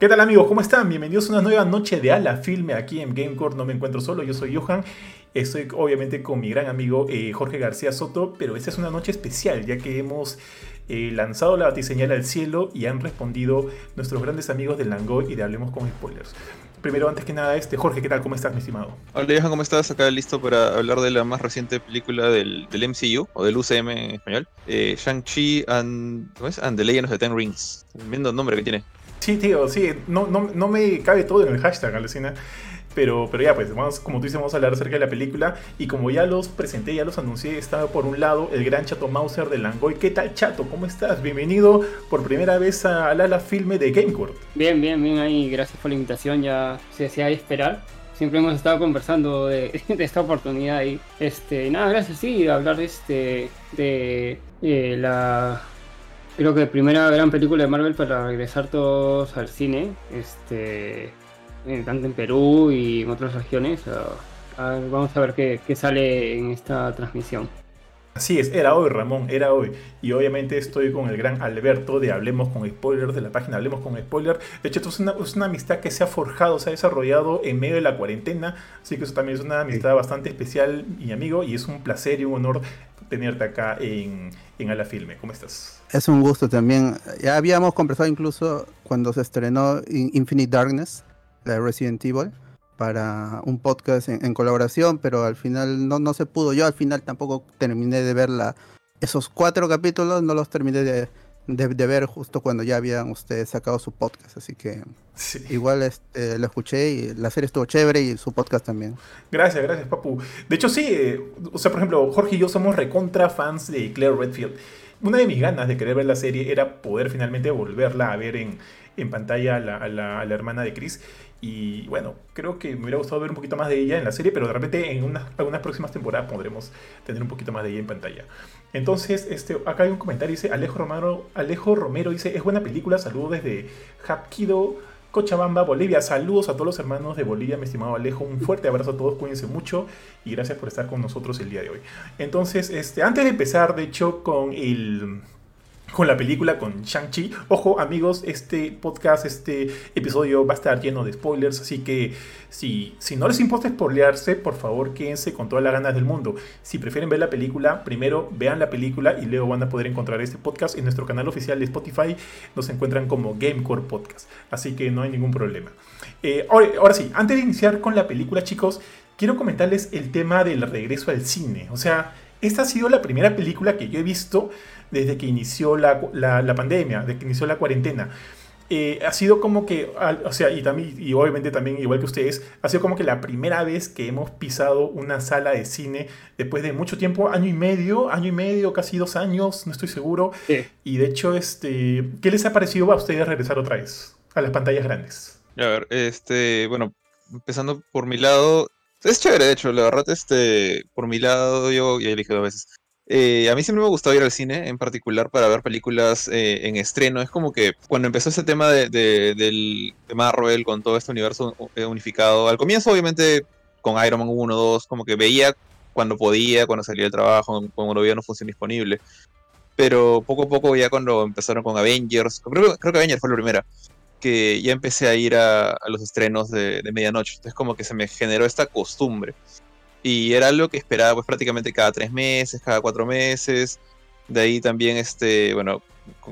¿Qué tal amigos? ¿Cómo están? Bienvenidos a una nueva noche de Ala Filme aquí en Gamecore. No me encuentro solo, yo soy Johan. Estoy obviamente con mi gran amigo eh, Jorge García Soto, pero esta es una noche especial ya que hemos eh, lanzado la batiseñal al cielo y han respondido nuestros grandes amigos de Langoy y de Hablemos con Spoilers. Primero, antes que nada, este Jorge, ¿qué tal? ¿Cómo estás, mi estimado? Hola, Johan, ¿cómo estás? Acá listo para hablar de la más reciente película del, MCU, o del UCM en español. Eh, Shang-Chi and the Legend of the Ten Rings. Tremendo nombre que tiene. Sí, tío, sí, no, no, no me cabe todo en el hashtag, Alucina. Pero, pero ya, pues, vamos, como tú dices, vamos a hablar acerca de la película. Y como ya los presenté, ya los anuncié, estaba por un lado el gran Chato Mauser de Langoy. ¿Qué tal, Chato? ¿Cómo estás? Bienvenido por primera vez a la, filme de Gamecourt. Bien, bien, bien ahí. Gracias por la invitación. Ya se hacía esperar. Siempre hemos estado conversando de, esta oportunidad y este, nada, gracias, sí, hablar este, de, de la creo que primera gran película de Marvel para regresar todos al cine, este, tanto en Perú y en otras regiones. vamos a ver qué, qué sale en esta transmisión. Así es, era hoy Ramón, era hoy. Y obviamente estoy con el gran Alberto de Hablemos con Spoilers, de la página Hablemos con Spoilers. De hecho, esto es una, es una, amistad que se ha forjado, se ha desarrollado en medio de la cuarentena. Así que eso también es una amistad bastante especial, mi amigo. Y es un placer y un honor tenerte acá en, en Ala Filme. ¿Cómo estás? Es un gusto también. Ya habíamos conversado incluso cuando se estrenó Infinite Darkness, la de Resident Evil para un podcast en, colaboración, pero al final no, no se pudo. Yo al final tampoco terminé de ver la, esos cuatro capítulos, no los terminé de, de, ver justo cuando ya habían ustedes sacado su podcast, así que igual este, lo escuché y la serie estuvo chévere y su podcast también. Gracias, gracias Papu. De hecho sí, eh, o sea, por ejemplo, Jorge y yo somos recontra fans de Claire Redfield. Una de mis ganas de querer ver la serie era poder finalmente volverla a ver en, en pantalla a la, a la hermana de Chris. Y bueno, creo que me hubiera gustado ver un poquito más de ella en la serie, pero de repente en unas, algunas próximas temporadas podremos tener un poquito más de ella en pantalla. Entonces, este, acá hay un comentario, dice Alejo Romero, Alejo Romero dice, es buena película, saludos desde Hapkido, Cochabamba, Bolivia. Saludos a todos los hermanos de Bolivia, mi estimado Alejo. Un fuerte abrazo a todos, cuídense mucho y gracias por estar con nosotros el día de hoy. Entonces, este, antes de empezar, de hecho, con el con la película, con Shang-Chi. Ojo amigos, este podcast, este episodio va a estar lleno de spoilers, así que si, si no les importa spoilearse, por favor quédense con todas las ganas del mundo. Si prefieren ver la película, primero vean la película y luego van a poder encontrar este podcast en nuestro canal oficial de Spotify. Nos encuentran como Gamecore Podcast, así que no hay ningún problema. Eh, ahora, ahora sí, antes de iniciar con la película chicos, quiero comentarles el tema del regreso al cine. O sea, esta ha sido la primera película que yo he visto desde que inició la, pandemia, desde que inició la cuarentena. Eh, ha sido como que, o sea, y, también, y obviamente también, igual que ustedes, ha sido como que la primera vez que hemos pisado una sala de cine después de mucho tiempo, año y medio, año y medio, casi dos años, no estoy seguro. Y de hecho, este, ¿qué les ha parecido a ustedes regresar otra vez a las pantallas grandes? A ver, este, bueno, empezando por mi lado, es chévere, de hecho, la verdad, este, por mi lado, yo ya dije dos veces. Eh, a mí siempre me ha gustado ir al cine, en particular para ver películas eh, en estreno. Es como que cuando empezó ese tema de, de, Marvel con todo este universo eh, unificado, al comienzo obviamente con Iron Man 1, 2, como que veía cuando podía, cuando salía del trabajo, cuando no había una función disponible. Pero poco a poco ya cuando empezaron con Avengers, creo, creo que Avengers fue la primera, que ya empecé a ir a, los estrenos de, de medianoche. Entonces como que se me generó esta costumbre. Y era algo que esperaba pues prácticamente cada tres meses, cada cuatro meses. De ahí también, este, bueno,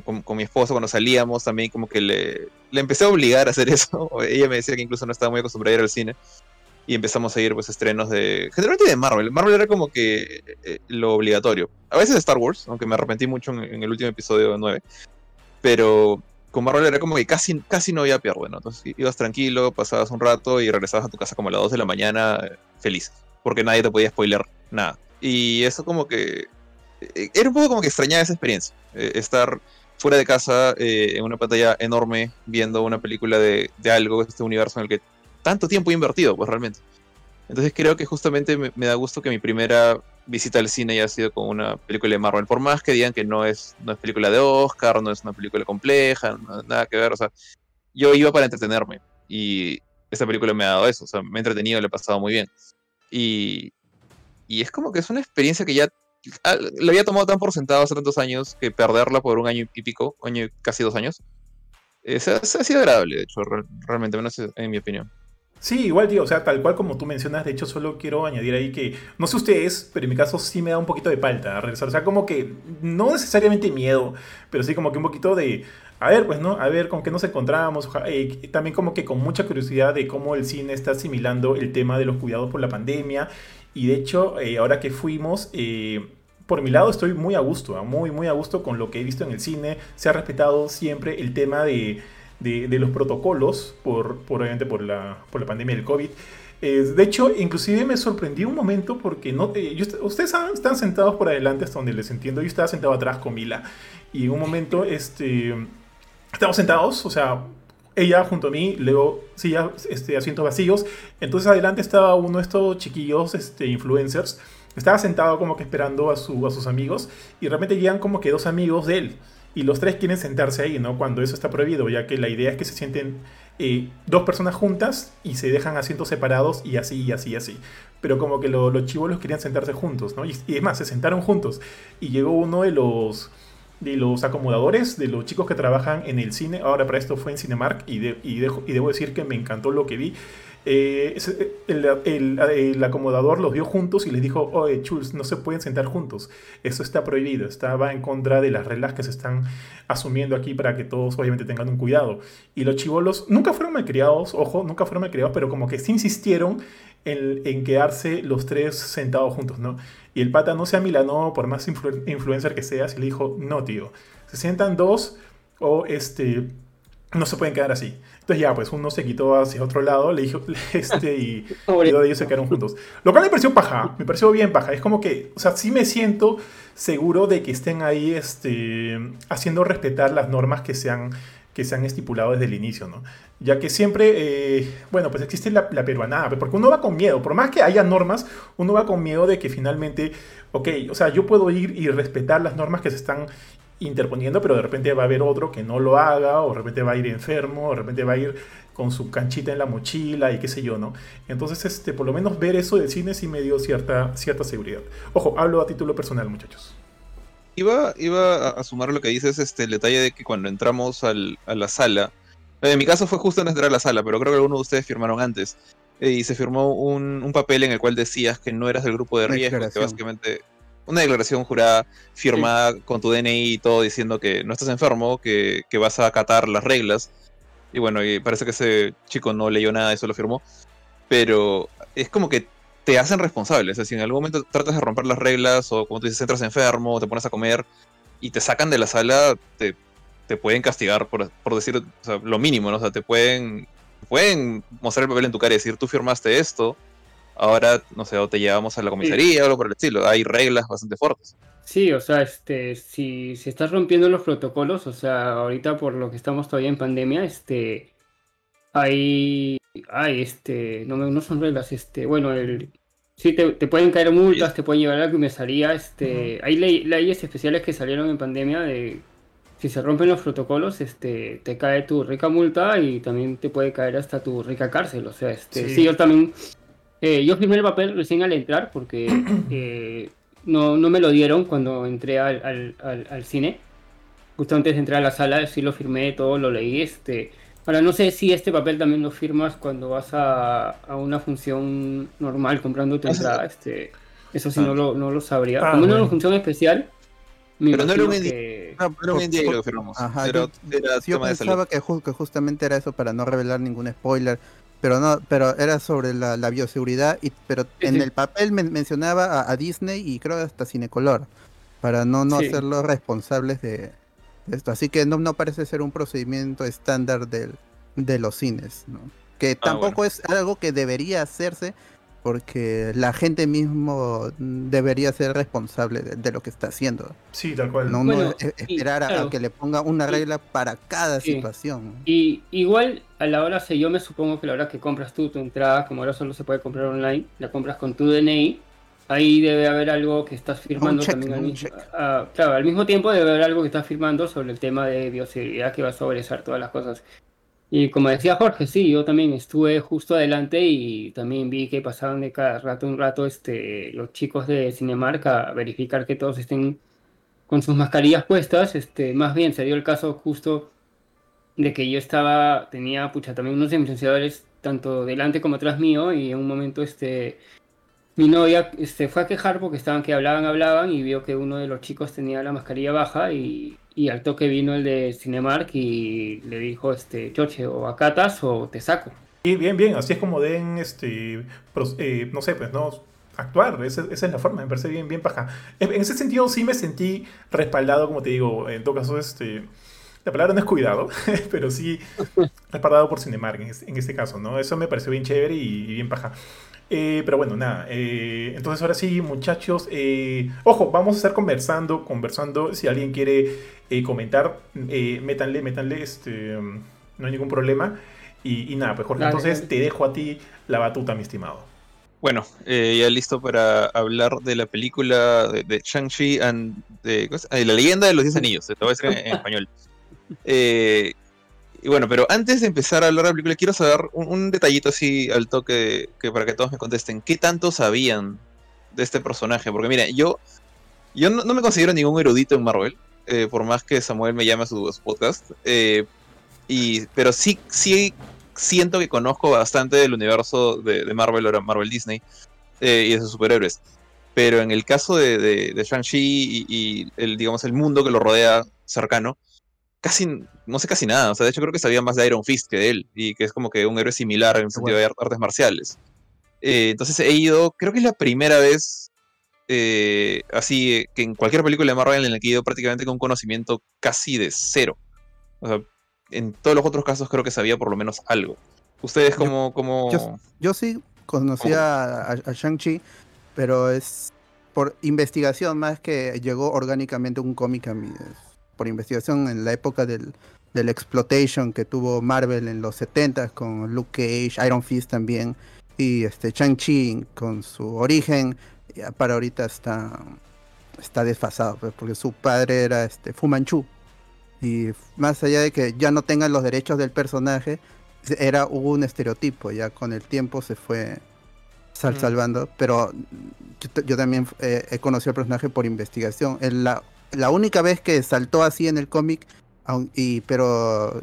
con, mi esposa cuando salíamos también como que le, le, empecé a obligar a hacer eso. Ella me decía que incluso no estaba muy acostumbrada a ir al cine. Y empezamos a ir pues estrenos de... Generalmente de Marvel. Marvel era como que eh, lo obligatorio. A veces Star Wars, aunque me arrepentí mucho en, el último episodio 9. Pero con Marvel era como que casi, casi no había pierde, ¿no? Entonces ibas tranquilo, pasabas un rato y regresabas a tu casa como a las 2 de la mañana, feliz porque nadie te podía spoiler nada. Y eso como que... Eh, era un poco como que extrañaba esa experiencia, eh, estar fuera de casa eh, en una pantalla enorme viendo una película de, de, algo, este universo en el que tanto tiempo he invertido, pues realmente. Entonces creo que justamente me, da gusto que mi primera visita al cine haya sido con una película de Marvel, por más que digan que no es, no es película de Oscar, no es una película compleja, nada que ver, o sea, yo iba para entretenerme y esta película me ha dado eso, o sea, me he entretenido, le he pasado muy bien. Y, y es como que es una experiencia que ya ah, le había tomado tan por sentado hace tantos años que perderla por un año y pico, año casi dos años, Eh, se, ha, sido agradable, de hecho, real- realmente, menos en mi opinión. Sí, igual, tío, o sea, tal cual como tú mencionas, de hecho, solo quiero añadir ahí que, no sé ustedes, pero en mi caso sí me da un poquito de palta regresar, o sea, como que, no necesariamente miedo, pero sí como que un poquito de, a ver, pues, ¿no? A ver con qué nos encontramos, eh, también como que con mucha curiosidad de cómo el cine está asimilando el tema de los cuidados por la pandemia, y de hecho, eh, ahora que fuimos, eh, por mi lado estoy muy a gusto, ¿ah? muy, muy a gusto con lo que he visto en el cine, se ha respetado siempre el tema de de, los protocolos, por, por, obviamente por la, por la pandemia del COVID. Eh, de hecho, inclusive me sorprendió un momento porque no, ustedes están sentados por adelante hasta donde les entiendo. Yo estaba sentado atrás con Mila y un momento este, estábamos sentados, o sea, ella junto a mí, luego silla, este, asientos vacíos. Entonces adelante estaba uno de estos chiquillos, este, influencers. Estaba sentado como que esperando a, su, a sus amigos y de repente llegan como que dos amigos de él. Y los tres quieren sentarse ahí, ¿no? Cuando eso está prohibido, ya que la idea es que se sienten eh, dos personas juntas y se dejan asientos separados y así, y así, y así. Pero como que lo- los chivolos querían sentarse juntos, ¿no? Y, y es más, se sentaron juntos. Y llegó uno de los, de los acomodadores, de los chicos que trabajan en el cine. Ahora para esto fue en Cinemark y, de- y, dejo- y debo decir que me encantó lo que vi. Eh, ese- el, el- el acomodador los vio juntos y les dijo, oye, chuls, no se pueden sentar juntos. Eso está prohibido, estaba en contra de las reglas que se están asumiendo aquí para que todos obviamente tengan un cuidado. Y los chivolos nunca fueron malcriados, ojo, nunca fueron malcriados, pero como que sí insistieron en, en quedarse los tres sentados juntos, ¿no? Y el pata no se amilanó, por más influ- influencer que seas, y le dijo, no, tío, se sientan dos o este no se pueden quedar así. Entonces ya, pues uno se quitó hacia otro lado, le dijo, este, y, y de ellos se quedaron juntos. Lo cual me pareció paja, me pareció bien paja. Es como que, o sea, sí me siento seguro de que estén ahí, este, haciendo respetar las normas que se han, que se han estipulado desde el inicio, ¿no? Ya que siempre, eh, bueno, pues existe la, la peruanada, porque uno va con miedo, por más que haya normas, uno va con miedo de que finalmente, ok, o sea, yo puedo ir y respetar las normas que se están interponiendo, pero de repente va a haber otro que no lo haga, o de repente va a ir enfermo, o de repente va a ir con su canchita en la mochila y qué sé yo, ¿no? Entonces, este, por lo menos ver eso del cine sí me dio cierta, cierta seguridad. Ojo, hablo a título personal, muchachos. Iba, iba a- sumar lo que dices, este, el detalle de que cuando entramos al- a la sala, eh, en mi caso fue justo en entrar a la sala, pero creo que algunos de ustedes firmaron antes, eh, y se firmó un, un papel en el cual decías que no eras del grupo de riesgo, que básicamente una declaración jurada firmada con tu DNI y todo diciendo que no estás enfermo, que, que vas a acatar las reglas. Y bueno, y parece que ese chico no leyó nada, eso lo firmó. Pero es como que te hacen responsable. O sea, si en algún momento tratas de romper las reglas o como tú dices, entras enfermo te pones a comer y te sacan de la sala, te, te pueden castigar por, por decir o sea, lo mínimo, ¿no? O sea, te pueden, pueden mostrar el papel en tu cara y decir, tú firmaste esto, ahora, no sé, o te llevamos a la comisaría o algo por el estilo. Hay reglas bastante fuertes. Sí, o sea, este, si, si estás rompiendo los protocolos, o sea, ahorita por lo que estamos todavía en pandemia, este, hay, hay, este, no, me- no son reglas, este, bueno, el, sí te, te pueden caer multas, te pueden llevar a la comisaría, este, hay ley- leyes especiales que salieron en pandemia de, si se rompen los protocolos, este, te cae tu rica multa y también te puede caer hasta tu rica cárcel, o sea, este, Sí. sí, yo también, eh, yo firmé el papel recién al entrar porque eh, no, no me lo dieron cuando entré al, al, al- al cine. Justo antes de entrar a la sala, sí lo firmé, todo lo leí. Este, ahora no sé si este papel también lo firmas cuando vas a, a una función normal comprando tu Ah, entrada. Este, eso sí Ah. no lo, no lo sabría. Ah, Como bueno. una función especial, me Pero no era un que... Ah, Era un por- lo que firmamos. Ajá, era, yo, era yo pensaba que, ju- que justamente era eso para no revelar ningún spoiler, pero no, pero era sobre la, la bioseguridad, y, pero en sí. el papel men- mencionaba a, a Disney y creo hasta Cinecolor, para no, no Sí. hacerlos responsables de, esto. Así que no, no parece ser un procedimiento estándar del, de los cines, ¿no? Que tampoco bueno. es algo que debería hacerse porque la gente mismo debería ser responsable de, de lo que está haciendo. Sí, tal cual. No, Bueno, no e- y- esperar a- claro. que le ponga una Y- regla para cada Sí. situación. Y igual a la hora, se yo me supongo que la hora que compras tú tu entrada, como ahora solo se puede comprar online, la compras con tu DNI, ahí debe haber algo que estás firmando check, también al mismo, ah, claro, al mismo tiempo debe haber algo que estás firmando sobre el tema de bioseguridad que va a sobresar todas las cosas. Y como decía Jorge, sí, yo también estuve justo adelante y también vi que pasaban de cada rato un rato este, los chicos de Cinemark a verificar que todos estén con sus mascarillas puestas. Este, más bien se dio el caso justo de que yo estaba, tenía, pucha, también unos silenciadores tanto delante como atrás mío y en un momento este mi novia este, fue a quejar porque estaban que hablaban, hablaban y vio que uno de los chicos tenía la mascarilla baja y, y al toque vino el de Cinemark y le dijo, este, choche, o acatas o te saco. Y bien, bien, así es como den, este, eh, no sé, pues no, actuar, esa, es la forma, me parece bien, bien paja. En, ese sentido sí me sentí respaldado, como te digo, en todo caso, este, la palabra no es cuidado, pero sí respaldado por Cinemark en, en este caso, ¿no? Eso me pareció bien chévere y, bien paja. Eh, pero bueno, nada. Eh, entonces ahora sí, muchachos. Ojo, vamos a estar conversando, conversando. Si alguien quiere comentar, métanle, métanle. Este, no hay ningún problema. Y, nada, pues Jorge, entonces te dejo a ti la batuta, mi estimado. Bueno, ya listo para hablar de la película de, Shang-Chi and de, la leyenda de los 10 anillos. Te voy a decir en, en español. Eh, y bueno, pero antes de empezar a hablar de la película, quiero saber un, detallito así al toque que para que todos me contesten. ¿Qué tanto sabían de este personaje? Porque mira, yo, yo no, me considero ningún erudito en Marvel, eh, por más que Samuel me llame a su, podcast. Eh, y, pero sí, sí siento que conozco bastante del universo de, Marvel, ahora Marvel Disney, eh, y de sus superhéroes. Pero en el caso de, de, Shang-Chi y, y, el, digamos, el mundo que lo rodea cercano, casi, no sé casi nada. O sea, de hecho creo que sabía más de Iron Fist que de él, y que es como que un héroe similar en el sentido de artes marciales. Eh, entonces he ido, creo que es la primera vez, eh, así, que en cualquier película de Marvel en la que he ido prácticamente con un conocimiento casi de cero. O sea, en todos los otros casos creo que sabía por lo menos algo. ¿Ustedes como como Yo, sí conocía a, a Shang-Chi, pero es por investigación más que llegó orgánicamente un cómic a mí por investigación en la época del, del exploitation que tuvo Marvel en los 70 con Luke Cage, Iron Fist también y este Chang-Chi con su origen ya para ahorita está está desfasado pues, porque su padre era este Fu Manchu. Y más allá de que ya no tengan los derechos del personaje era hubo un estereotipo ya con el tiempo se fue sal salvando pero yo, también eh, he conocido al personaje por investigación. En la la única vez que saltó así en el cómic, y, pero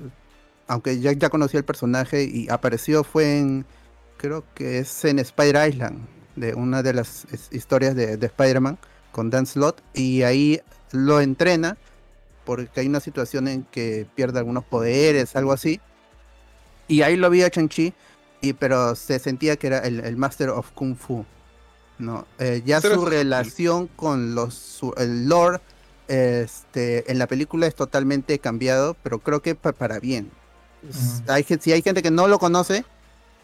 aunque ya, ya conocía el personaje y apareció fue en, creo que es en Spider Island, de una de las historias de, Spider-Man con Dan Slott, y ahí lo entrena porque hay una situación en que pierde algunos poderes, algo así, y ahí lo vi a Chang-Chi, y, pero se sentía que era el, Master of Kung Fu. No, eh, ya su relación con los el lore este, en la película es totalmente cambiado, pero creo que para bien. hay, si hay gente que no lo conoce,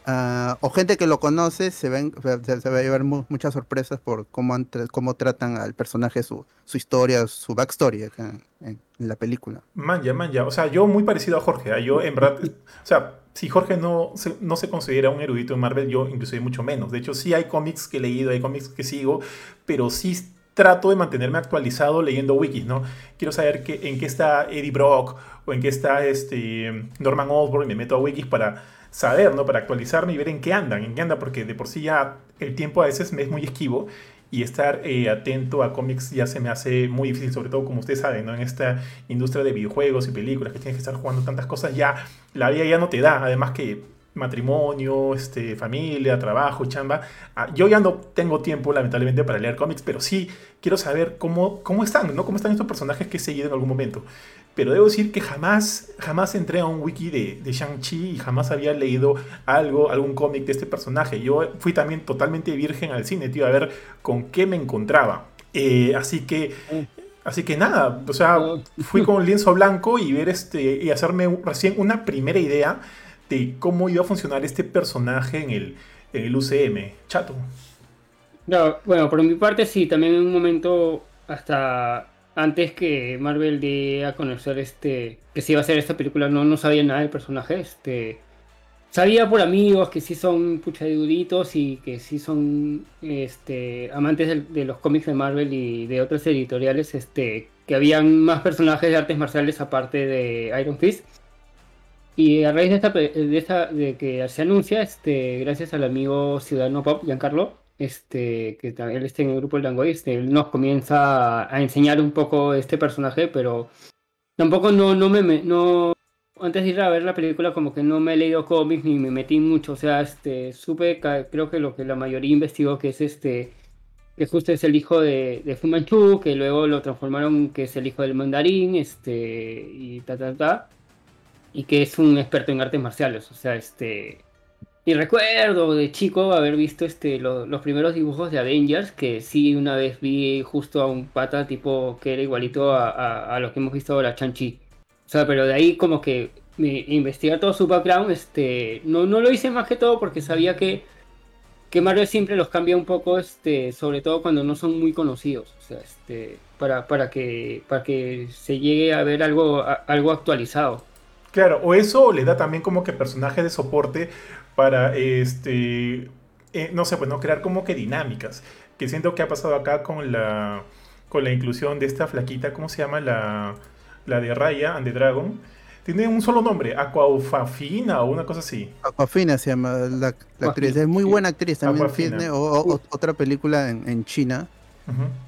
ah, o gente que lo conoce, se, ven, se, va a llevar muchas sorpresas por cómo, cómo tratan al personaje, su, su historia, su backstory en, la película. Man, ya, man, ya. O sea, yo muy parecido a Jorge. ¿ah? Yo, en verdad, o sea, si Jorge no se, no se considera un erudito en Marvel, yo inclusive mucho menos. De hecho, sí hay cómics que he leído, hay cómics que sigo, pero sí trato de mantenerme actualizado leyendo wikis, ¿no? Quiero saber que, en qué está Eddie Brock o en qué está este Norman Osborn y me meto a wikis para saber, ¿no? Para actualizarme y ver en qué andan, en qué anda, porque de por sí ya el tiempo a veces me es muy esquivo y estar eh, atento a cómics ya se me hace muy difícil, sobre todo como ustedes saben, ¿no? En esta industria de videojuegos y películas que tienes que estar jugando tantas cosas, ya la vida ya no te da, además que matrimonio, este, familia, trabajo, chamba. Ah, yo ya no tengo tiempo, lamentablemente, para leer cómics, pero sí quiero saber cómo, cómo están, ¿no? Cómo están estos personajes que he seguido en algún momento. Pero debo decir que jamás, jamás entré a un wiki de, de Shang-Chi y jamás había leído algo, algún cómic de este personaje. Yo fui también totalmente virgen al cine, tío, a ver con qué me encontraba. Eh, así que Así que nada, o sea, fui con un lienzo blanco y ver este y hacerme recién una primera idea de cómo iba a funcionar este personaje en el, en el UCM. Chato. No, bueno, por mi parte sí, también en un momento hasta antes que Marvel dé a conocer este que se iba a hacer esta película no, no sabía nada del personaje, este sabía por amigos que sí son pucha eruditos y que sí son este amantes de, de, los cómics de Marvel y de otras editoriales, este que habían más personajes de artes marciales aparte de Iron Fist. Y a raíz de esta, de esta de que se anuncia, este, gracias al amigo Ciudadano Pop, Giancarlo, este, que él está en el grupo del Dangoy, este, él nos comienza a enseñar un poco este personaje, pero tampoco no, no me, no, antes de ir a ver la película como que no me he leído cómics ni me metí mucho, o sea, este, supe, creo que lo que la mayoría investigó que es este, que justo es el hijo de, de Fu Manchu, que luego lo transformaron que es el hijo del mandarín, este, y ta ta ta, y que es un experto en artes marciales, o sea, este, recuerdo de chico haber visto este, los primeros dibujos de Avengers, que sí una vez vi justo a un pata tipo que era igualito a, a, lo que hemos visto ahora, Chanchi. O sea, pero de ahí como que me, investigar todo su background, este, no, no lo hice más que todo porque sabía que, que Marvel siempre los cambia un poco, este, sobre todo cuando no son muy conocidos. O sea, este, para, para, que, para que se llegue a ver algo, algo actualizado. Claro, o eso le da también como que personaje de soporte para, este, eh, no sé, pues no crear como que dinámicas. Que siento que ha pasado acá con la, con la inclusión de esta flaquita, ¿cómo se llama? La, la de Raya and the Dragon. Tiene un solo nombre, Aquafina o una cosa así. Aquafina se llama la, actriz. Es muy buena actriz también. O, otra película en, China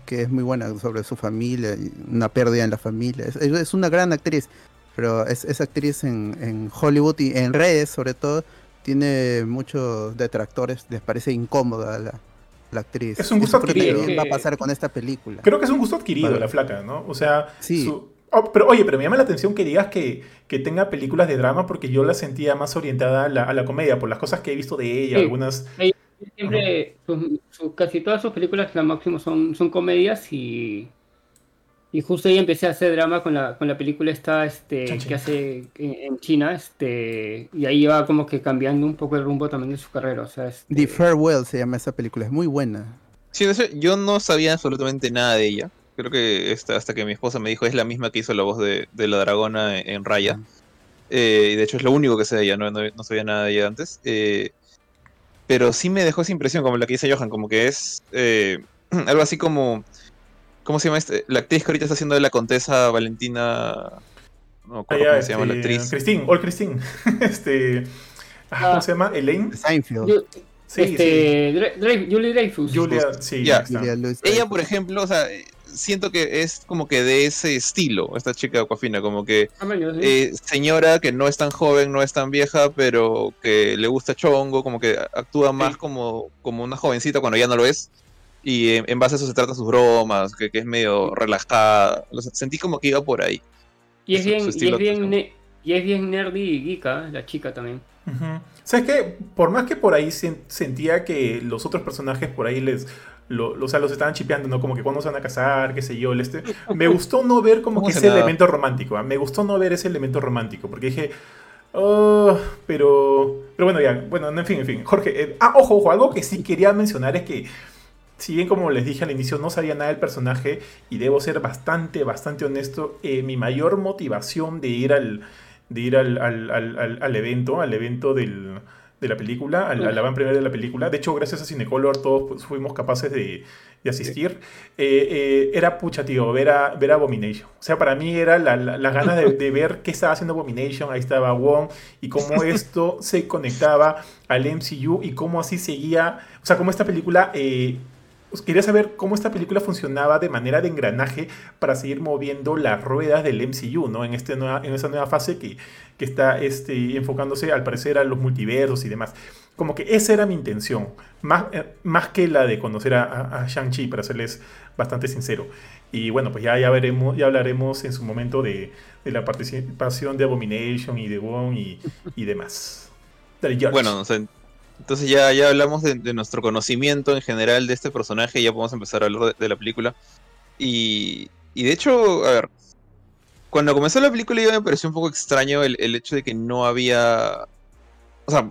que es muy buena sobre su familia, una pérdida en la familia. Es, es una gran actriz, pero es, es actriz en, en Hollywood y en redes sobre todo tiene muchos detractores, les parece incómoda la, la actriz. Es un gusto adquirido. va a pasar con esta película? Creo que es un gusto adquirido la flaca, ¿no? O sea, sí. Oh, pero oye, pero me llama la atención que digas que, que, tenga películas de drama porque yo la sentía más orientada a la, a la comedia, por las cosas que he visto de ella, algunas... Siempre, casi todas sus películas, la máximo, son, son comedias y y justo ahí empecé a hacer drama con la, con la película esta este, que hace en, China, este, y ahí va como que cambiando un poco el rumbo también de su carrera. O sea, este The Farewell se llama esa película, es muy buena. Sí, yo no sabía absolutamente nada de ella. Creo que esta, hasta que mi esposa me dijo es la misma que hizo la voz de, la dragona en, Raya. Eh, y de hecho es lo único que sé de ella, no, no, sabía nada de ella antes. Eh, pero sí me dejó esa impresión, como la que dice Johan, como que es eh, algo así como ¿Cómo se llama este? La actriz que ahorita está haciendo de la Contesa Valentina. No cómo se llama la este, actriz. Christine, All Christine. este. Ah, ¿Cómo se llama? Elaine. Seinfeld. sí, este, sí. Julie Dreyfus. Julia, sí. Ella, por ejemplo, o sea, siento que es como que de ese estilo, esta chica Aquafina, como que ah, eh, señora que no es tan joven, no es tan vieja, pero que le gusta chongo, como que actúa más como, como una jovencita cuando ya no lo es. Y en, base a eso se trata sus bromas, que, es medio relajada. sentí como que iba por ahí. Y es, bien, y es bien, y es bien nerdy y geeka, la chica también. ¿Sabes qué? Por más que por ahí sentía que los otros personajes por ahí les. Lo, o sea, los estaban chipeando, ¿no? Como que cuando se van a casar, qué sé yo. Este, me gustó no ver como que ese elemento romántico. ¿ah? Me gustó no ver ese elemento romántico. Porque dije. Oh, pero. Pero bueno, ya. Bueno, en fin, en fin. Jorge. Eh, ah, ojo, ojo. Algo que sí quería mencionar es que si bien como les dije al inicio no sabía nada del personaje y debo ser bastante, bastante honesto, eh, mi mayor motivación de ir al, de ir al, evento, al evento de la película, al, la van premier de la película, de hecho gracias a Cinecolor todos pues, fuimos capaces de, asistir, eh, eh, era pucha tío, ver a, ver Abomination. O sea, para mí era la, de, de, ver qué estaba haciendo Abomination, ahí estaba Wong y cómo esto se conectaba al MCU y cómo así seguía, o sea, cómo esta película pues, quería saber cómo esta película funcionaba de manera de engranaje para seguir moviendo las ruedas del MCU, ¿no? En, este nueva, en esa nueva fase que, que está este, enfocándose al parecer a los multiversos y demás. Como que esa era mi intención, más, eh, más que la de conocer a, Shang-Chi, para serles bastante sincero. Y bueno, pues ya, ya veremos, ya hablaremos en su momento de, de la participación de Abomination y de Wong y, y demás. Bueno, o sea, entonces ya, ya hablamos de, nuestro conocimiento en general de este personaje y ya podemos empezar a hablar de, la película. Y, y, de hecho, a ver, cuando comenzó la película ya me pareció un poco extraño el, hecho de que no había... O sea,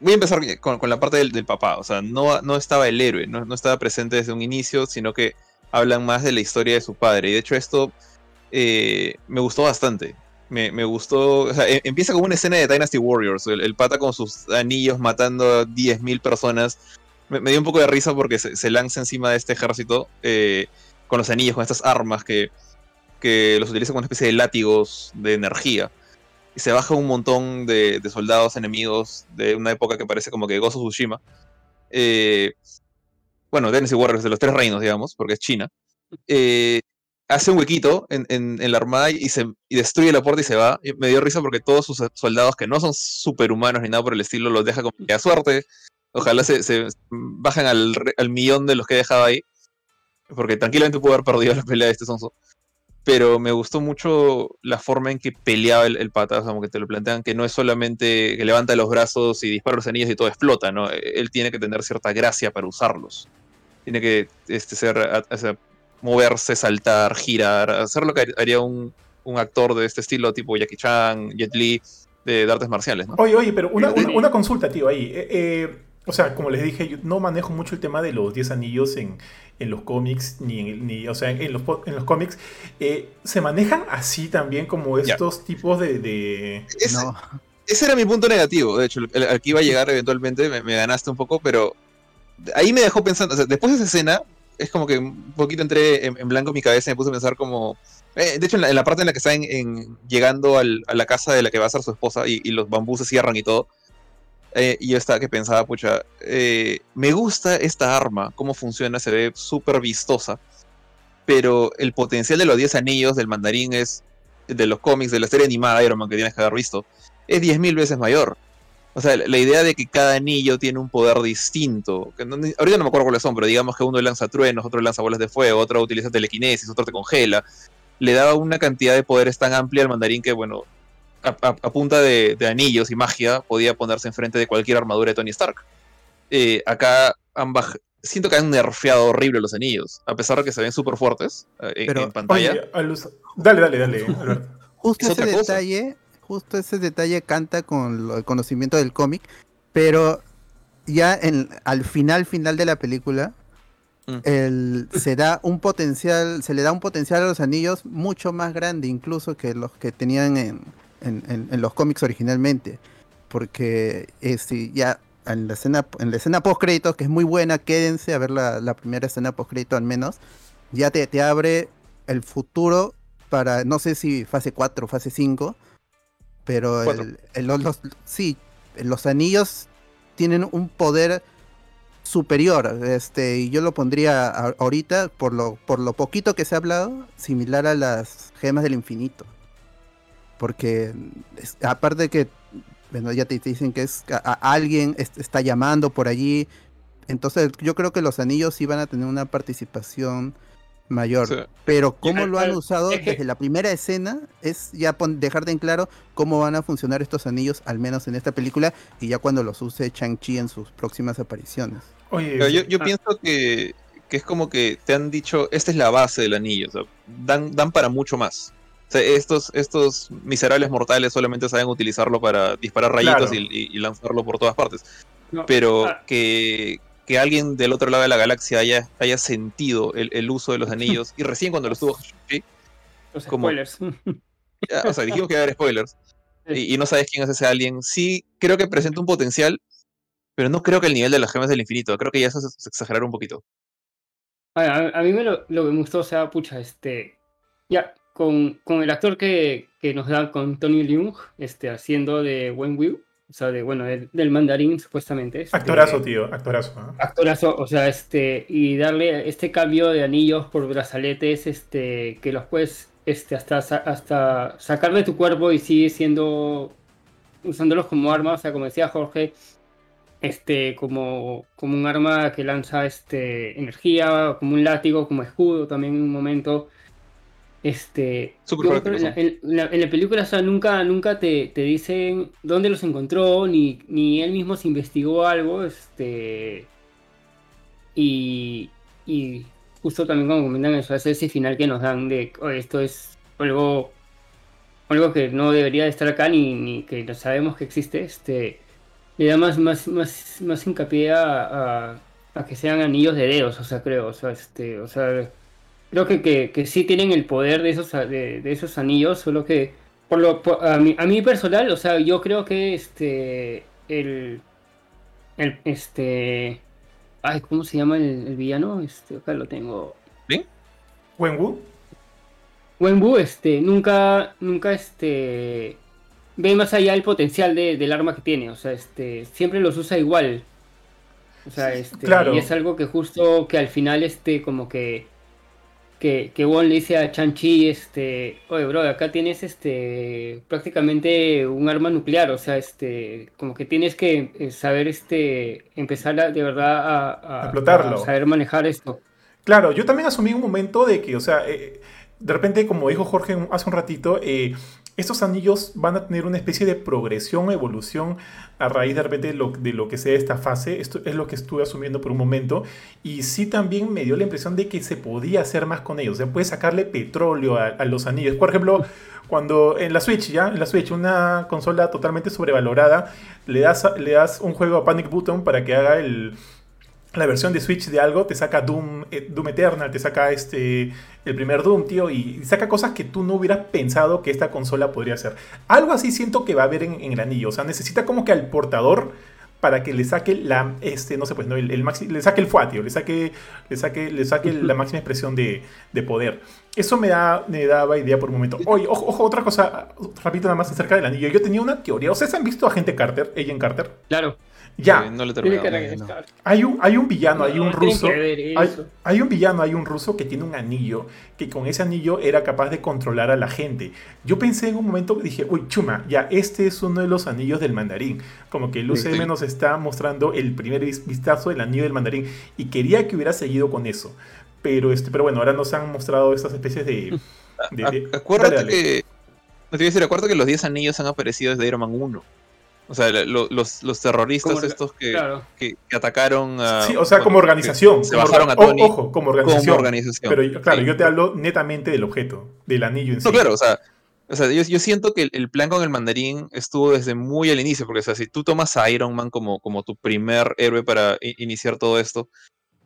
voy a empezar con, la parte del, papá. O sea, no, no estaba el héroe, no, no, estaba presente desde un inicio, sino que hablan más de la historia de su padre. Y de hecho esto eh, me gustó bastante me, gustó. E, empieza como una escena de Dynasty Warriors. El, pata con sus anillos matando a 10.000 personas. Me, dio un poco de risa porque se, lanza encima de este ejército eh, con los anillos, con estas armas que, que los utiliza como una especie de látigos de energía. Y se baja un montón de, soldados enemigos de una época que parece como que Gozo Tsushima. Eh, bueno, Dynasty Warriors de los tres reinos, digamos, porque es China. Eh, hace un huequito en, en- en la armada y, se, y destruye la puerta y se va. Y me dio risa porque todos sus soldados que no son superhumanos ni nada por el estilo los deja como que a suerte. Ojalá se, se bajen al, al millón de los que he dejado ahí. Porque tranquilamente pudo haber perdido la pelea de este sonso. Pero me gustó mucho la forma en que peleaba el, el pata. O sea, como que te lo plantean que no es solamente que levanta los brazos y dispara los anillos y todo explota, ¿no? Él tiene que tener cierta gracia para usarlos. Tiene que este, ser, a- sea, moverse, saltar, girar, hacer lo que haría un, un actor de este estilo, tipo Jackie Chan, Jet Li, de, de artes marciales, ¿no? Oye, oye, pero una, una- una consulta, tío, ahí. Eh, eh, o sea, como les dije, yo no manejo mucho el tema de los 10 anillos en, en los cómics, ni, en- ni o sea, en los, en los cómics. Eh, ¿Se manejan así también como estos tipos de... de- Ese, No, ese era mi punto negativo, de hecho, el, el- al que iba a llegar eventualmente, me, me ganaste un poco, pero ahí me dejó pensando, o sea, después de esa escena, es como que un poquito entré en, blanco en mi cabeza y me puse a pensar como... eh, de hecho, en la, parte en la que están en- llegando al- a la casa de la que va a ser su esposa y, y los bambús se cierran y todo, eh, y yo estaba que pensaba, pucha, eh, me gusta esta arma, cómo funciona, se ve súper vistosa, pero el potencial de los 10 anillos del mandarín es, de los cómics, de la serie animada Iron Man que tienes que haber visto, es 10.000 veces mayor. O sea, la idea de que cada anillo tiene un poder distinto. Que no- ahorita no me acuerdo cuáles son, pero digamos que uno lanza truenos, otro lanza bolas de fuego, otro utiliza telequinesis, otro te congela. Le daba una cantidad de poderes tan amplia al mandarín que, bueno, a, a- a punta de, de anillos y magia podía ponerse enfrente de cualquier armadura de Tony Stark. Eh, acá han baj- siento que han nerfeado horrible los anillos, a pesar de que se ven súper fuertes eh, en- Pero- en pantalla. Oye, a los- dale, dale, dale, Alberto. justo Es ese cosa. Justo ese detalle canta con lo- el conocimiento del cómic, pero ya en, al final final de la película Mm. el- se da un potencial, se le da un potencial a los anillos mucho más grande incluso que los que tenían en, en- en- en los cómics originalmente, porque este, ya en la escena en la escena post créditos que es muy buena, quédense a ver la, la primera escena post crédito al menos, ya te, te abre el futuro para, no sé si fase 4 o fase 5, pero el- el- los, los- sí, los anillos tienen un poder superior, este, y yo lo pondría a- ahorita, por lo, por lo poquito que se ha hablado, similar a las gemas del infinito. Porque es- aparte de que, bueno, ya te, te dicen que es a- a- alguien es- está llamando por allí, entonces yo creo que los anillos sí van a tener una participación mayor. Sí. Pero cómo Ya, lo han eh, usado es que- desde la primera escena es ya pon- dejar de en claro cómo van a funcionar estos anillos, al menos en esta película, y ya cuando los use Chang-Chi en sus próximas apariciones. Oye, yo, yo Ah. pienso que, que es como que te han dicho, esta es la base del anillo, o sea, dan, dan para mucho más. O sea, estos, estos miserables mortales solamente saben utilizarlo para disparar rayitos Claro. y, y- y lanzarlo por todas partes. No, Pero ah. que, que alguien del otro lado de la galaxia haya, haya sentido el, el uso de los anillos, y recién cuando lo estuvo Shang-Chi, los como- spoilers. ya, o sea, dijimos que iba a haber spoilers, y, y no sabes quién es ese alguien, sí creo que presenta un potencial, pero no creo que el nivel de las gemas del infinito, creo que ya eso es es exagerar un poquito. A, mí me lo, lo que me gustó, o sea, pucha, este. Ya, con, con el actor que, que nos da con Tony Leung, este, haciendo de Wen Wu, o sea, de, bueno, del, del mandarín, supuestamente. este, actorazo, tío, actorazo. ¿ah? Actorazo, o sea, este, y darle este cambio de anillos por brazaletes, este, que los puedes, este, hasta, hasta sacar de tu cuerpo y sigue siendo, usándolos como arma, o sea, como decía Jorge, este, como, como un arma que lanza, este, energía, como un látigo, como escudo también en un momento. Este, creo en, la, en la- en la película, o sea, nunca, nunca te, te dicen dónde los encontró, ni, ni él mismo se investigó algo, este, y, y justo también como comentan eso, es ese final que nos dan de "Oye, esto es algo, algo que no debería de estar acá, ni, ni que no sabemos que existe, este, le da más, más, más, más hincapié a, a, a que sean anillos de dedos, o sea, creo, o sea, este, o sea, creo que, que, que sí tienen el poder de esos, de, de esos anillos, solo que por lo, por- a, mí, a mí personal, o sea, yo creo que este, el, el, este, ay, ¿cómo se llama el, el villano? Este, acá lo tengo. Wenwu, Wenwu, este, nunca, nunca, este, ve más allá el potencial de- del arma que tiene, o sea, este, siempre los usa igual. O sea, este, claro. y es algo que justo que al final, este, como que, que, que Won le dice a Chan-Chi, este, oye, bro, acá tienes este, prácticamente un arma nuclear, o sea, este, como que tienes que eh, saber, este, empezar a, de verdad a, a- Explotarlo. a saber manejar esto. Claro, yo también asumí un momento de que, o sea, eh, de repente, como dijo Jorge hace un ratito, eh, estos anillos van a tener una especie de progresión, evolución a raíz de repente de lo, de lo que sea esta fase. Esto es lo que estuve asumiendo por un momento. Y sí también me dio la impresión de que se podía hacer más con ellos. O sea, puedes sacarle petróleo a, a los anillos. Por ejemplo, cuando en la Switch, ¿ya? En la Switch, una consola totalmente sobrevalorada, le das, le das un juego a Panic Button para que haga el, la versión de Switch de algo, te saca Doom, eh, Doom Eternal, te saca este el primer Doom, tío, y, y saca cosas que tú no hubieras pensado que esta consola podría hacer. Algo así siento que va a haber en, en el anillo. O sea, necesita como que al portador para que le saque la este no sé pues no el, el maxi- le saque el fuá, tío, le saque le saque le saque la máxima expresión de, de poder eso me da me daba idea por un momento oye ojo, ojo otra cosa rapidito nada más acerca del anillo yo tenía una teoría ustedes han visto a Agente Carter Agent Carter Claro. Ya Eh, no le no. hay un, hay un villano, hay un ruso. Hay, un villano, hay un ruso que tiene un anillo, que con ese anillo era capaz de controlar a la gente. Yo pensé en un momento, dije, uy, chuma, ya, este es uno de los anillos del mandarín. Como que el UCM sí. nos está mostrando el primer vis- vistazo del anillo del mandarín. Y quería que hubiera seguido con eso. Pero, este, pero bueno, ahora nos han mostrado estas especies de... de- de- Ac- Acuérdate Dale, dale. que. No te iba a decir, acuérdate que los 10 anillos han aparecido desde Iron Man 1. O sea, lo- los, los terroristas Como estos que, Claro. que, que atacaron a. Sí, o sea, bueno, como organización. Se como bajaron a Tony Ojo, como organización. como organización. Pero yo- claro, Sí. yo te hablo netamente del objeto, del anillo en sí. No, claro, o sea, o sea yo, yo siento que el, plan con el mandarín estuvo desde muy al inicio, porque o sea, si tú tomas a Iron Man como, como tu primer héroe para iniciar todo esto,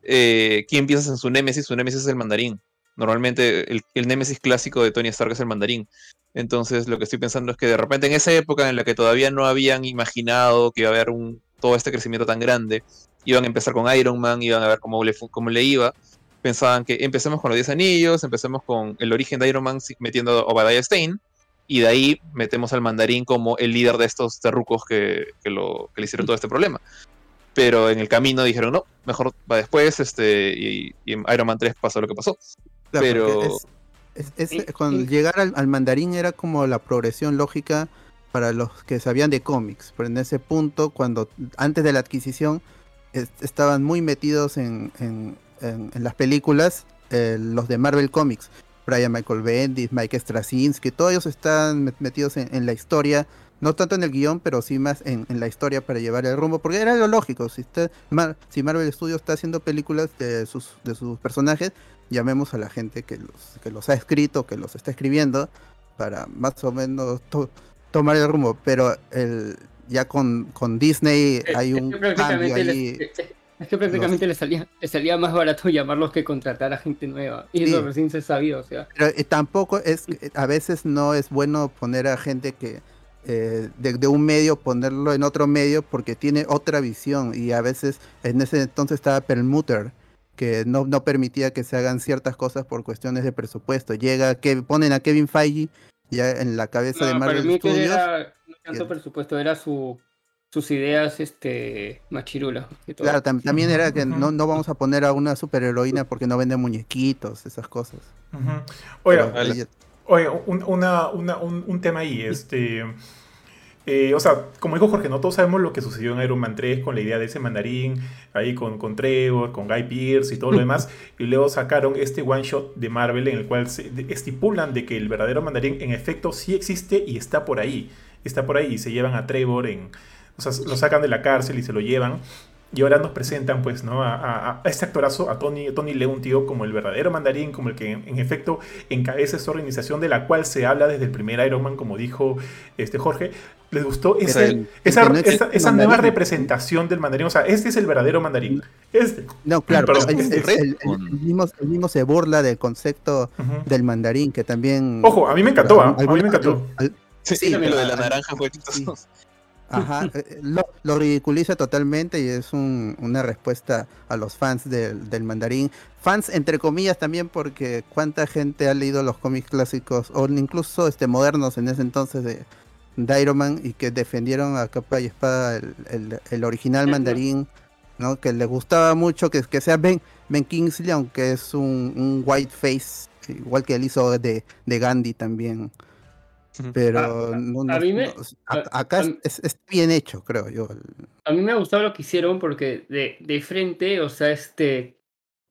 eh, ¿quién piensas en su némesis? Su némesis es el mandarín. Normalmente el, némesis clásico de Tony Stark es el mandarín. Entonces lo que estoy pensando es que de repente en esa época en la que todavía no habían imaginado que iba a haber un, todo este crecimiento tan grande, iban a empezar con Iron Man, iban a ver cómo le, cómo le iba, pensaban que empecemos con los 10 anillos, empecemos con el origen de Iron Man metiendo a Obadiah Stane, y de ahí metemos al mandarín como el líder de estos terrucos que, que le hicieron todo este problema. Pero en el camino dijeron, no, mejor va después, este, y, y en Iron Man 3 pasó lo que pasó. Claro, Pero- es- y- llegar al, al mandarín era como la progresión lógica para los que sabían de cómics, pero en ese punto, cuando antes de la adquisición es- estaban muy metidos en, en- en- en las películas, eh, los de Marvel Comics, Brian Michael Bendis, Mike Straczynski, todos ellos están met- metidos en, en la historia, no tanto en el guion, pero sí más en, en la historia para llevar el rumbo, porque era lo lógico, si, usted, Mar- si Marvel Studios está haciendo películas de sus, de sus personajes, llamemos a la gente que los, que los ha escrito, que los está escribiendo, para más o menos to- tomar el rumbo. Pero el, ya con, con Disney Es- hay es un que cambio les- es- es que prácticamente le salía, le salía más barato llamarlos que contratar a gente nueva. Y eso Sí. recién se sabía, o sea. Pero eh, tampoco es, a veces no es bueno poner a gente que eh, de, de un medio ponerlo en otro medio porque tiene otra visión y a veces en ese entonces estaba Perlmutter que no, no permitía que se hagan ciertas cosas por cuestiones de presupuesto. Llega que ponen a Kevin Feige ya en la cabeza de No, para Marvel mí que Studios. era no tanto que- presupuesto, era su sus ideas este machirulas. Claro, tam- también era que no, no vamos a poner a una superheroína porque no vende muñequitos, esas cosas. Ujú. Oiga, Pero Oye, un, una- una- un, un tema ahí, este... eh, o sea, como dijo Jorge, no todos sabemos lo que sucedió en Iron Man 3 con la idea de ese mandarín, ahí con, con Trevor, con Guy Pearce y todo lo demás, y luego sacaron este one shot de Marvel en el cual se estipulan de que el verdadero mandarín en efecto sí existe y está por ahí, está por ahí y se llevan a Trevor en... O sea, lo sacan de la cárcel y se lo llevan. Y ahora nos presentan, pues, ¿no? A, a- a este actorazo, a Tony, Tony Leung, tío, como el verdadero mandarín, como el que en efecto encabeza esta organización de la cual se habla desde el primer Iron Man, como dijo este Jorge. ¿Les gustó esa, el- esa, el esa- nueva representación del mandarín? O sea, este es el verdadero mandarín. Este. No, claro, Perdón, pero es el, el- el- Redcon. el mismo, el mismo se burla del concepto del mandarín, que también... Ojo, a mí me encantó, ¿ah? A mí me encantó. al- Sí, Sí, lo de la naranja fue chistoso. Ajá, eh, lo, lo ridiculiza totalmente y es un- una respuesta a los fans del, del mandarín. Fans entre comillas también porque cuánta gente ha leído los cómics clásicos o incluso este modernos en ese entonces de, de Iron Man y que defendieron a capa y espada el, el- el original Eh, mandarín ¿no? Que le gustaba mucho que, que sea Ben, ben Kingsley, aunque es un, un white face, igual que él hizo de, de Gandhi también. Pero A- a- no- a no- mí me- no- a- acá a es, es- bien hecho, creo yo. A mí me ha gustado lo que hicieron porque de, de frente, o sea, este,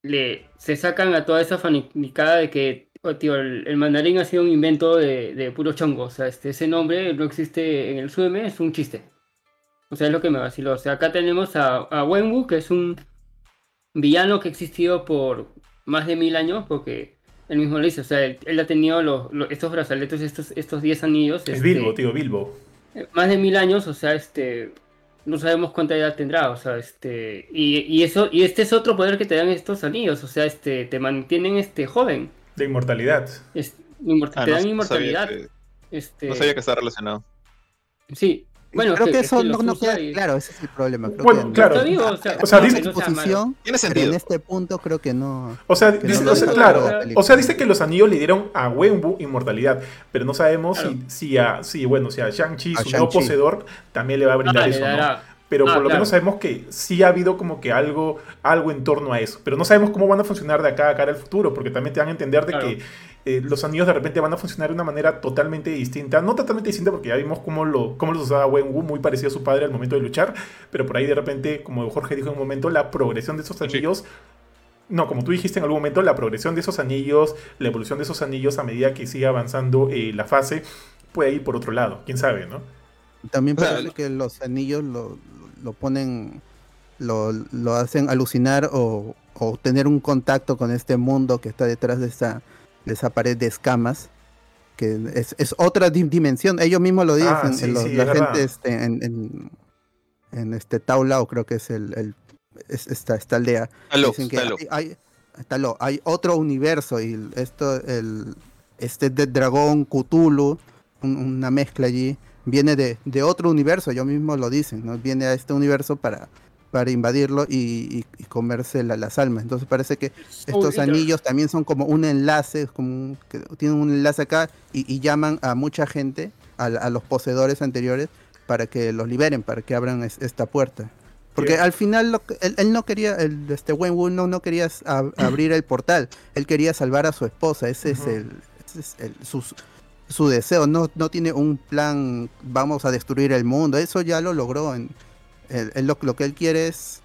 le, se sacan a toda esa fanaticada de que, oh, tío, el, el mandarín ha sido un invento de, de puro chongo. O sea, este, ese nombre no existe en el SUM, es un chiste. O sea, es lo que me vaciló. O sea, acá tenemos a, a Wenwu, que es un villano que ha existido por más de mil años, porque él mismo lo dice. O sea, él, él ha tenido los, los- estos brazaletes, estos, estos 10 anillos. Es este, Bilbo, tío, Bilbo. eh, más de mil años, o sea, este, no sabemos cuánta edad tendrá, o sea, este, y, y eso, y este es otro poder que te dan estos anillos, o sea, este, te mantienen, este, joven, De inmortalidad. es, inmort- Ah, te no- dan no sabía inmortalidad, que- este, No sabía que estaba relacionado. sí, bueno, creo que, es eso no, no queda y- claro, ese es el problema. Creo Bueno, que claro. Digo, o sea, O sea, no, dice- exposición, Tiene pero sentido. en este punto creo que no. O sea, dice- no o sea, lo claro, o sea, dice que los anillos le dieron a Wenwu inmortalidad, pero no sabemos Claro. si, si a, si, bueno, si a Shang-Chi, su nuevo Shang-Chi. poseedor, también le va a brindar Ah, eso, ¿no? Pero Ah, por lo claro. menos sabemos que sí ha habido como que algo, algo en torno a eso. Pero no sabemos cómo van a funcionar de acá a cara al futuro, porque también te van a entender de Claro. que eh, los anillos de repente van a funcionar de una manera totalmente distinta. No totalmente distinta, porque ya vimos cómo, lo, cómo los usaba Wenwu, muy parecido a su padre al momento de luchar. Pero por ahí de repente, como Jorge dijo en un momento, la progresión de esos Sí. anillos no, como tú dijiste en algún momento, la progresión de esos anillos, la evolución de esos anillos a medida que sigue avanzando eh, la fase, puede ir por otro lado, quién sabe, ¿no? También parece que los anillos lo, lo ponen, lo, lo hacen alucinar o, o tener un contacto con este mundo que está detrás de esa, de esa pared de escamas, que es, es otra di- dimensión. Ellos mismos lo dicen, Ah, sí, en los- sí, la es gente este, en, en, en este Taula, o creo que es el, el- es- esta, esta aldea. Talo, Dicen que Talo. hay, hay, Talo, hay otro universo y esto, el, este de dragón Cthulhu, un- una mezcla allí, viene de, de otro universo, ellos mismos lo dicen, ¿no? viene a este universo para, para invadirlo y, y- y comerse la- las almas. Entonces parece que estos anillos también son como un enlace, como un- que tienen un enlace acá y, y llaman a mucha gente, a, a los poseedores anteriores, para que los liberen, para que abran es- esta puerta. Porque al final lo él, él no quería, el, este Wenwu no, no quería ab- abrir el portal, él quería salvar a su esposa, ese es el, ese es el- su, su deseo, no, no tiene un plan, vamos a destruir el mundo, eso ya lo logró, en, él- él lo, lo que él quiere es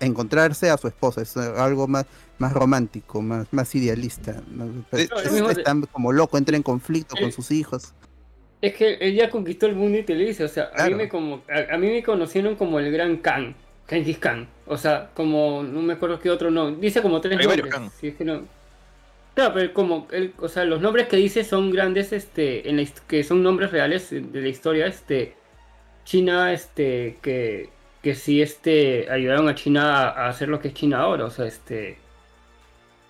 encontrarse a su esposa, es algo más, más romántico, más, más idealista, es- como loco, entra en conflicto con sus hijos. Es que él ya conquistó el mundo y te lo dice, o sea, a, mí me como, a, a mí me conocieron como el gran Khan, Genghis Khan, o sea, como, no me acuerdo qué otro no, dice como tres Hay varios nombres, Khan. si es que no. Claro, pero como, él, o sea, los nombres que dice son grandes, este, en la, que son nombres reales de la historia, este, China, este, que, que sí, este, ayudaron a China a, hacer lo que es China ahora, o sea, este,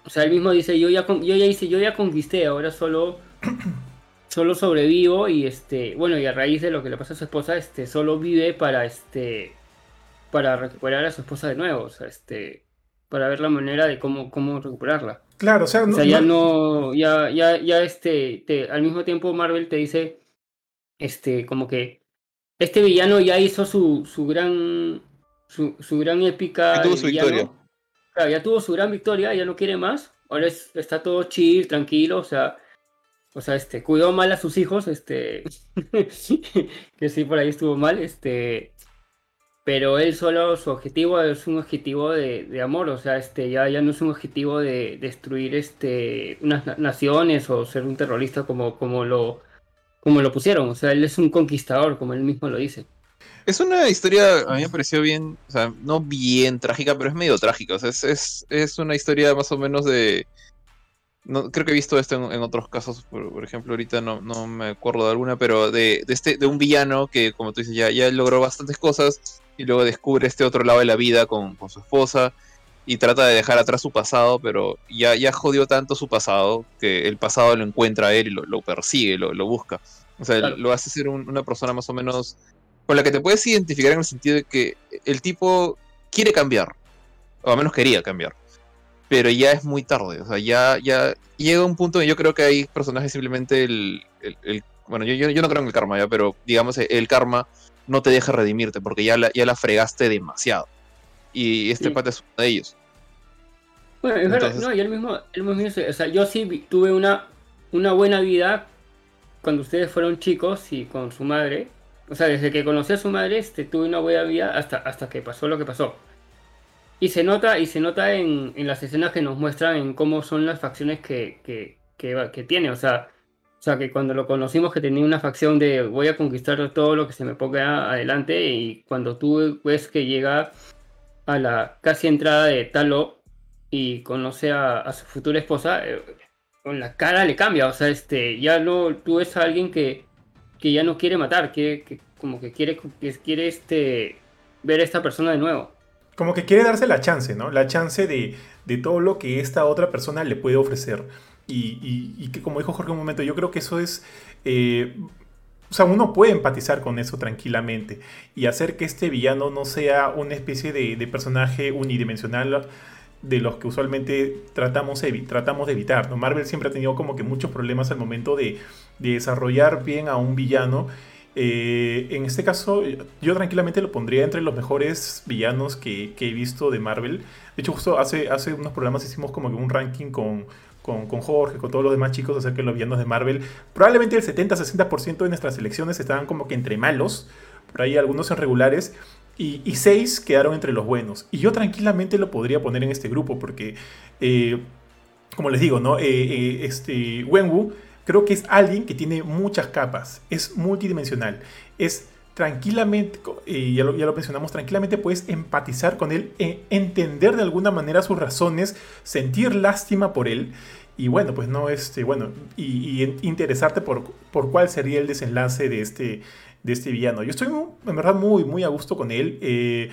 o sea, él mismo dice, yo ya, con- yo ya hice, yo ya conquisté, ahora solo solo sobrevivo y este, bueno, y a raíz de lo que le pasa a su esposa, este, solo vive para este, para recuperar a su esposa de nuevo, o sea, este, para ver la manera de cómo, cómo recuperarla. Claro, o sea, O no, sea, ya no- no, ya, ya, ya este, te, al mismo tiempo Marvel te dice, este, como que este villano ya hizo su, su gran, su, su gran épica. Ya tuvo su villano. victoria. Claro, ya tuvo su gran victoria, ya no quiere más. Ahora es- está todo chill, tranquilo, o sea, o sea, este, cuidó mal a sus hijos, este, que sí, por ahí estuvo mal, este, pero él solo, su objetivo es un objetivo de, de amor, o sea, este, ya, ya no es un objetivo de destruir, este, unas na- naciones o ser un terrorista como, como lo, como lo pusieron, o sea, él es un conquistador, como él mismo lo dice. Es una historia, a mí me pareció bien, o sea, no bien trágica, pero es medio trágica. O sea, es, es, es una historia más o menos de. No, creo que he visto esto en, en otros casos, por, por ejemplo, ahorita no, no me acuerdo de alguna, pero de, de, este, de un villano que, como tú dices, ya, ya logró bastantes cosas y luego descubre este otro lado de la vida con, con su esposa y trata de dejar atrás su pasado, pero ya, ya jodió tanto su pasado que el pasado lo encuentra a él y lo, lo persigue, lo, lo busca. O sea, Claro. lo hace ser un- una persona más o menos con la que te puedes identificar en el sentido de que el tipo quiere cambiar, o al menos quería cambiar, pero ya es muy tarde, o sea, ya, ya llega un punto, y yo creo que hay personajes simplemente el, el- el- bueno, yo, yo, yo no creo en el karma ya, pero digamos el karma no te deja redimirte porque ya la, ya la fregaste demasiado. Y este Sí. pata es uno de ellos. Bueno, es verdad, no, y él mismo, él mismo dice, o sea, yo sí tuve una, una buena vida cuando ustedes fueron chicos y con su madre. O sea, desde que conocí a su madre, este, tuve una buena vida hasta, hasta que pasó lo que pasó. Y se nota, y se nota en, en las escenas que nos muestran en cómo son las facciones que, que, que, tiene. O sea, o sea, que cuando lo conocimos que tenía una facción de voy a conquistar todo lo que se me ponga adelante. Y cuando tú ves que llega a la casi entrada de Talo y conoce a, a su futura esposa, eh, con la cara le cambia. O sea, este, ya no, tú ves alguien que, que ya no quiere matar, quiere, que, como que quiere, quiere este, ver a esta persona de nuevo. Como que quiere darse la chance, ¿no? La chance de, de todo lo que esta otra persona le puede ofrecer. Y, y- que como dijo Jorge un momento, yo creo que eso es... eh, o sea, uno puede empatizar con eso tranquilamente y hacer que este villano no sea una especie de personaje unidimensional de los que usualmente tratamos, tratamos de evitar. Marvel siempre ha tenido como que muchos problemas al momento de, de desarrollar bien a un villano. Eh, en este caso, yo tranquilamente lo pondría entre los mejores villanos que, que he visto de Marvel. De hecho, justo hace, hace unos programas hicimos como que un ranking con, con, con Jorge, con todos los demás chicos acerca de los villanos de Marvel. Probablemente el 70-60% de nuestras selecciones estaban como que entre malos, por ahí algunos en regulares, y, seis quedaron entre los buenos. Y yo tranquilamente lo podría poner en este grupo, porque, eh, como les digo, ¿no? Eh, eh, este, Wenwu creo que es alguien que tiene muchas capas, es multidimensional, es tranquilamente, ya lo, ya lo mencionamos, tranquilamente puedes empatizar con él, e- entender de alguna manera sus razones, sentir lástima por él, y bueno, pues no, este, bueno, y, y interesarte por, por cuál sería el desenlace de este, de este villano. Yo estoy en verdad muy, muy a gusto con él. eh,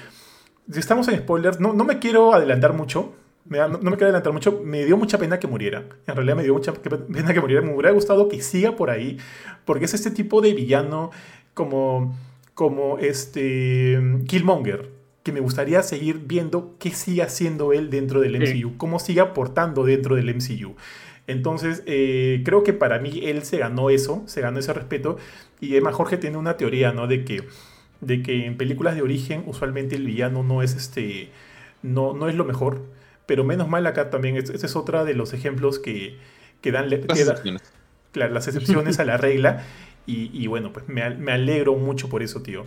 si estamos en spoilers, no, no me quiero adelantar mucho. me da- no, no me quiero adelantar mucho. Me dio mucha pena que muriera. En realidad me dio mucha pena que muriera. Me hubiera gustado que siga por ahí. Porque es este tipo de villano como, como este Killmonger. Que me gustaría seguir viendo qué sigue haciendo él dentro del Sí. MCU. Cómo sigue aportando dentro del MCU. Entonces, eh, creo que para mí él se ganó eso, se ganó ese respeto. Y además Jorge tiene una teoría, ¿no? De que, de que en películas de origen usualmente el villano no es este, no, no es lo mejor. Pero menos mal acá también, este es otra de los ejemplos que, que dan, Las que da- excepciones. claro, las excepciones a la regla. Y, y bueno, pues me, me alegro mucho por eso, tío.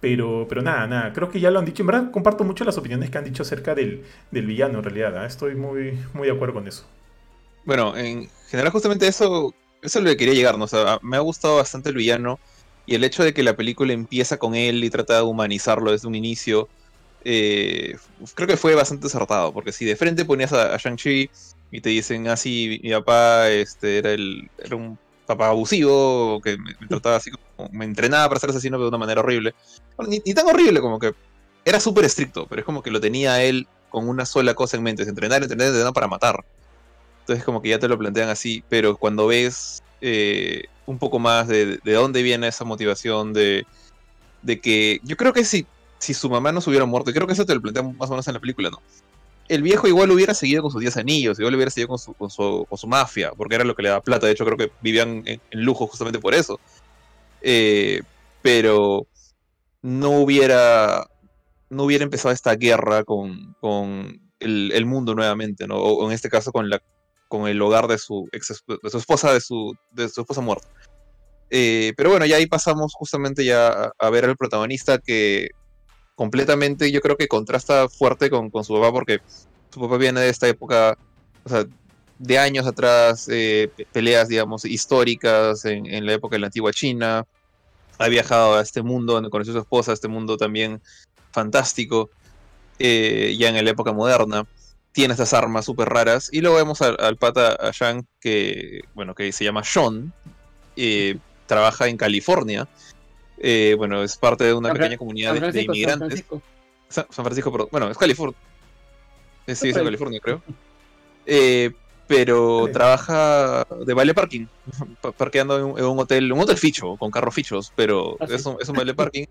Pero, pero nada, nada, creo que ya lo han dicho. En verdad, comparto mucho las opiniones que han dicho acerca del, del villano, en realidad. ¿ah? Estoy muy, muy de acuerdo con eso. Bueno, en general justamente eso, eso es lo que quería llegar. O sea, me ha gustado bastante el villano y el hecho de que la película empieza con él y trata de humanizarlo desde un inicio, eh, creo que fue bastante acertado, porque si de frente ponías a, a Shang-Chi y te dicen, ah, sí, mi papá este, era, el, era un papá abusivo, que me, trataba así como, me entrenaba para ser asesino pero de una manera horrible. Bueno, ni, ni tan horrible como que era súper estricto, pero es como que lo tenía él con una sola cosa en mente, es entrenar, entrenar, entrenar para matar. Entonces como que ya te lo plantean así, pero cuando ves eh, un poco más de, de dónde viene esa motivación de, que yo creo que si, si su mamá no se hubiera muerto, y creo que eso te lo plantean más o menos en la película, ¿no? El viejo igual hubiera seguido con sus 10 anillos, igual hubiera seguido con su, con su, con su mafia, porque era lo que le daba plata, de hecho creo que vivían en, lujo justamente por eso. Eh, pero no hubiera no hubiera empezado esta guerra con, con el, el mundo nuevamente, ¿no? O en este caso con la con el hogar de su ex de su esposa, de su, de su esposa muerta. Eh, pero bueno, ya ahí pasamos justamente ya a, ver al protagonista que completamente yo creo que contrasta fuerte con, con su papá porque su papá viene de esta época, o sea, de años atrás, eh, pe- peleas, digamos, históricas en, en la época de la antigua China. Ha viajado a este mundo, donde conoció a su esposa, a este mundo también fantástico, eh, ya en la época moderna. Tiene estas armas súper raras. Y luego vemos al, al pata, a Shang, que, bueno, que se llama Sean. eh, trabaja en California. Eh, bueno, es parte de una San pequeña comunidad de, de Francisco, San inmigrantes. Francisco. San, Francisco, perdón. Bueno, es California. Eh, Sí, es en. California, creo. Pero Vale. trabaja de vale parking, pa- parqueando en un, en un hotel, un hotel ficho, con carros fichos, pero Ah, es, un, es un vale parking.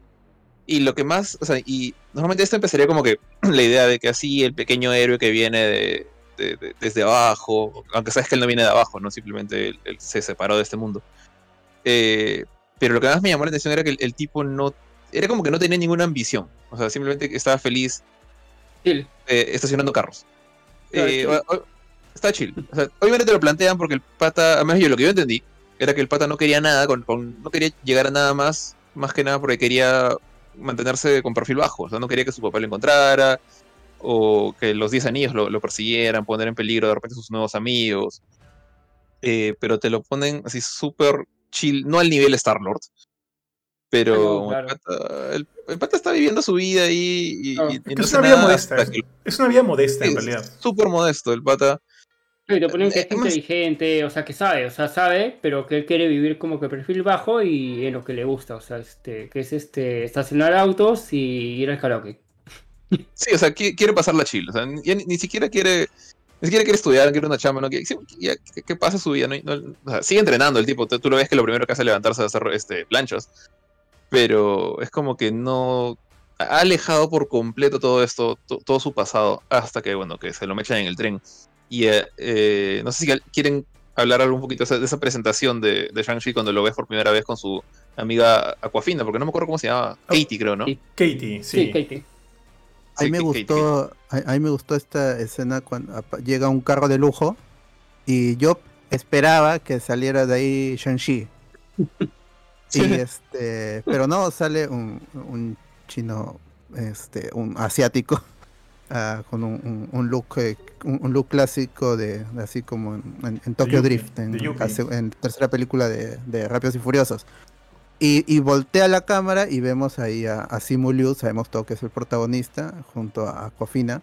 Y lo que más, o sea, y normalmente esto empezaría como que la idea de que así el pequeño héroe que viene de, de- de- desde abajo, aunque sabes que él no viene de abajo, ¿no? Simplemente él, él se separó de este mundo. Eh, pero lo que más me llamó la atención era que el, el tipo no, era como que no tenía ninguna ambición, o sea, simplemente estaba feliz Chill. eh, estacionando carros. Claro, Eh, chill. o- o- está chill. O sea, obviamente te lo plantean porque el pata, además yo lo que yo entendí, era que el pata no quería nada, con, con- no quería llegar a nada más, más que nada porque quería mantenerse con perfil bajo. O sea, no quería que su papá lo encontrara, o que los 10 anillos lo, lo persiguieran, poner en peligro de repente sus nuevos amigos. Eh, pero te lo ponen así súper chill, no al nivel Star-Lord. Pero Ah, el, pata, el- el pata está viviendo su vida ahí y, Claro. y- y Es no una vida modesta. Es, que- es una vida modesta en realidad. súper modesto el pata. Y te ponen que Eh, es además- inteligente, o sea, que sabe, o sea, sabe, pero que él quiere vivir como que perfil bajo y en lo que le gusta, o sea, este, que es este, estacionar autos y ir al karaoke. Sí, o sea, qui- quiere pasarla chill. O sea, ni, siquiera quiere. Ni siquiera quiere estudiar, quiere una chamba, no quiere. que, que pase su vida. No, No- o sea, sigue entrenando el tipo. Tú, tú lo ves que lo primero que hace es levantarse a hacer este, planchas. Pero es como que no. Ha alejado por completo todo esto, to- todo su pasado, hasta que, bueno, que se lo mechan en el tren. Y eh, eh, no sé si quieren hablar algo un poquito de esa, presentación de, de Shang-Chi cuando lo ves por primera vez con su amiga Aquafina, porque no me acuerdo cómo se llamaba. Katie, creo, ¿no? Katie, Sí, sí. Katie. A mí me gustó, a, mí me gustó esta escena cuando llega un carro de lujo y yo esperaba que saliera de ahí Shang-Chi. Sí. Y este, pero no, sale un, un chino, este, un asiático, ah, con un, un- un look, eh, un, look clásico de, así como en, Tokyo Drift, en en tercera película de, de Rápidos y Furiosos. Y, y voltea la cámara y vemos ahí a, a Simu Liu, sabemos todo que es el protagonista, junto a Aquafina.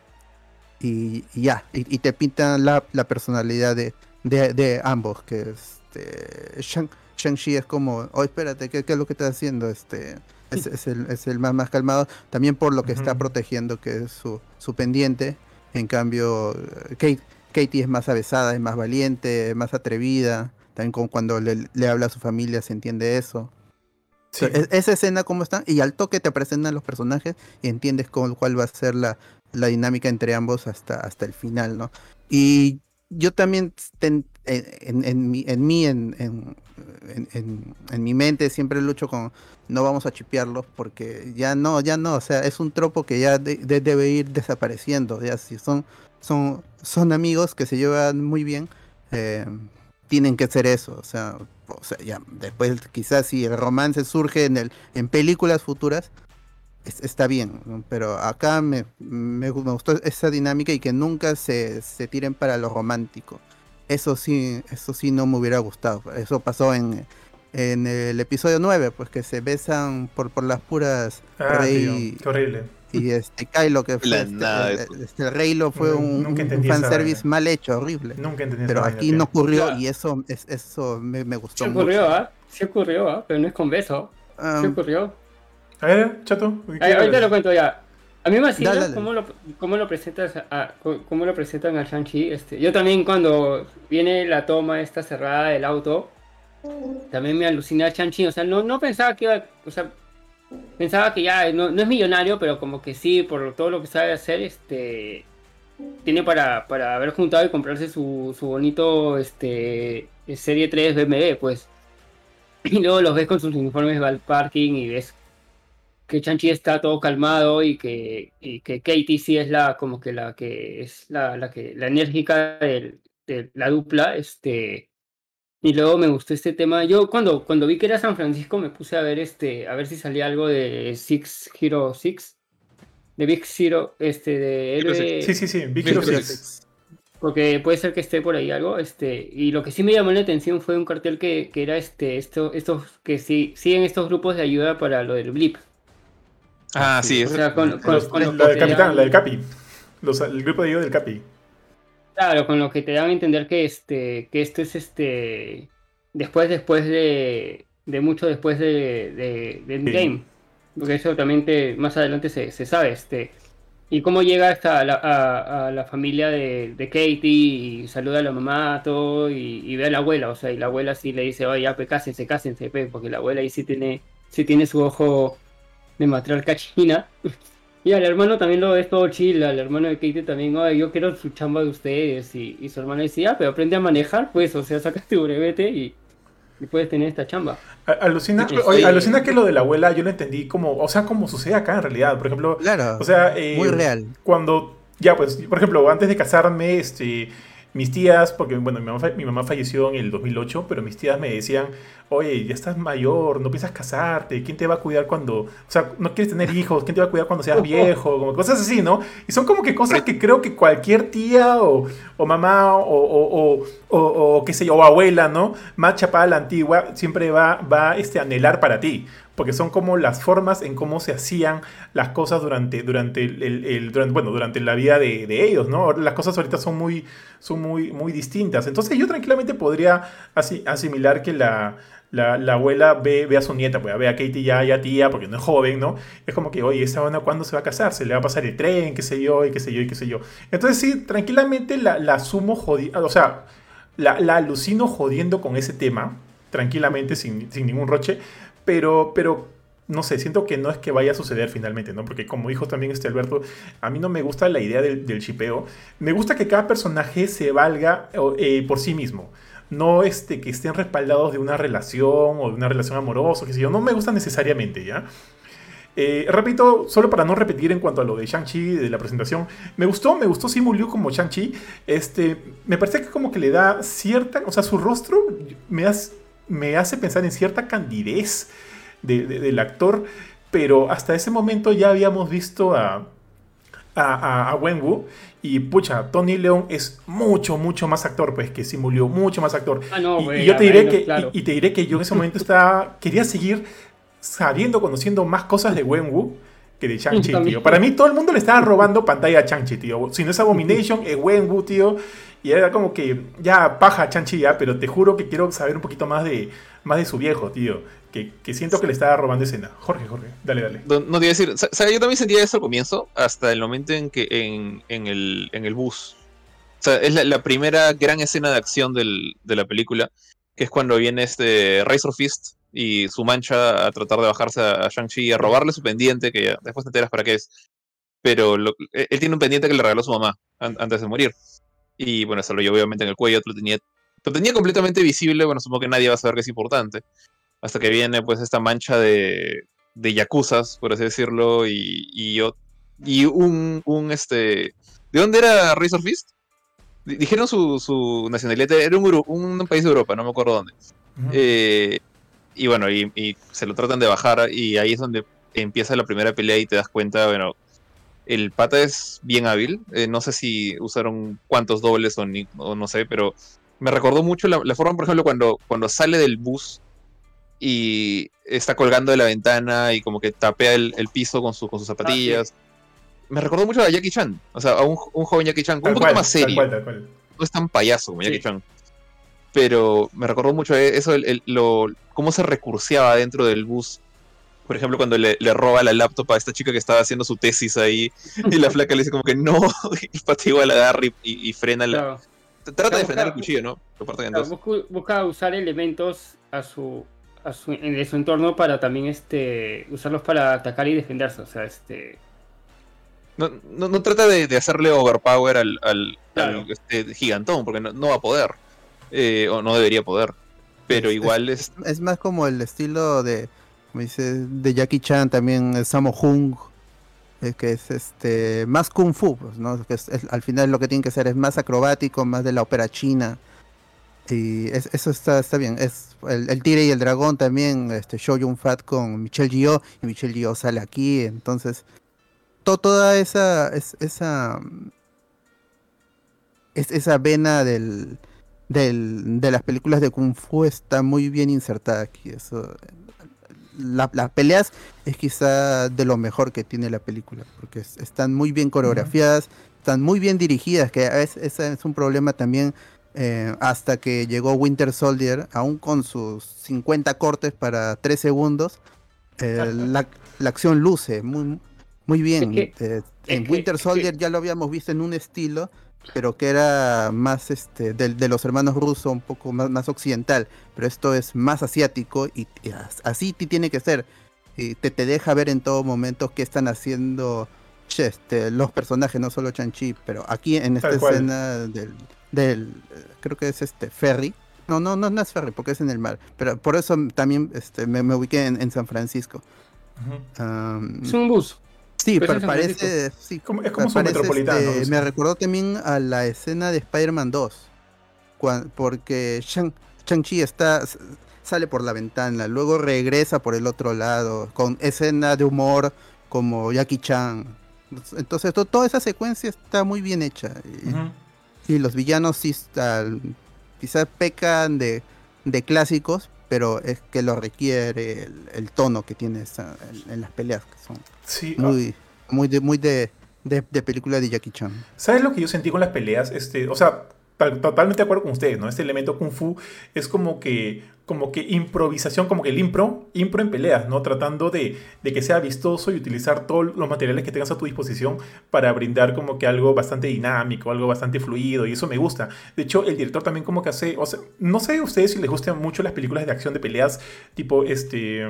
Y, y ya, y, y te pintan la, la personalidad de, de, de ambos, que este, Shang, Shang-Chi es como, oh, espérate, ¿qué, qué es lo que estás haciendo? Este, es, es el, es el más, más calmado, también por lo que está protegiendo, que es su, su pendiente. En cambio, eh, Kate, Katie es más avesada, es más valiente, más atrevida. También con cuando le, le habla a su familia se entiende eso. Sí. O sea, es- esa escena cómo está y al toque te presentan los personajes y entiendes cómo, cuál va a ser la, la dinámica entre ambos hasta, hasta el final, ¿no? Y yo también ten- en, en, mí, en, en, en- mi mente siempre lucho con no vamos a chipearlos porque ya no, ya no, o sea, es un tropo que ya de- de- debe ir desapareciendo, ya si son, son, son amigos que se llevan muy bien, eh, tienen que ser eso, o sea, ya después quizás si el romance surge en el en películas futuras es- está bien, pero acá me, me, me gustó esa dinámica y que nunca se, se tiren para lo romántico. Eso sí, eso sí no me hubiera gustado. Eso pasó en, en el episodio 9, pues que se besan por, por las puras Ah, Rey tío, qué horrible. y este Kylo que fue este, el, eso. este, el Reylo fue No, un, un fanservice mal hecho, horrible. Nunca entendí Pero aquí no ocurrió Ya. y eso es, eso me, me gustó Sí mucho. ocurrió, ¿ah? Sí ocurrió, ¿ah? Pero no es con beso. Ah, Sí ocurrió. A ver, chato. ¿qué Ahí- ahorita lo cuento ya. A mí me vacila Dale, dale. cómo lo, cómo lo presentas a, cómo lo presentan a Shang-Chi. Este, yo también cuando viene la toma esta cerrada del auto, también me alucina Shang-Chi. O sea, no, no pensaba que iba, o sea, pensaba que ya no, no es millonario, pero como que sí, por todo lo que sabe hacer, este, tiene para, para haber juntado y comprarse su, su bonito, este, serie 3 BMW, pues. Y luego los ves con sus uniformes al parking y ves que Chanchi está todo calmado y que, y que Katie sí es la como que la que es la, la que la enérgica del- de la dupla este y luego me gustó este tema yo cuando cuando vi que era San Francisco me puse a ver este a ver si salía algo de Six Hero Six de Big Zero este de héroe- Sí, sí, sí. Big Hero Six. porque puede ser que esté por ahí algo, este, y lo que sí me llamó la atención fue un cartel que, que era este, esto, estos, que sí, siguen estos grupos de ayuda para lo del blip. Ah, sí, O eso- sea, con, con- Los- con lo la del capitán, dan- la del Capi. Los- el grupo de ayuda del Capi. Claro, con lo que te dan a entender que este, que esto es este, después, después de, de mucho después de, de, de Endgame, porque eso también te, más adelante se, se sabe, este, y cómo llega hasta la, a, a la familia de, de Katie y saluda a la mamá, todo, y, y ve a la abuela, o sea, y la abuela sí le dice, oye, ya, pues cásense, cásense, pe", porque la abuela ahí sí tiene, sí tiene su ojo de matriarca china. Y al hermano también lo ves todo chill, al hermano de Katie también, oye, yo quiero su chamba de ustedes. Y, y su hermano dice, ah, pero aprende a manejar, pues, o sea, saca tu brevete y, y puedes tener esta chamba. A- Alucina, oye, alucina que lo de la abuela yo lo entendí como, o sea, como sucede acá en realidad. Por ejemplo, Claro, o sea, eh, muy real. cuando, ya pues, por ejemplo, antes de casarme, este, mis tías, porque bueno, mi mamá, mi mamá falleció en el 2008, pero mis tías me decían, oye, ya estás mayor, no piensas casarte, ¿quién te va a cuidar cuando, o sea, no quieres tener hijos, ¿quién te va a cuidar cuando seas viejo? Como cosas así, ¿no? Y son como que cosas que creo que cualquier tía o, o mamá o, o, o, o- o qué sé yo, o abuela, ¿no? Más chapada a la antigua, siempre va, va este, a anhelar para ti. Porque son como las formas en cómo se hacían las cosas durante, durante, el, el- durante, bueno, durante la vida de, de ellos, ¿no? Las cosas ahorita son muy, son muy, muy distintas. Entonces yo tranquilamente podría asi- asimilar que la, la, la abuela ve, ve a su nieta, pues ve a Katie ya, ya tía, porque no es joven, ¿no? Es como que, oye, esa buena cuándo se va a casar, se le va a pasar el tren, qué sé yo, y qué sé yo, y qué sé yo. Entonces sí, tranquilamente la, la asumo jodiendo, o sea, la, la alucino jodiendo con ese tema, tranquilamente, sin, sin ningún roche, pero, pero no sé, siento que no es que vaya a suceder finalmente, ¿no? Porque como dijo también este Alberto, a mí no me gusta la idea del, shipeo. Me gusta que cada personaje se valga eh, por sí mismo. No este, que estén respaldados de una relación o de una relación amorosa, qué sé yo. No me gusta necesariamente, ¿ya? Eh, repito, solo para no repetir en cuanto a lo de Shang-Chi, de la presentación, me gustó, me gustó Simu Liu como Shang-Chi. Este, me parece que como que le da cierta, o sea, su rostro me hace, me hace pensar en cierta candidez de- de- del actor, pero hasta ese momento ya habíamos visto a, a, Wenwu y pucha, Tony Leon es mucho, mucho más actor, pues, que Simu Liu, mucho más actor. Ah, no, y, yo te diré que, claro. y, y te diré que yo en ese momento estaba, quería seguir sabiendo, conociendo más cosas de Wenwu que de Shang-Chi, tío. Para mí todo el mundo le estaba robando pantalla a Shang-Chi, tío. Si no es Abomination, es Wenwu, tío. Y era como que ya paja Shang-Chi ya, pero te juro que quiero saber un poquito más de, más de su viejo, tío. Que, que siento que le estaba robando escena. Jorge, Jorge, dale, dale. No, no te iba a decir, o sea, yo también sentía eso al comienzo, hasta el momento en que en, en el, en el bus. O sea, es la, la primera gran escena de acción del- de la película, que es cuando viene este Razor Fist y su mancha a tratar de bajarse a, Shang-Chi y a robarle su pendiente, que ya después te enteras para qué es. Pero lo- él él tiene un pendiente que le regaló su mamá an- antes de morir. Y bueno, se lo llevó obviamente en el cuello, lo tenía, lo tenía completamente visible, bueno, supongo que nadie va a saber que es importante. Hasta que viene pues esta mancha de, de yakuzas, por así decirlo, y, y, o- y un, un este... ¿De dónde era Razor Fist? Di- Dijeron su, su nacionalidad, era un, un país de Europa, no me acuerdo dónde. Ujú. Eh, y bueno, y, y se lo tratan de bajar y ahí es donde empieza la primera pelea y te das cuenta, bueno, el pata es bien hábil. eh, no sé si usaron cuántos dobles o, ni- o no sé, pero me recordó mucho la, la forma, por ejemplo, cuando, cuando sale del bus y está colgando de la ventana y como que tapea el, el piso con, su- con sus zapatillas. Me recordó mucho a Jackie Chan, o sea, a un, un joven Jackie Chan, un cual, más tal serio cual, tal cual. no es tan payaso como Sí. Jackie Chan. Pero me recordó mucho e- eso, el, el- lo, cómo se recurseaba dentro del bus. Por ejemplo, cuando le, le roba la laptop a esta chica que estaba haciendo su tesis ahí, y la flaca le dice como que no, y pata igual agarra y, y- y frena la... Claro. Trata de frenar el cuchillo, ¿no? Claro, busca, busca usar elementos a su, a su, en su entorno para también este usarlos para atacar y defenderse. O sea, este. No, no, no trata de, de hacerle overpower al, al, Claro. al, este, gigantón, porque no, no va a poder. Eh, o no debería poder. Pero Es- igual es... Es más como el estilo de, como dice, de Jackie Chan también, el Sammo Hung, eh, que es este más kung fu, pues, ¿no? Que es- al final lo que tiene que ser es más acrobático, más de la ópera china. Y es- eso está, está bien. Es el, el tigre y el dragón también, este Show Yun Fat con Michelle Yeoh, y Michelle Yeoh sale aquí, entonces to- toda esa, es- esa es, esa vena del, del, de las películas de Kung Fu está muy bien insertada aquí. Eso, la- las peleas es quizá de lo mejor que tiene la película, porque es- están muy bien coreografiadas, están muy bien dirigidas, que es, ese es un problema también eh, hasta que llegó Winter Soldier, aún con sus 50 cortes para 3 segundos, eh, la, la acción luce muy, muy bien. Es que- Eh, en Winter que- Soldier ya lo habíamos visto en un estilo, pero que era más este de, de los hermanos rusos, un poco más, más occidental, pero esto es más asiático y, y as- así ti- tiene que ser. Y te, te deja ver en todo momento qué están haciendo este, los personajes, no solo Chanchi, pero aquí en esta escena del, del, creo que es este Ferry, No, no, no, no es ferry porque es en el mar. Pero por eso también este, me, me ubiqué en, en San Francisco. Es un bus. Sí, pero parece. Sí, Como- es como parece, metropolitano. este, me recordó también a la escena de Spider-Man 2. cuan- porque Shang- Shang-Chi está, sale por la ventana, luego regresa por el otro lado, con escena de humor como Jackie Chan. Entonces, to- toda esa secuencia está muy bien hecha. Y, los villanos sí quizás pecan de, de clásicos, pero es que lo requiere el, el tono que tiene esa- en, en las peleas, que son Sí, muy, muy de, muy de, de, de película de Jackie Chan. ¿Sabes lo que yo sentí con las peleas? Este, o sea, tal- totalmente de acuerdo con ustedes, ¿no? Este elemento kung fu es como que, como que improvisación, como que el impro, impro en peleas, ¿no? Tratando de, de que sea vistoso y utilizar todos los materiales que tengas a tu disposición para brindar como que algo bastante dinámico, algo bastante fluido, y eso me gusta. De hecho, el director también como que hace, no sé a ustedes si les gustan mucho las películas de acción de peleas, tipo, este...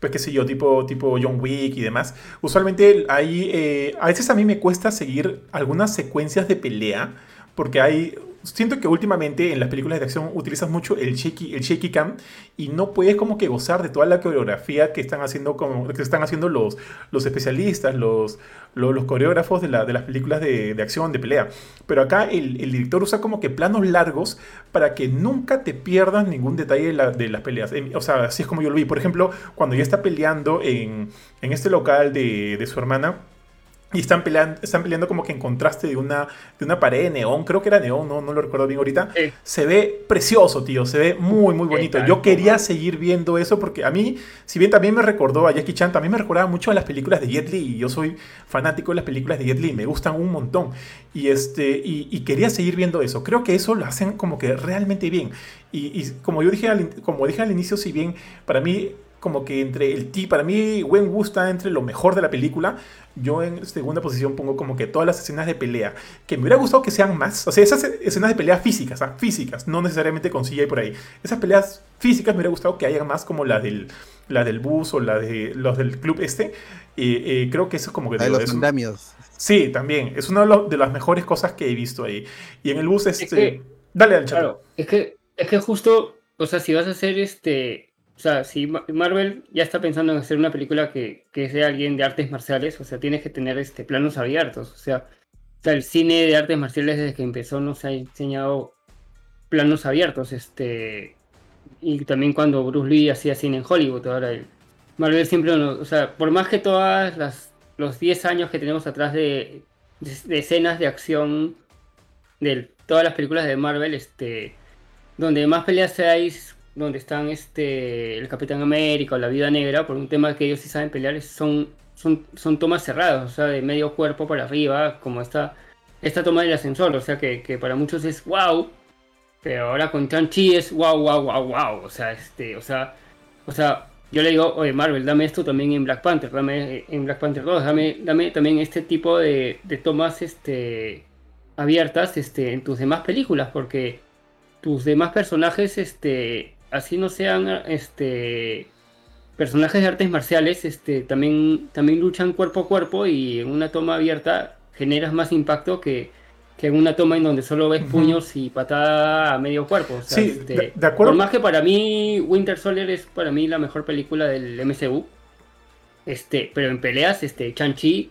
pues qué sé yo, tipo, tipo John Wick y demás. Usualmente hay, eh, a veces a mí me cuesta seguir algunas secuencias de pelea, porque hay, siento que últimamente en las películas de acción utilizas mucho el shaky, el shaky cam y no puedes como que gozar de toda la coreografía que están haciendo, como, que están haciendo los, los especialistas, los, los, coreógrafos de, la- de las películas de, de acción, de pelea. Pero acá el, el director usa como que planos largos para que nunca te pierdas ningún detalle de, de las peleas. Em, O sea, así es como yo lo vi. Por ejemplo, cuando ya está peleando en, en este local de, de su hermana. Y están peleando, están peleando como que en contraste de una, de una pared de neón, creo que era neón, no, no lo recuerdo bien ahorita. Sí. Se ve precioso, tío, se ve muy, muy bonito. Yo quería seguir viendo eso porque a mí, si bien también me recordó a Jackie Chan, también me recordaba mucho a las películas de Jet Li y yo soy fanático de las películas de Jet Li, me gustan un montón. Y, este, y, y quería seguir viendo eso. Creo que eso lo hacen como que realmente bien. Y, y como yo dije al, como dije al inicio, si bien para mí como que entre el ti, para mí Wen Wu está entre lo mejor de la película. Yo en segunda posición pongo como que todas las escenas de pelea, que me hubiera gustado que sean más, o sea, esas escenas de pelea físicas, ah, físicas, no necesariamente con silla y por ahí. Esas peleas físicas me hubiera gustado que haya más como la del, la del bus o la de los del club este. Eh, eh, creo que eso es como que La de los es andamios. Sí, también. Es una de, las mejores cosas que he visto ahí. Y en el bus, este. que- Dale al chat. Claro, es que, es que justo, o sea, si vas a hacer este, o sea, si Ma- Marvel ya está pensando en hacer una película que, que sea alguien de artes marciales, o sea, tienes que tener este planos abiertos, o sea, el cine de artes marciales desde que empezó nos ha enseñado planos abiertos, este, y también cuando Bruce Lee hacía cine en Hollywood, ahora el- Marvel siempre, o sea, por más que todas las los 10 años que tenemos atrás de, de- escenas de acción de todas las películas de Marvel, este, donde más peleas hay, es donde están este, el Capitán América o la Vida Negra, por un tema que ellos sí saben pelear, son, son, son tomas cerradas, o sea, de medio cuerpo para arriba, como esta, esta toma del ascensor, o sea, que, que para muchos es wow, pero ahora con Chan-Chi es wow, wow, wow, wow, o sea, este, o sea, o sea, yo le digo, oye Marvel, dame esto también en Black Panther, dame en Black Panther 2, dame, dame también este tipo de, de tomas, este, abiertas este, en tus demás películas, porque tus demás personajes, este, así no sean este, personajes de artes marciales, este, también, también luchan cuerpo a cuerpo y en una toma abierta generas más impacto que, que en una toma en donde solo ves puños y patada a medio cuerpo. o sea, Sí, este, de- de acuerdo. Por más que para mí Winter Soldier es para mí la mejor película del MCU. Este, pero en peleas, este, Chan-Chi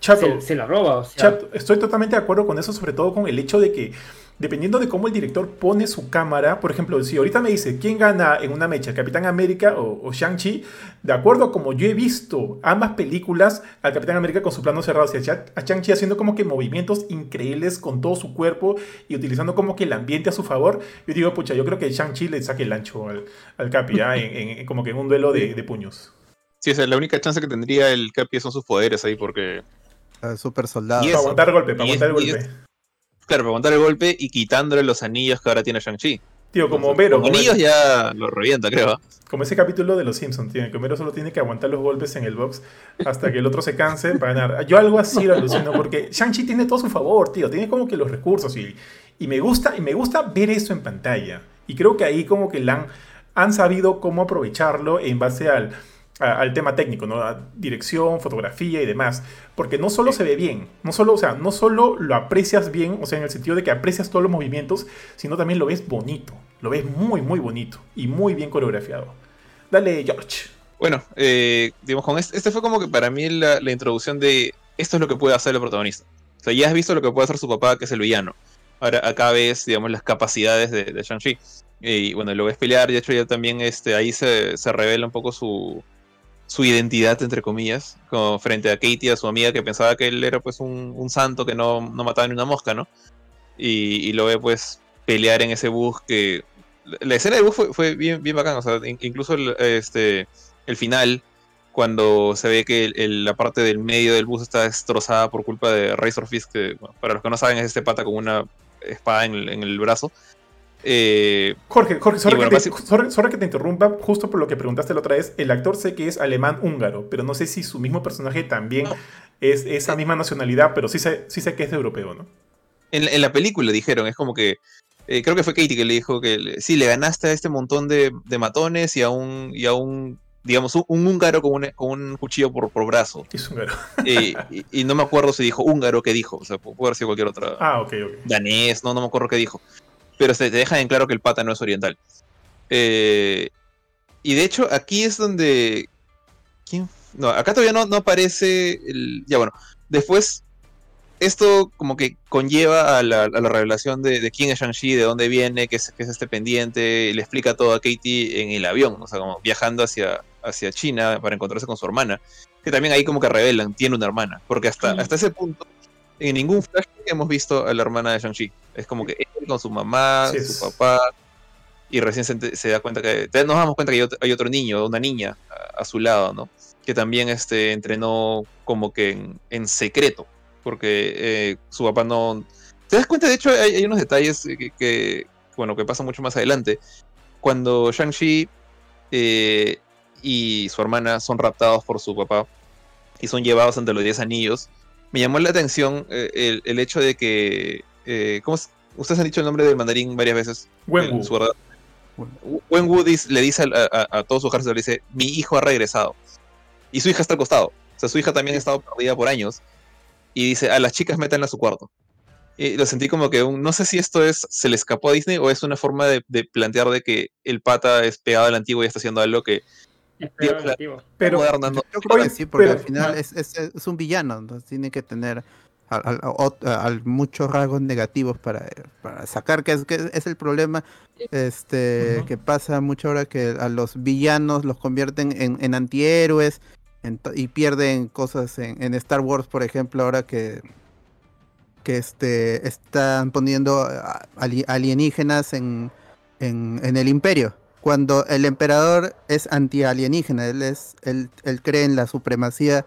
se, se la roba. O sea, Chato, estoy totalmente de acuerdo con eso, sobre todo con el hecho de que, dependiendo de cómo el director pone su cámara, por ejemplo, si ahorita me dice quién gana en una mecha, Capitán América o, o Shang-Chi, de acuerdo a como yo he visto ambas películas, al Capitán América con su plano cerrado hacia a Shang-Chi haciendo como que movimientos increíbles con todo su cuerpo y utilizando como que el ambiente a su favor, yo digo, pucha, yo creo que Shang-Chi le saque el ancho al, al Capi, ¿ah? en, en- en- como que en un duelo de, de puños. Sí, o sea, la única chance que tendría el Capi son sus poderes ahí, porque. ah, super soldado. Y Para aguantar golpe, para Y es- aguantar el y golpe. Claro, para aguantar el golpe y quitándole los anillos que ahora tiene Shang-Chi. Tío, como Entonces, Con como- anillos ya lo revienta, creo. Como ese capítulo de Los Simpsons, tiene que Homero solo tiene que aguantar los golpes en el box hasta que el otro se canse para ganar. Yo algo así lo alucino porque Shang-Chi tiene todo a su favor, tío. Tiene como que los recursos y, y me gusta y me gusta ver eso en pantalla. Y creo que ahí como que la han, han sabido cómo aprovecharlo en base al, al tema técnico, ¿no? Dirección, fotografía y demás. Porque no solo se ve bien, no solo, o sea, no solo lo aprecias bien, o sea, en el sentido de que aprecias todos los movimientos, sino también lo ves bonito. Lo ves muy, muy bonito y muy bien coreografiado. Dale, George. Bueno, eh, digamos, con este, este, fue como que para mí la, introducción de esto es lo que puede hacer el protagonista. O sea, ya has visto lo que puede hacer su papá, que es el villano. Ahora acá ves, digamos, las capacidades de, de Shang-Chi. Y bueno, lo ves pelear, de hecho ya también este, ahí se revela un poco su, su identidad, entre comillas, frente a Katie, a su amiga que pensaba que él era pues un, santo que no, no, mataba ni una mosca, ¿no? Y, y, lo ve pues pelear en ese bus que... La escena del bus fue, fue bien, bien o sea, incluso el, este, el final, cuando se ve que la parte del medio del bus está destrozada por culpa de Razor Fist, que para los que no saben es este pata con una espada en el brazo. Eh, Jorge, Jorge, sorry, que te, que te, interrumpa, justo por lo que preguntaste la otra vez. El actor sé que es alemán-húngaro, pero no sé si su mismo personaje también es esa misma nacionalidad, pero sí sé, sí sé que es de europeo, ¿no? En, la película dijeron, es como que. Eh, creo que fue Katie que le dijo que sí, le ganaste a este montón de, matones y a un, y a un digamos, un, húngaro con un, con un, cuchillo por, por brazo. Es húngaro. Eh, y, no me acuerdo si dijo húngaro qué dijo. O sea, puede haber sido cualquier otra. Ah, ok, ok. Danés, no, no me acuerdo qué dijo pero se te deja en claro que el pata no es oriental. Eh, y de hecho, aquí es donde. ¿Quién? No, acá todavía no, no aparece. El... Ya bueno, después. Esto como que conlleva a la, revelación de, quién es Shang-Chi, de dónde viene, qué es, qué es este pendiente, le explica todo a Katie en el avión, o sea, como viajando hacia, hacia China para encontrarse con su hermana, que también ahí como que revelan, tiene una hermana, porque hasta, hasta ese punto en ningún flash hemos visto a la hermana de Shang-Chi. Es como que él con su mamá, su papá, y recién se, da cuenta que. Nos damos cuenta que hay otro, niño, una niña a, su lado, ¿no? Que también este, entrenó como que en, secreto, porque eh, su papá no. ¿Te das cuenta? De hecho, hay, unos detalles que, bueno, que pasan mucho más adelante. Cuando Shang-Chi eh, y su hermana son raptados por su papá y son llevados ante los 10 anillos, me llamó la atención eh, el, hecho de que. Eh, ¿cómo Ustedes han dicho el nombre del mandarín varias veces. Wenwu. Wenwu le dice a, a, todos sus ejército, le dice, mi hijo ha regresado. Y su hija está al costado. O sea, su hija también ha estado perdida por años. Y dice, a las chicas métanla a su cuarto. Y lo sentí como que no sé si esto es se le escapó a Disney o es una forma de, de plantear de que el pata es pegado al antiguo y está haciendo algo que pero yo creo que sí, porque al final es, es, un villano, entonces tiene que tener al, muchos rasgos negativos para, para sacar, que es, que es el problema este que pasa mucho ahora que a los villanos los convierten en, en antihéroes y pierden cosas en, en, Star Wars, por ejemplo, ahora que que este están poniendo alienígenas en, en, en el imperio cuando el emperador es anti-alienígena, él, es, él, él, cree en la supremacía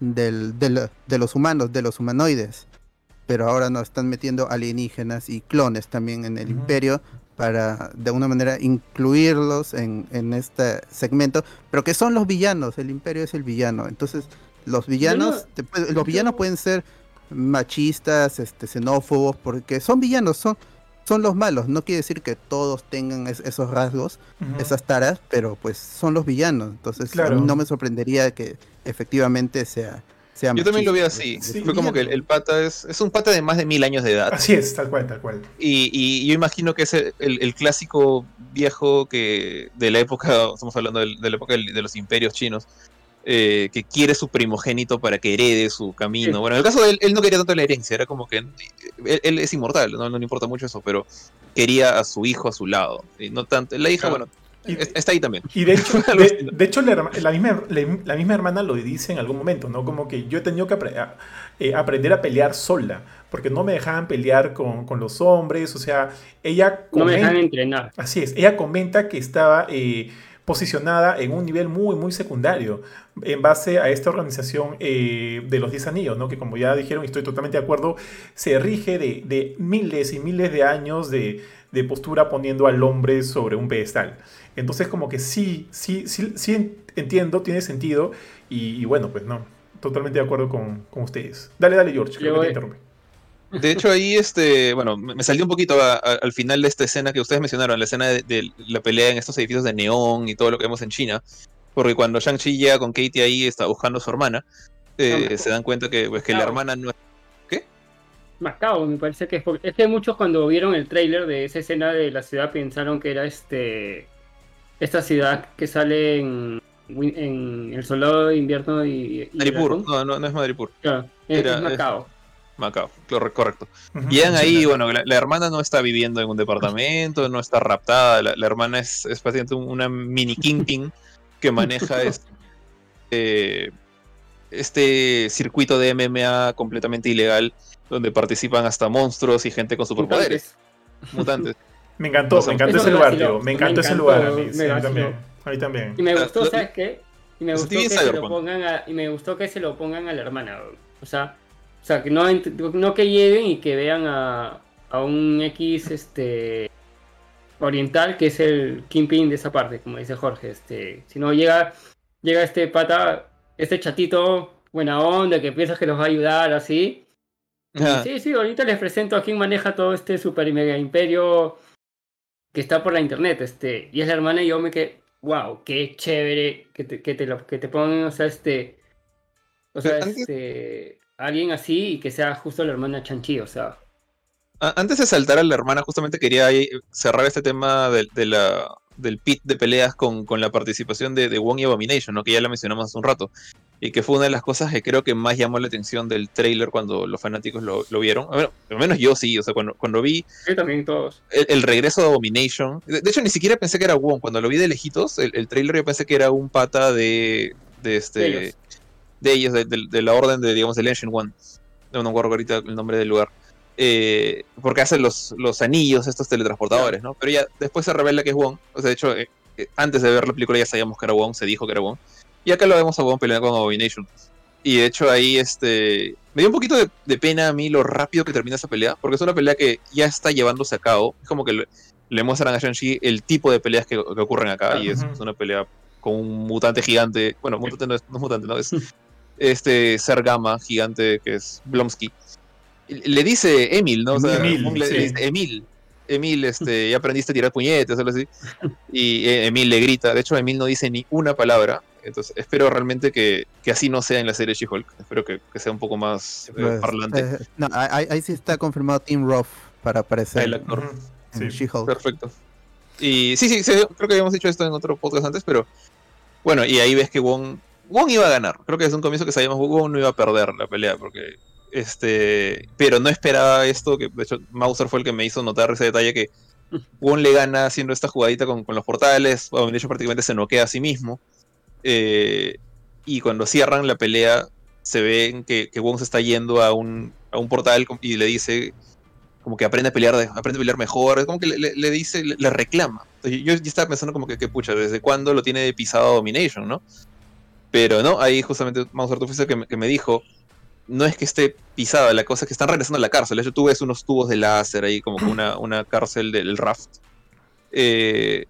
del, de los humanos, de los humanoides. Pero ahora nos están metiendo alienígenas y clones también en el imperio para de alguna manera incluirlos en, en, este segmento, pero que son los villanos, el imperio es el villano. Entonces, los villanos, los villanos pueden ser machistas, este, xenófobos, porque son villanos, son, son los malos. No quiere decir que todos tengan esos rasgos, esas taras, pero pues son los villanos. Entonces no me sorprendería que efectivamente sea. sea Yo también lo vi así. Fue como que el, pata es, es un pata de más de mil años de edad. Así es, tal cual, tal cual. Y, y yo imagino que es el, el, clásico viejo que de la época, estamos hablando de, la época de los imperios chinos, eh, que quiere su primogénito para que herede su camino. Bueno, en el caso de él, él no quería tanto la herencia, era como que él, es inmortal, ¿no? le importa mucho eso, pero quería a su hijo a su lado. Y no tanto, la hija, bueno, está ahí también. Y de hecho, de, hecho la, misma, la, misma hermana lo dice en algún momento, ¿no? Como que yo he tenido que eh, aprender a pelear sola, porque no me dejaban pelear con, con los hombres, o sea, ella... no me dejaban entrenar. Así es, ella comenta que estaba... Eh, posicionada en un nivel muy, muy secundario en base a esta organización eh, de los 10 anillos, ¿no? que como ya dijeron y estoy totalmente de acuerdo, se rige de, miles y miles de años de, postura poniendo al hombre sobre un pedestal. Entonces como que sí, sí, sí, sí entiendo, tiene sentido y, bueno, pues no, totalmente de acuerdo con, ustedes. Dale, dale George, que te interrumpe. De hecho, ahí, este, bueno, me salió un poquito al final de esta escena que ustedes mencionaron, la escena de, la pelea en estos edificios de neón y todo lo que vemos en China. Porque cuando Shang-Chi llega con Katie ahí, está buscando a su hermana, eh, No, se dan cuenta que, pues, que la hermana no es. Macao, me parece que es porque es que muchos cuando vieron el tráiler de esa escena de la ciudad pensaron que era este esta ciudad que sale en, en El Soldado de Invierno y. Dragón. No, no, no es Madripoor. Claro, es, Era- es Macao. Macao, corre- correcto. Llegan ahí, Sí, bueno, la, la hermana no está viviendo en un departamento, no está raptada, la, la hermana es, es un- una mini kingpin que maneja este, eh, este circuito de MMA completamente ilegal donde participan hasta monstruos y gente con superpoderes, mutantes. Me encantó, me encantó ese lugar, tío. Me encantó ese lugar a mí. me sí, a mí vaciló. también. A mí también. Y me Ah, gustó, ¿sabes qué? Y me gustó que se lo pongan a, y me gustó que se lo pongan a la hermana. O sea, o sea que no, que lleguen y que vean a, a un X este oriental que es el Kingpin de esa parte, como dice Jorge. Este, si no llega, llega este pata, este chatito, buena onda, que piensas que los va a ayudar así. Ah, Sí, sí, ahorita les presento a quien maneja todo este super y mega imperio que está por la internet, este, y es la hermana y yo me quedé, wow, qué chévere que te, que te, lo- que te pongan, o sea, este, o sea, antes- este, alguien así y que sea justo la hermana Chanchi, o sea, Antes de saltar a la hermana, justamente quería cerrar este tema del, de la, del pit de peleas con, con la participación de, de Wong y Abomination, ¿no? que ya la mencionamos hace un rato. Y que fue una de las cosas que creo que más llamó la atención del trailer cuando los fanáticos lo, lo vieron. Bueno, al menos yo sí, o sea, cuando, cuando vi yo también todos. el, el regreso de Abomination. De, de hecho, ni siquiera pensé que era Wong. Cuando lo vi de lejitos, el, el trailer yo pensé que era un pata de, de este. Ellos. De ellos, de, de- de la orden de, digamos, del Ancient One. No, me acuerdo ahorita el nombre del lugar. Eh, porque hacen los, los anillos, estos teletransportadores, ¿no? Pero ya después se revela que es Wong. O sea, de hecho, eh, eh, antes de ver la película ya sabíamos que era Wong, se dijo que era Wong. Y acá lo vemos a Wong peleando con Abomination. Y de hecho ahí este me dio un poquito de, de pena a mí lo rápido que termina esa pelea, porque es una pelea que ya está llevándose a cabo. Es como que le, le muestran a Shang-Chi el tipo de peleas que, que ocurren acá, y es, Ujú. es una pelea con un mutante gigante. Bueno, mutante no es, no es mutante, no es este ser gamma gigante que es Blomsky. Le dice Emil, ¿no? O sea, Emil, le, sí. le dice, Emil. Emil, este, ya aprendiste a tirar puñetes, algo así. Y eh, Emil le grita. De hecho, Emil no dice ni una palabra. Entonces, espero realmente que, que así no sea en la serie She-Hulk. Espero que, que sea un poco más eh, Pues, parlante. eh, no, ahí, ahí sí está confirmado Tim Roth para aparecer El actor. En Sí. She-Hulk. Perfecto. Y sí, sí, sí, creo que habíamos dicho esto en otro podcast antes, pero bueno, y ahí ves que Wong, Wong iba a ganar. Creo que desde un comienzo que sabíamos que Wong no iba a perder la pelea, porque este, pero no esperaba esto, que de hecho Mauser fue el que me hizo notar ese detalle que Wong le gana haciendo esta jugadita con, con los portales, Abomination prácticamente se noquea a sí mismo, eh, y cuando cierran la pelea se ven que, que Wong se está yendo a un, a un portal y le dice como que aprende a pelear, de- aprende a pelear mejor, como que le, le- le dice, le, le reclama. Entonces, yo, yo estaba pensando como que, que, pucha, ¿desde cuándo lo tiene pisado Domination, no? Pero no, ahí justamente Mauser tú fuiste que, me- que me dijo, no es que esté pisada, la cosa es que están regresando a la cárcel. Tú ves unos tubos de láser ahí, como una, una cárcel del Raft. Eh,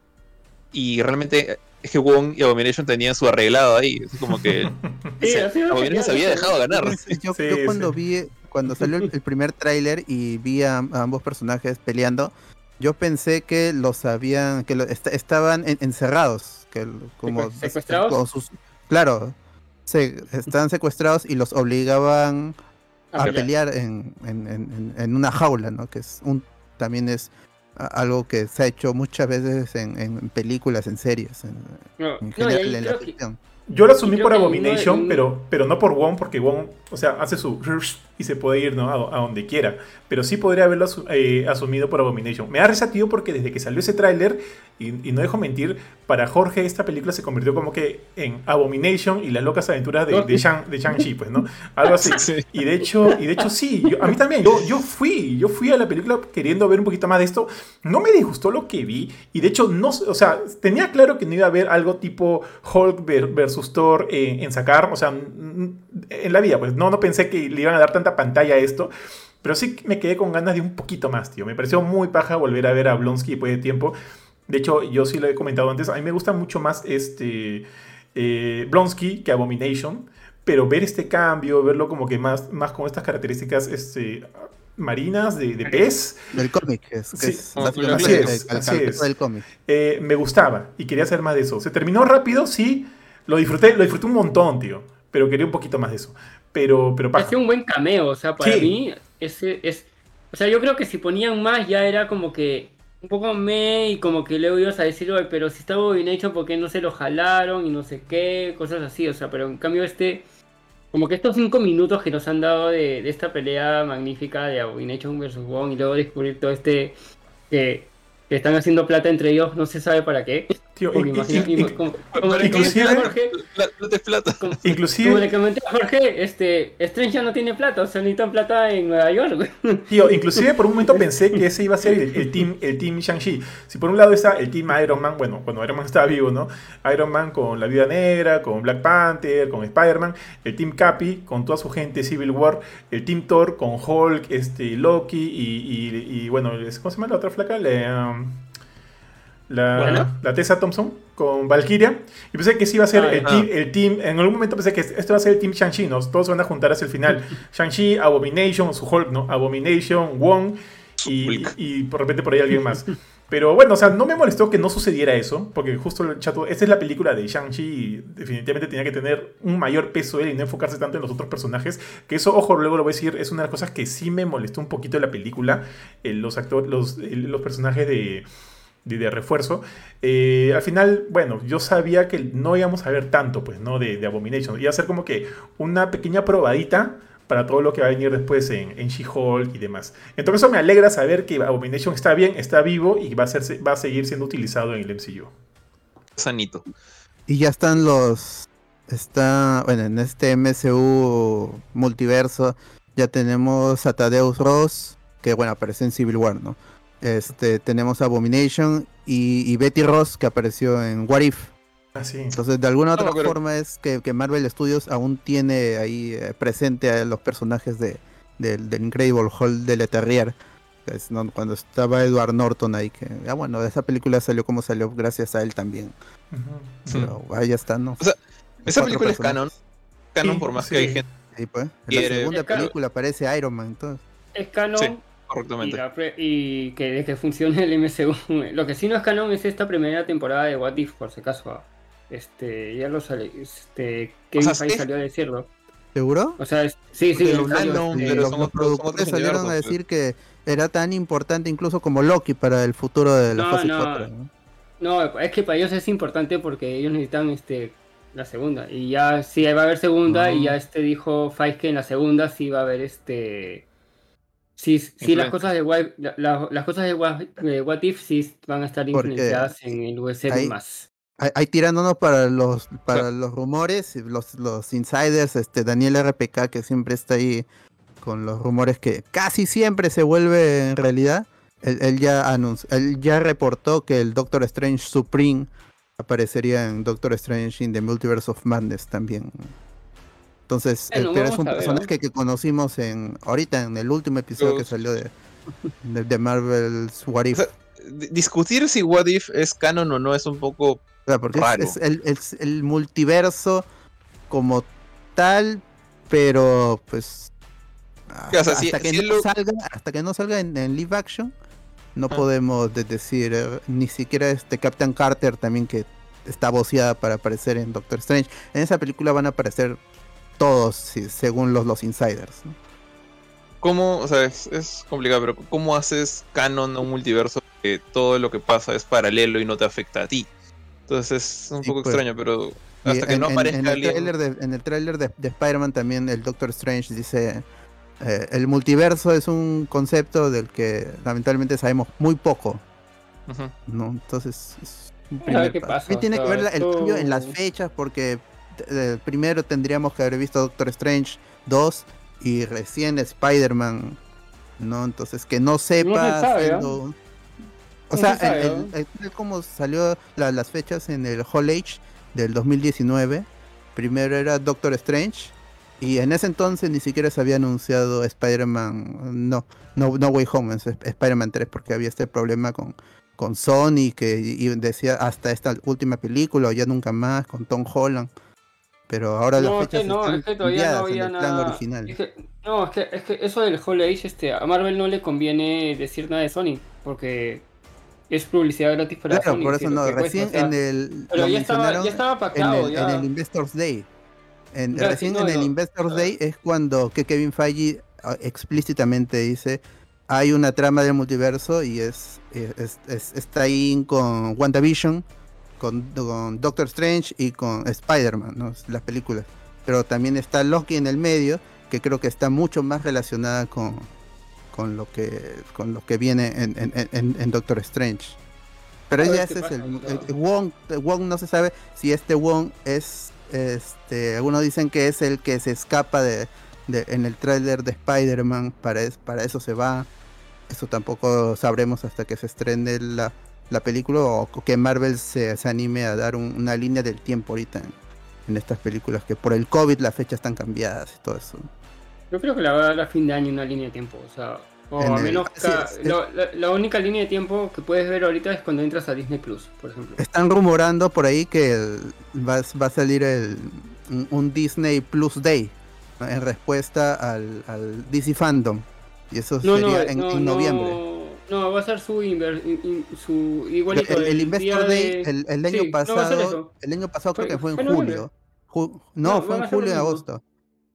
y realmente es que Wong y Abomination tenían su arreglado ahí. Es como que Sí, Abomination se había dejado ganar. Yo, Sí, yo cuando sí. vi, cuando salió el, el primer tráiler y vi a, a ambos personajes peleando, yo pensé que los habían, que lo- est- estaban en- encerrados, que como Secue- ¿secuestrados? como sus- claro, se, estaban secuestrados y los obligaban a a pelear. pelear en, en- en- en una jaula, ¿no? Que es un también es algo que se ha hecho muchas veces en, en películas, en series, en, No, no, general en la creo que- ficción. Yo lo asumí por Abomination, pero, pero no por Wong, porque Wong, o sea, hace su y se puede ir ¿no? a, a donde quiera. Pero sí podría haberlo asu- eh, asumido por Abomination. Me risa, tío, porque desde que salió ese tráiler, y, y no dejo mentir, para Jorge esta película se convirtió como que en Abomination y las locas aventuras de, de, Shang, de Shang-Chi, pues, ¿no? Algo así. Sí. Y de hecho, y de hecho sí, yo- a mí también, yo, yo fui, yo fui a la película queriendo ver un poquito más de esto, no me disgustó lo que vi, y de hecho, no, o sea, tenía claro que no iba a haber algo tipo Hulk ver- versus Thor eh, en sacar, o sea, en la vida, pues no, no pensé que le iban a dar tanta pantalla a esto, pero sí me quedé con ganas de un poquito más, tío, me pareció muy paja volver a ver a Blonsky después de tiempo, de hecho, yo sí lo he comentado antes, a mí me gusta mucho más este eh, Blonsky que Abomination, pero ver este cambio, verlo como que más, más con estas características este, marinas de, de pez, Del cómic, es, que Sí, es así básicamente es, el- el así es. del cómic. eh, me gustaba y quería hacer más de eso. Se terminó rápido, sí, Lo disfruté, lo disfruté un montón, tío. Pero quería un poquito más de eso. Pero, pero paja. Hacía un buen cameo, o sea, para Sí. mí, ese es. O sea, yo creo que si ponían más ya era como que un poco me y como que luego ibas a decir, "Oye, pero si estaba bien hecho, ¿por qué no se lo jalaron? Y no sé qué, cosas así, o sea, pero en cambio este. Como que estos cinco minutos que nos han dado de, esta pelea magnífica de Abomination vs. Wong y luego descubrir todo este. que, que están haciendo plata entre ellos, no se sabe para qué. Tío, Porque in- imagina, in- in- como, le inclusive- comenté a Jorge, La, plata es plata. como- inclusive- como le comenté a Jorge, este, Strange ya no tiene plata, o sea, necesitan plata en Nueva York, güey. Tío, inclusive por un momento pensé que ese iba a ser el, el team, el team Shang-Chi. Si por un lado está el team Iron Man, bueno, cuando Iron Man estaba vivo, ¿no? Iron Man con la Vida Negra, con Black Panther, con Spider-Man, el team Capi con toda su gente Civil War, el team Thor con Hulk, este, Loki y, y- y, bueno, ¿cómo se llama la otra flaca? La, um, la, Bueno. la Tessa Thompson con Valkyria. Y pensé que sí iba a ser Ah, el, team, el team. En algún momento pensé que esto va a ser el team Shang-Chi, ¿no? Todos se van a juntar hacia el final. Shang-Chi, Abomination, su Hulk, ¿no? Abomination, Wong y, y por repente por ahí alguien más. Pero bueno, o sea, no me molestó que no sucediera eso, porque justo el chato, esta es la película de Shang-Chi y definitivamente tenía que tener un mayor peso él y no enfocarse tanto en los otros personajes. Que eso, ojo, luego lo voy a decir, es una de las cosas que sí me molestó un poquito de la película. eh, los actores, los, eh, los personajes de, de, de refuerzo. Eh, al final, bueno, yo sabía que no íbamos a ver tanto, pues, ¿no? De, de Abomination. Iba a ser como que una pequeña probadita para todo lo que va a venir después en, en She-Hulk y demás. Entonces eso me alegra saber que Abomination está bien, está vivo y va a, ser, va a seguir siendo utilizado en el MCU. Sanito. Y ya están los. Está. Bueno, en este MCU multiverso ya tenemos a Tadeus Ross, que bueno, apareció en Civil War, ¿no? Este, tenemos a Abomination y, y Betty Ross, que apareció en What If. Así. Entonces, de alguna No, otra pero- forma es que, que Marvel Studios aún tiene ahí eh, presente a los personajes de, del- del Incredible Hulk de Leterrier. que es, ¿no? Cuando estaba Edward Norton ahí, que, ah, bueno, esa película salió como salió gracias a él también. Pero ahí ya está, ¿no? O sea, Esa película es canon. Canon Sí, por más sí. que hay gente Sí, pues. En la segunda película aparece Iron Man, entonces. Es canon Y, correctamente. la pre- y que, de que funcione el MCU. Lo que sí no es canon es esta primera temporada de What If, por si acaso. Este, ya lo sale, este, Kevin sea, Feige es- salió a decirlo. ¿Seguro? O sea, es- sí, sí, en serio, canon, este, pero los, productores salieron a decir que era tan importante incluso como Loki para el futuro de la No, fase no. 4. ¿no? No, es que para ellos es importante porque ellos necesitan este la segunda. Y ya sí va a haber segunda Ah. y ya este dijo Feige que en la segunda sí va a haber este sí, sí las cosas de What, la- la- las cosas de What, de What If sí van a estar Porque influenciadas en el USM ahí- más. Ahí, ahí tirándonos para los para los rumores, los, los insiders, este Daniel RPK que siempre está ahí con los rumores que casi siempre se vuelve en realidad. Él, él ya anunció, él ya reportó que el Doctor Strange Supreme aparecería en Doctor Strange in the Multiverse of Madness también. Entonces, eh, Bueno, pero es un ver, personaje que conocimos en ahorita en el último episodio que salió de, de, de Marvel's What If. O sea, di- discutir si What If es canon o no es un poco. O sea, porque es- raro. es, el, es el multiverso como tal, pero pues O sea, hasta, si- hasta que si no lo- salga, hasta que no salga en, en live action, no Ah. podemos de- decir eh, ni siquiera este Captain Carter también que está voceada para aparecer en Doctor Strange. En esa película van a aparecer todos, según los, los insiders. ¿no? ¿Cómo? O sea, es, es complicado, pero ¿cómo haces canon a un multiverso que todo lo que pasa es paralelo y no te afecta a ti? Entonces es un Sí, poco pues. extraño, pero hasta que en, no aparezca en el alguien. de, en el tráiler de, de Spider-Man también el Doctor Strange dice eh, el multiverso es un concepto del que lamentablemente sabemos muy poco. ¿no? Entonces es un primer qué pasa, También tiene que ver la- el cambio en las fechas porque eh, primero tendríamos que haber visto Doctor Strange 2 y recién Spider-Man, ¿no? Entonces que no sepa sabe, siendo- O No sea, se sabe, el, el- el- el cómo salió la- las fechas en el Hall Age del 2019, primero era Doctor Strange y en ese entonces ni siquiera se había anunciado Spider-Man, no, no, no Way Home, Spider-Man 3 porque había este problema con, con Sony que y decía hasta esta última película o ya nunca más con Tom Holland. Pero ahora No, las es que fechas no, están es que todavía no en había nada. original. es que- no, es que, es que eso del Hall Age, este, a Marvel no le conviene decir nada de Sony, porque es publicidad gratis para Claro, Sony, por que eso no, cuesta, recién o sea, en el. pero ya estaba, ya estaba en pactado, el, ya. en el Investors Day. En- recién en no, el. Investors. Day es cuando que Kevin Feige ah, explícitamente dice hay una trama del multiverso y es, es- es- está ahí con WandaVision, con, con Doctor Strange y con Spider-Man, ¿no? las películas. Pero también está Loki en el medio, que creo que está mucho más relacionada con, con lo que con lo que viene en, en- en- en Doctor Strange. Pero ya ese es el, claro. el- Wong, Wong no se sabe si este Wong es este algunos dicen que es el que se escapa de, de- en el tráiler de Spider-Man, para, es- para eso se va. Eso tampoco sabremos hasta que se estrene la, la película o que Marvel se, se anime a dar un- una línea del tiempo ahorita en, en estas películas, que por el COVID las fechas están cambiadas y todo eso. Yo creo que la va a dar a fin de año una línea de tiempo, o sea, o En a el- menos es- la, la- la única línea de tiempo que puedes ver ahorita es cuando entras a Disney Plus, por ejemplo. Están rumorando por ahí que el- va, va a salir el, un, un Disney Plus Day ¿no? en respuesta al, al DC Fandom. Y eso No, sería en, no, en no, noviembre. No, va a ser su, inver- in- in- su igualito. el, el Investor Day, de- el, el año Sí, ser pasado, el año pasado creo Fue- que fue en julio. Ju- No, no, fue en julio y agosto.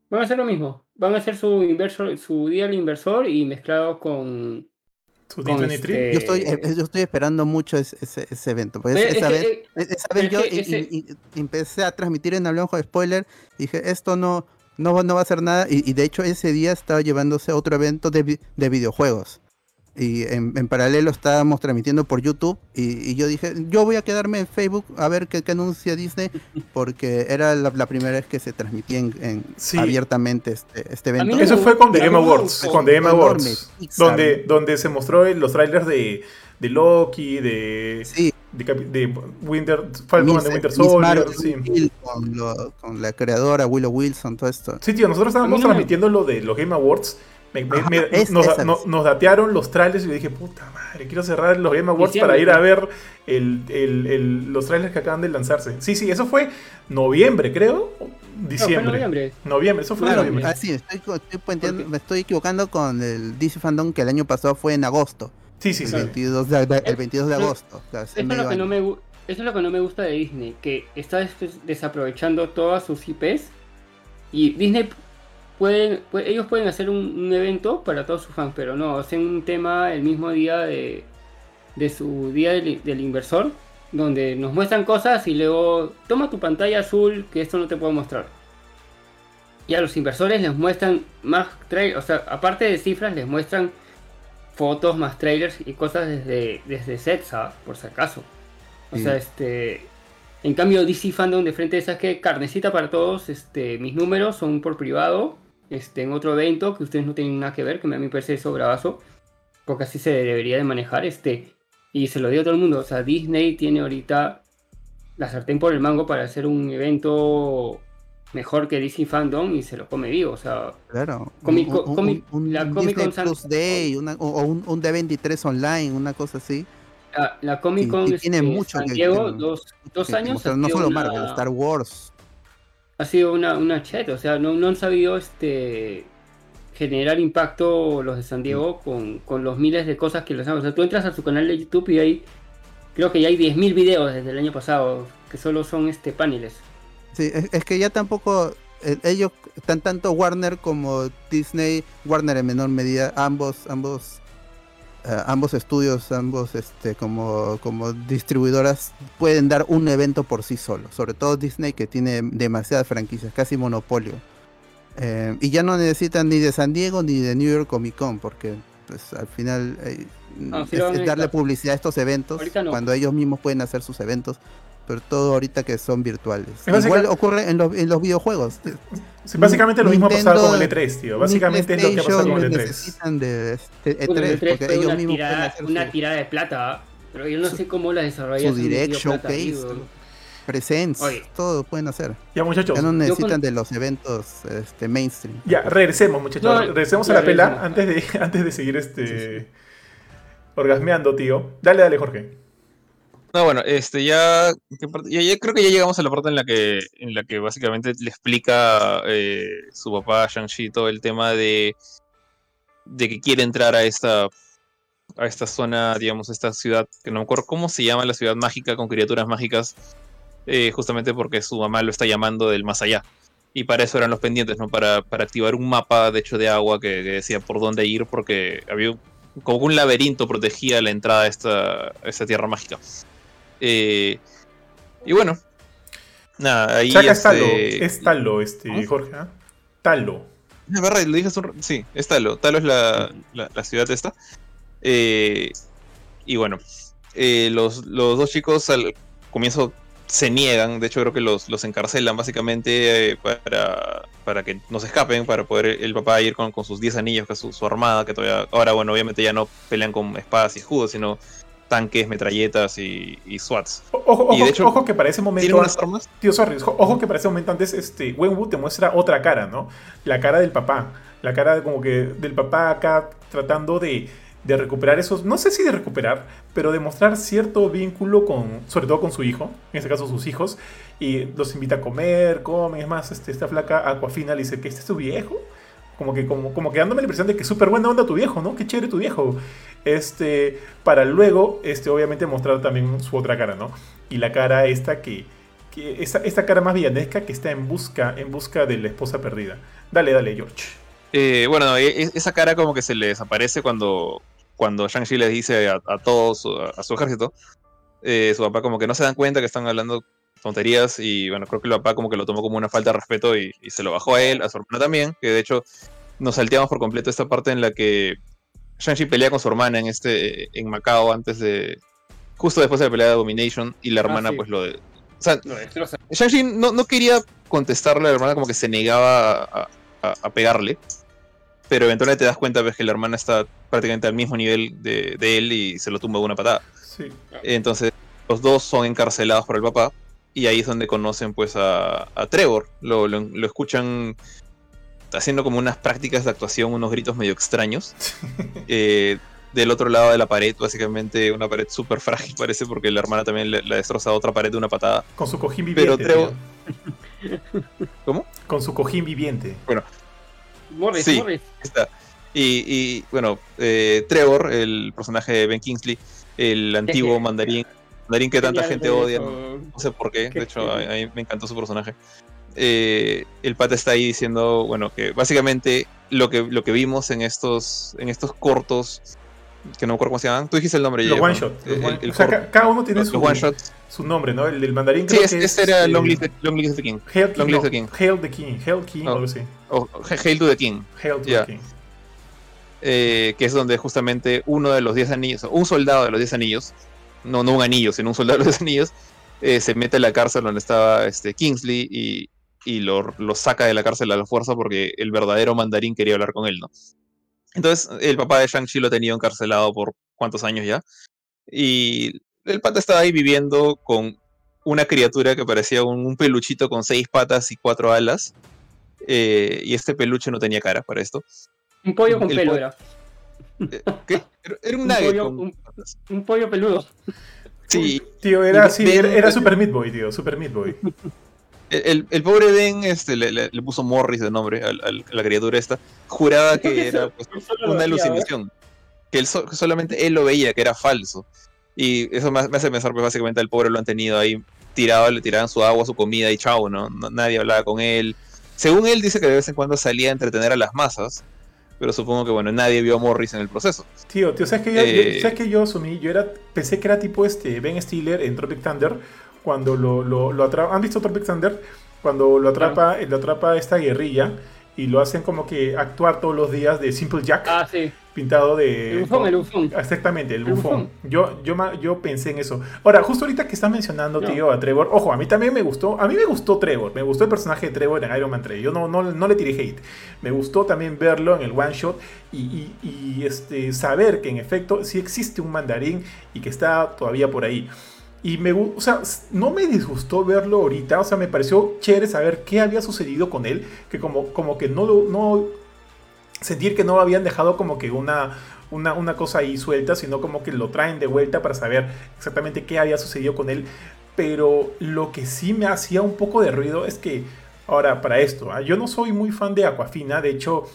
Van a hacer lo mismo. Van a hacer su inversor, su día del inversor y mezclado con. Su con D23. este- Yo estoy, eh, yo estoy esperando mucho ese, ese, ese evento. porque Eh, es esa vez, Esa Pero vez es yo que y- ese- y- y empecé a transmitir en Hablamos de Spoiler. Dije, esto no, no, va- no va a hacer nada. Y, y de hecho, ese día estaba llevándose a otro evento de, de videojuegos. Y en, en paralelo estábamos transmitiendo por YouTube. Y, y yo dije, yo voy a quedarme en Facebook a ver qué, qué anuncia Disney. Porque era la, la primera vez que se transmitía en, en- Sí. abiertamente este, este evento. no Eso fue con The me Awards. Con The Game Enorme, Awards. Donde, donde se mostró los trailers de, de Loki, de, Sí, de, de Winter, Falcon Winter Soldier. Sí. Con, lo- con la creadora Willow Wilson, todo esto. Sí, tío, nosotros estábamos no me- transmitiendo lo de los Game Awards. Me- me- Ajá, me- es- nos, datearon los trailers y yo dije, puta madre, quiero cerrar los Game Awards Diciembre, para ir a ver el- el- el- los trailers que acaban de lanzarse. Sí, sí, eso fue noviembre, creo. o No, fue Diciembre. en noviembre. Noviembre, eso fue en Claro, noviembre. Ah, sí, estoy, me estoy equivocando con el DC Fandom que el año pasado fue en agosto. Sí, sí, el, sí. 22 de, de- el 22 de agosto. o sea, hace Eso es, lo que no me, eso es lo que no me gusta de Disney, que está des- desaprovechando todas sus IPs y Disney pueden, pu- ellos pueden hacer un, un evento para todos sus fans, pero no, hacen un tema el mismo día de, de su día del, del inversor, donde nos muestran cosas y luego toma tu pantalla azul que esto no te puedo mostrar. Y a los inversores les muestran más trailers, o sea, aparte de cifras les muestran fotos más trailers y cosas desde, desde sets, ¿ah? por si acaso. O Sí. sea, este. En cambio, DC Fandom de frente esa que carnecita para todos, este, mis números son por privado, este, en otro evento que ustedes no tienen nada que ver, que a mí me parece eso bravazo, porque así se debería de manejar, este, y se lo digo a todo el mundo, o sea, Disney tiene ahorita la sartén por el mango para hacer un evento mejor que DC Fandom y se lo come vivo, o sea, Claro. Comic- un, un- Comic- un- la un Comic Disney Con San- Plus Day una- o, o un, un D23 online, una cosa así. la, la Comic Y- Con y tiene este, mucho San que- Diego, que- dos, dos que- que años, mostrar, ha no sido solo una- Marvel, Star Wars. Ha sido una, una chat, o sea, no, no han sabido este generar impacto los de San Diego con, con los miles de cosas que les han. O sea, tú entras a su canal de YouTube y hay, creo que ya hay 10.000 videos desde el año pasado que solo son este paneles. Sí, es, es que ya tampoco eh, ellos, tan tanto Warner como Disney, Warner en menor medida, ambos, ambos, ambos estudios, ambos este, como, como distribuidoras pueden dar un evento por sí solo. Sobre todo Disney que tiene demasiadas franquicias, casi monopolio. Eh, y ya no necesitan ni de San Diego ni de New York Comic Con porque pues al final eh, sí es, darle publicidad a estos eventos no. cuando ellos mismos pueden hacer sus eventos pero todo ahorita que son virtuales. Igual ocurre en los, en los videojuegos. Sí, básicamente lo mismo ha pasado con el E3, tío. Básicamente es lo que ha pasado con el E3. necesitan de este Bueno, E3 el E3 porque ellos una, mismos tirada, hacer una su tirada de plata, pero yo no su- sé cómo la desarrollan. su direct showcase, presents, Oye. todo pueden hacer. Ya, muchachos. Ya no necesitan con- de los eventos este, mainstream. Ya, regresemos, muchachos. No, regresemos ya, a la pela regresemos. antes de, antes de seguir este. Orgasmeando, tío. Dale, dale, Jorge. No, bueno, este ya, ya, creo que ya llegamos a la parte en la que, en la que básicamente le explica eh, su papá Shang-Chi todo el tema de, de que quiere entrar a esta a esta zona, digamos, esta ciudad, que no me acuerdo cómo se llama la ciudad mágica con criaturas mágicas, eh, justamente porque su mamá lo está llamando del más allá. Y para eso eran los pendientes, ¿no? Para, para activar un mapa, de hecho, de agua que, decía por dónde ir, porque había como un laberinto protegía la entrada a esta, a esta tierra mágica. Eh, y bueno, nada, ahí. Chaca es Talo, este, es Talo, este. Jorge. ¿ah? Talo. Es verdad, lo dije hace un ra- Sí, es Talo. Talo es la, la- la ciudad esta. Eh, y bueno, eh, los, los dos chicos al comienzo se niegan. De hecho, creo que los, los encarcelan básicamente para, para que no se escapen, para poder el papá ir con, con sus 10 anillos, que es su, su armada, que todavía. Ahora, bueno, obviamente ya no pelean con espadas y escudos, sino tanques, metralletas y, y SWATs. Ojo, Y de ojo, hecho, ojo que para ese ¿Tienen momento. unas armas? Tío, sorry, ojo- ojo que para ese momento antes, este, Wenwu te muestra otra cara, ¿no? La cara del papá. La cara como que del papá acá tratando de, de recuperar esos, no sé si de recuperar, pero de mostrar cierto vínculo con, sobre todo con su hijo, en este caso sus hijos, y los invita a comer, comen, es más, este, esta flaca Aquafina le dice que este es tu viejo. Como que, como, como que dándome la impresión de que súper buena onda tu viejo, ¿no? Qué chévere tu viejo. Este, para luego, este, obviamente mostrar también su otra cara, ¿no? Y la cara esta que, que esta, esta cara más villanesca que está en busca, en busca de la esposa perdida. Dale, dale, George. Eh, bueno, no, e- e- esa cara como que se le desaparece cuando, cuando Shang-Chi les dice a, a todos, a, su ejército, eh, su papá como que no se dan cuenta que están hablando tonterías y bueno, creo que el papá como que lo tomó como una falta de respeto y, y se lo bajó a él, a su hermana también, que de hecho nos salteamos por completo esta parte en la que Shang-Chi pelea con su hermana en este en Macao antes de justo después de la pelea de Domination y la hermana sí. pues lo de o sea. Shang-Chi no, no quería contestarle a la hermana, como que se negaba a, a- a pegarle. Pero eventualmente te das cuenta ves que la hermana está prácticamente al mismo nivel de, de él y se lo tumba de una patada. Sí. Entonces, los dos son encarcelados por el papá. Y ahí es donde conocen pues a, a Trevor. Lo, lo- lo escuchan haciendo como unas prácticas de actuación, unos gritos medio extraños. Eh, del otro lado de la pared, básicamente una pared súper frágil parece, porque la hermana también le, le destroza otra pared de una patada. Con su cojín Pero viviente. Trevor-. ¿Cómo? Con su cojín viviente. Morris, Sí. Morris. Está. Y, y, bueno, eh, Trevor, el personaje de Ben Kingsley, el antiguo mandarín, mandarín que tanta Genial gente odia, no, no sé por qué, Qué de hecho a, a mí me encantó su personaje. Eh, el pata está ahí diciendo, bueno, que básicamente lo que, lo que vimos en estos, en estos cortos, que no me acuerdo cómo se llaman, tú dijiste el nombre. Los one ¿no? shot. El- el o sea, corto. cada uno tiene su, one shots. su nombre, ¿no? El del mandarín Sí, creo que ese es, era Long Live, the, Long Live the King. Hail Live the King. Hail the King. Hail King, algo así. O Hail to the King. Hail to the King. eh, que es donde justamente uno de los 10 anillos, un soldado de los 10 anillos, no, no un anillo, sino un soldado de los 10 anillos, eh, se mete a la cárcel donde estaba este, Kingsley y, y lo, lo saca de la cárcel a la fuerza porque el verdadero mandarín quería hablar con él, ¿no? Entonces, el papá de Shang-Chi lo ha tenido encarcelado por cuántos años ya. Y el pata estaba ahí viviendo con una criatura que parecía un, un peluchito con seis patas y cuatro alas. eh, y este peluche no tenía cara para esto. Un pollo con El pelo po- era. Eh, ¿Qué? Era- Era un Un nugget pollo- con un- pollo peludo. Sí, Tío, era así, era, era Super Meat Boy, tío. Super Meat Boy. El, el- pobre Ben este, le, le- le puso Morris de nombre a la criatura esta. Juraba que era pues, una veía, alucinación. Que él so- solamente él lo veía, que era falso. Y eso me, me hace pensar, pues básicamente al pobre lo han tenido ahí tirado, le tiraban su agua, su comida y chao, ¿no? No- Nadie hablaba con él. Según él dice que de vez en cuando salía a entretener a las masas, pero supongo que bueno, nadie vio a Morris en el proceso. Tío, tío, ¿sabes que yo, Eh. yo- ¿sabes que yo asumí? Yo era, pensé que era tipo este Ben Stiller en Tropic Thunder, cuando lo, lo, lo atrapa. ¿Han visto Tropic Thunder? Cuando lo atrapa, lo atrapa esta guerrilla y lo hacen como que actuar todos los días de Simple Jack, Ah, sí. pintado de... El bufón, el bufón. Exactamente, el El bufón. bufón. Yo, yo, yo pensé en eso. Ahora, justo ahorita que estás mencionando, No. tío, a Trevor, ojo, a mí también me gustó, a mí me gustó Trevor, me gustó el personaje de Trevor en Iron Man 3. Yo no, no, no le tiré hate. Me gustó también verlo en el one shot y, y- y, este, saber que en efecto sí existe un mandarín y que está todavía por ahí. Y me, o sea, no me disgustó verlo ahorita, o sea, me pareció chévere saber qué había sucedido con él, que como, como que no, lo- no sentir que no habían dejado como que una, una, una cosa ahí suelta, sino como que lo traen de vuelta para saber exactamente qué había sucedido con él. Pero lo que sí me hacía un poco de ruido es que, ahora, para esto, ¿ah? yo no soy muy fan de Aquafina, de hecho,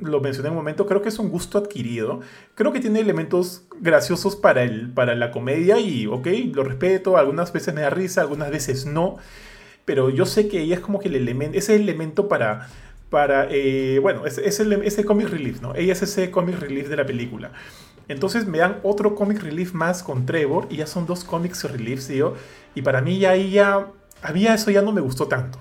lo mencioné en un momento, creo que es un gusto adquirido. Creo que tiene elementos graciosos para, el, para la comedia y, ok, lo respeto, algunas veces me da risa, algunas veces no, pero yo sé que ella es como que el elemento, ese elemento para, para eh, bueno, es, es el, ese comic relief, ¿no? Ella es ese comic relief de la película. Entonces me dan otro comic relief más con Trevor y ya son dos comics reliefs, tío. Y para mí ya ya, a mí eso ya no me gustó tanto.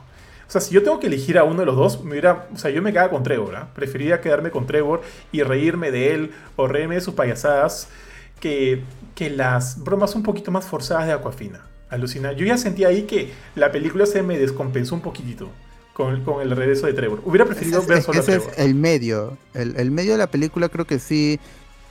O sea, si yo tengo que elegir a uno de los dos, me hubiera, o sea, yo me quedaba con Trevor, ¿ah? Preferiría quedarme con Trevor y reírme de él o reírme de sus payasadas que, que las bromas un poquito más forzadas de Aquafina. Alucina. Yo ya sentía ahí que la película se me descompensó un poquitito con, con el regreso de Trevor. Hubiera preferido ver solo a ese Trevor. es el medio. El, el medio de la película creo que sí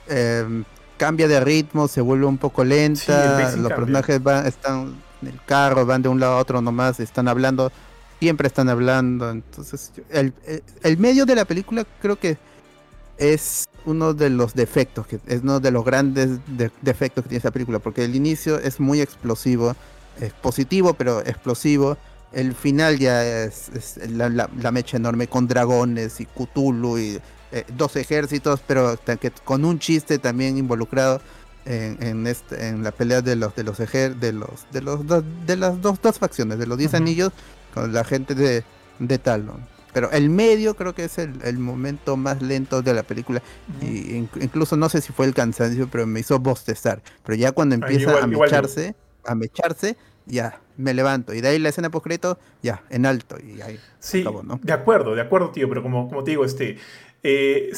eh, cambia de ritmo, se vuelve un poco Sí, lenta. pacing los cambia. personajes van, están en el carro, van de un lado a otro nomás, están hablando, siempre están hablando. Entonces, el, el- el medio de la película creo que es uno de los defectos, que es uno de los grandes de- defectos que tiene esta película, porque el inicio es muy explosivo, es positivo pero explosivo. El final ya es, es la, la- la mecha enorme con dragones y Cthulhu y eh, dos ejércitos, pero que con un chiste también involucrado en, en, este, en la pelea de los de los ejer- de los de los de las dos, dos facciones, de los diez Ujú. anillos con la gente de, de Talon. Pero el medio creo que es el, el momento más lento de la película. Y in- incluso no sé si fue el cansancio, pero me hizo bostezar. Pero ya cuando empieza igual- a mecharse, a mecharse, ya me levanto. Y de ahí la escena post ya, en alto. Y ahí Sí, de acuerdo, de acuerdo, tío, pero como, como te digo, este, eh,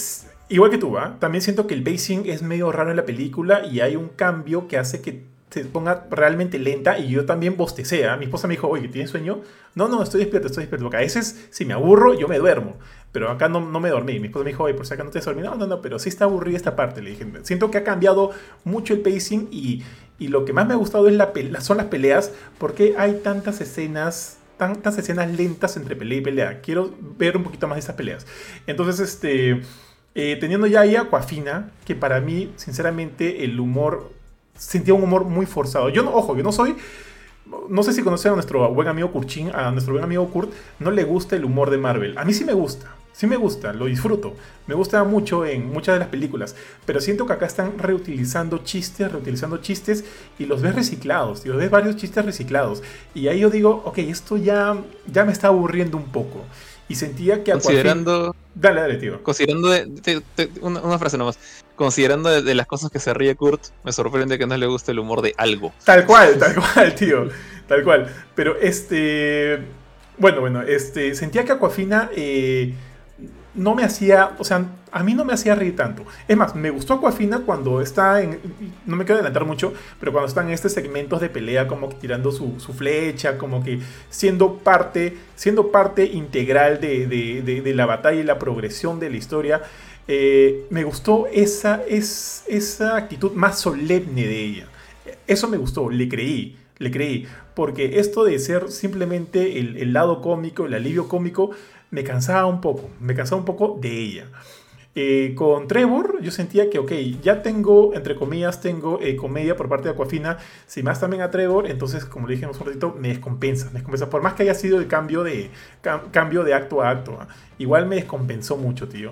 igual que tú, ¿va? También siento que el pacing es medio raro en la película y hay un cambio que hace que se ponga realmente lenta y yo también bostecé. ¿ah? Mi esposa me dijo, oye, ¿tienes sueño? No, no, estoy despierto, estoy despierto. A veces, si me aburro, yo me duermo. Pero acá no, no me dormí. Mi esposa me dijo, oye, por si acá no te has dormido. No, no, no, pero sí está aburrida esta parte. Le dije, siento que ha cambiado mucho el pacing y, y lo que más me ha gustado es la son las peleas porque hay tantas escenas tantas escenas lentas entre pelea y pelea. Quiero ver un poquito más de esas peleas. Entonces, este, eh, teniendo ya ahí Aquafina, que para mí, sinceramente, el humor, sentía un humor muy forzado. Yo no, ojo, yo no soy, no sé si conocen a nuestro buen amigo Kurchin, a nuestro buen amigo Kurt, no le gusta el humor de Marvel. A mí sí me gusta. Sí me gusta, lo disfruto. Me gusta mucho en muchas de las películas. Pero siento que acá están reutilizando chistes, reutilizando chistes y los ves reciclados, tío. Ves varios chistes reciclados. Y ahí yo digo, ok, esto ya, ya me está aburriendo un poco. Y sentía que Considerando, Dale, dale, tío. considerando de- te- te- una, una frase nomás. Considerando de, las cosas que se ríe Kurt, me sorprende que no le guste el humor de algo. Tal cual, tal cual, tío. Tal cual. Pero este. Bueno, bueno, este. Sentía que Aquafina eh, no me hacía. O sea, a mí no me hacía reír tanto. Es más, me gustó Aquafina cuando está en. No me quiero adelantar mucho, pero cuando están en estos segmentos de pelea, como que tirando su, su flecha, como que siendo parte. Siendo parte integral de, de- la batalla y la progresión de la historia. eh, me gustó esa, es, esa actitud más solemne de ella. Eso me gustó, le creí, le creí. Porque esto de ser simplemente el, el lado cómico, el alivio cómico, me cansaba un poco, me cansaba un poco de ella. Eh, con Trevor yo sentía que, ok, ya tengo, entre comillas, tengo eh, comedia por parte de Aquafina, si más también a Trevor, entonces, como le dije un ratito, me descompensa, me descompensa, por más que haya sido el cambio de, cam- cambio de acto a acto, ¿ah? igual me descompensó mucho, tío.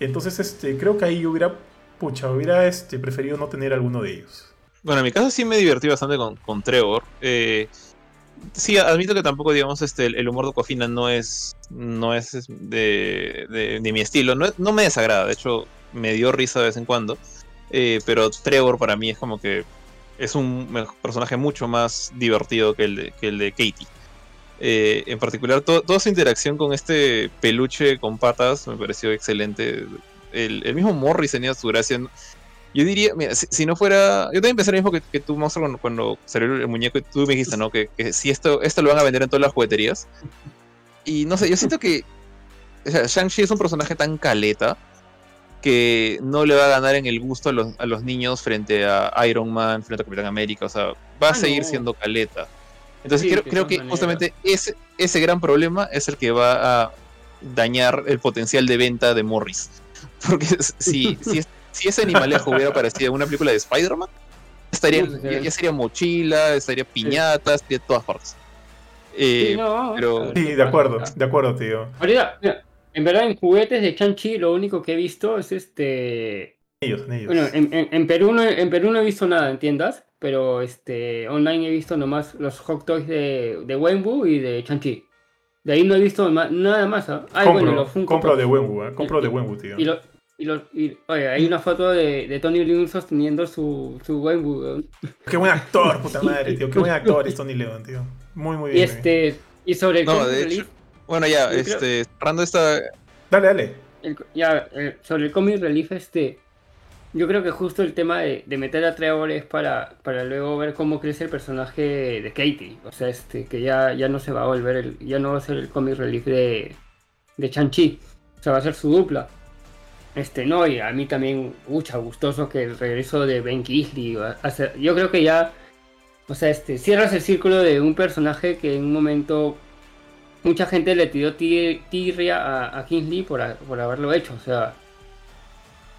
Entonces, este, creo que ahí yo hubiera, pucha, hubiera este, preferido no tener alguno de ellos. Bueno, en mi caso sí me divertí bastante con, con Trevor. Eh, sí, admito que tampoco, digamos, este, el, humor de Aquafina no es, no es de, de- mi estilo. No, no me desagrada, de hecho, me dio risa de vez en cuando. Eh, pero Trevor para mí es como que es un personaje mucho más divertido que el de, que el de Katie. Eh, en particular, to- toda su interacción con este peluche con patas me pareció excelente. El, el mismo Morris tenía su gracia. Yo diría, mira, si, si no fuera. Yo también pensé lo mismo que, que tú, Monster, cuando, cuando salió el muñeco y tú me dijiste, ¿no? Que, que si esto, esto lo van a vender en todas las jugueterías. Y no sé, yo siento que. O sea, Shang-Chi es un personaje tan caleta que no le va a ganar en el gusto a los, a los niños frente a Iron Man, frente a Capitán América. O sea, va a Ah, seguir no. siendo caleta. Entonces Sí, creo, de creo que justamente ese, ese gran problema es el que va a dañar el potencial de venta de Morris. Porque si, si, si ese animalejo hubiera aparecido en una película de Spider-Man, estaría, ya, ya sería mochila, estaría piñatas, estaría de todas partes. Eh, Sí, no, pero- Sí, ¿qué de acuerdo, de acuerdo, tío. Ahorita, mira, En verdad, en juguetes de Chanchi, lo único que he visto es este. Ellos, en ellos. Bueno, en, en- en Perú no, en Perú no he visto nada en tiendas, pero este online he visto nomás los hot toys de, de Wenwu y de Chanchi. De ahí no he visto nada más. ¿ah? Ah, y compro, bueno, los Funko compro de Wenwu, ¿eh? compro de Wenwu, tío. Y, lo- y los- y- oye, hay una foto de, de Tony Leung sosteniendo su, su Wenwu. weón. Qué buen actor, puta madre, tío. Qué buen actor es Tony Leon, tío. Muy, muy Y bien. este. Y sobre el No, comic de relief, hecho, bueno, ya, creo- este, cerrando esta, Dale, dale. el- ya, eh, sobre el comic relief, este. Yo creo que justo el tema de, de meter a Trevor es para, para luego ver cómo crece el personaje de Katie. O sea, este, que ya, ya no se va a volver el, ya no va a ser el comic relief de, de Chanchi. O sea, va a ser su dupla. Este, no, y a mí también, mucha gustoso que el regreso de Ben Kingsley. yo creo que ya, o sea, este, cierras el círculo de un personaje que en un momento mucha gente le tiró ti- tirria a, a Kingsley por, por haberlo hecho, o sea.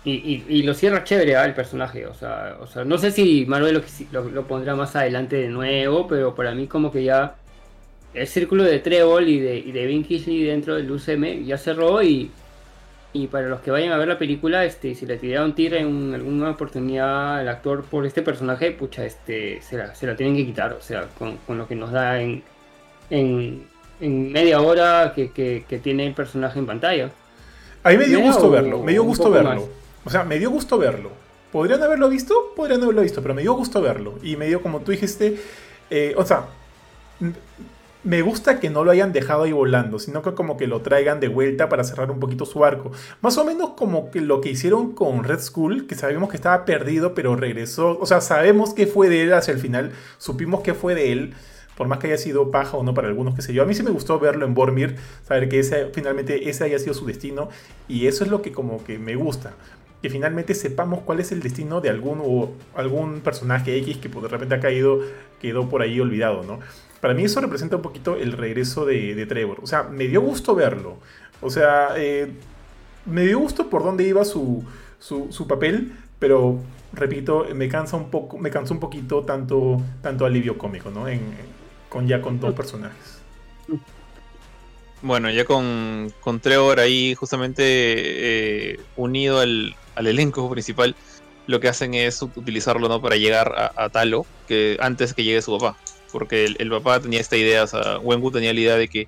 Y, lo cierra chévere ah, el personaje, o sea, o sea, no sé si Marvel lo, lo- pondrá más adelante de nuevo, pero para mí como que ya el círculo de Trevor y de, y de Ben Kingsley dentro del UCM ya cerró y, y para los que vayan a ver la película, este, si le tiraron tira en alguna oportunidad al actor por este personaje, pucha, este, se la, se la tienen que quitar, o sea, con, con lo que nos da en, en, en media hora que, que- que tiene el personaje en pantalla. A mí me dio ¿Media gusto verlo, me dio gusto verlo. más? O sea, me dio gusto verlo. ¿Podrían haberlo visto? Podrían haberlo visto, pero me dio gusto verlo. Y me dio, como tú dijiste, eh, o sea, me gusta que no lo hayan dejado ahí volando, sino que como que lo traigan de vuelta para cerrar un poquito su arco. Más o menos como que lo que hicieron con Red Skull, que sabíamos que estaba perdido, pero regresó. O sea, sabemos que fue de él hacia el final, supimos que fue de él. Por más que haya sido paja o no para algunos, qué sé yo. A mí sí me gustó verlo en Bormir, saber que ese, finalmente ese haya sido su destino. Y eso es lo que como que me gusta. Que finalmente sepamos cuál es el destino de algún, o algún personaje X que pues, de repente ha caído, quedó por ahí olvidado, ¿no? Para mí eso representa un poquito el regreso de, de Trevor. O sea, me dio gusto verlo. O sea, eh, me dio gusto por dónde iba su, su, su papel, pero repito, me cansa un poco, me cansó un poquito tanto, tanto alivio cómico, ¿no? En, con ya con dos personajes. Bueno, ya con, con Trevor ahí justamente eh, unido al, al elenco principal, lo que hacen es utilizarlo ¿no? para llegar a, a Talo, que antes que llegue su papá. Porque el, papá tenía esta idea, o sea, Wenwu tenía la idea de que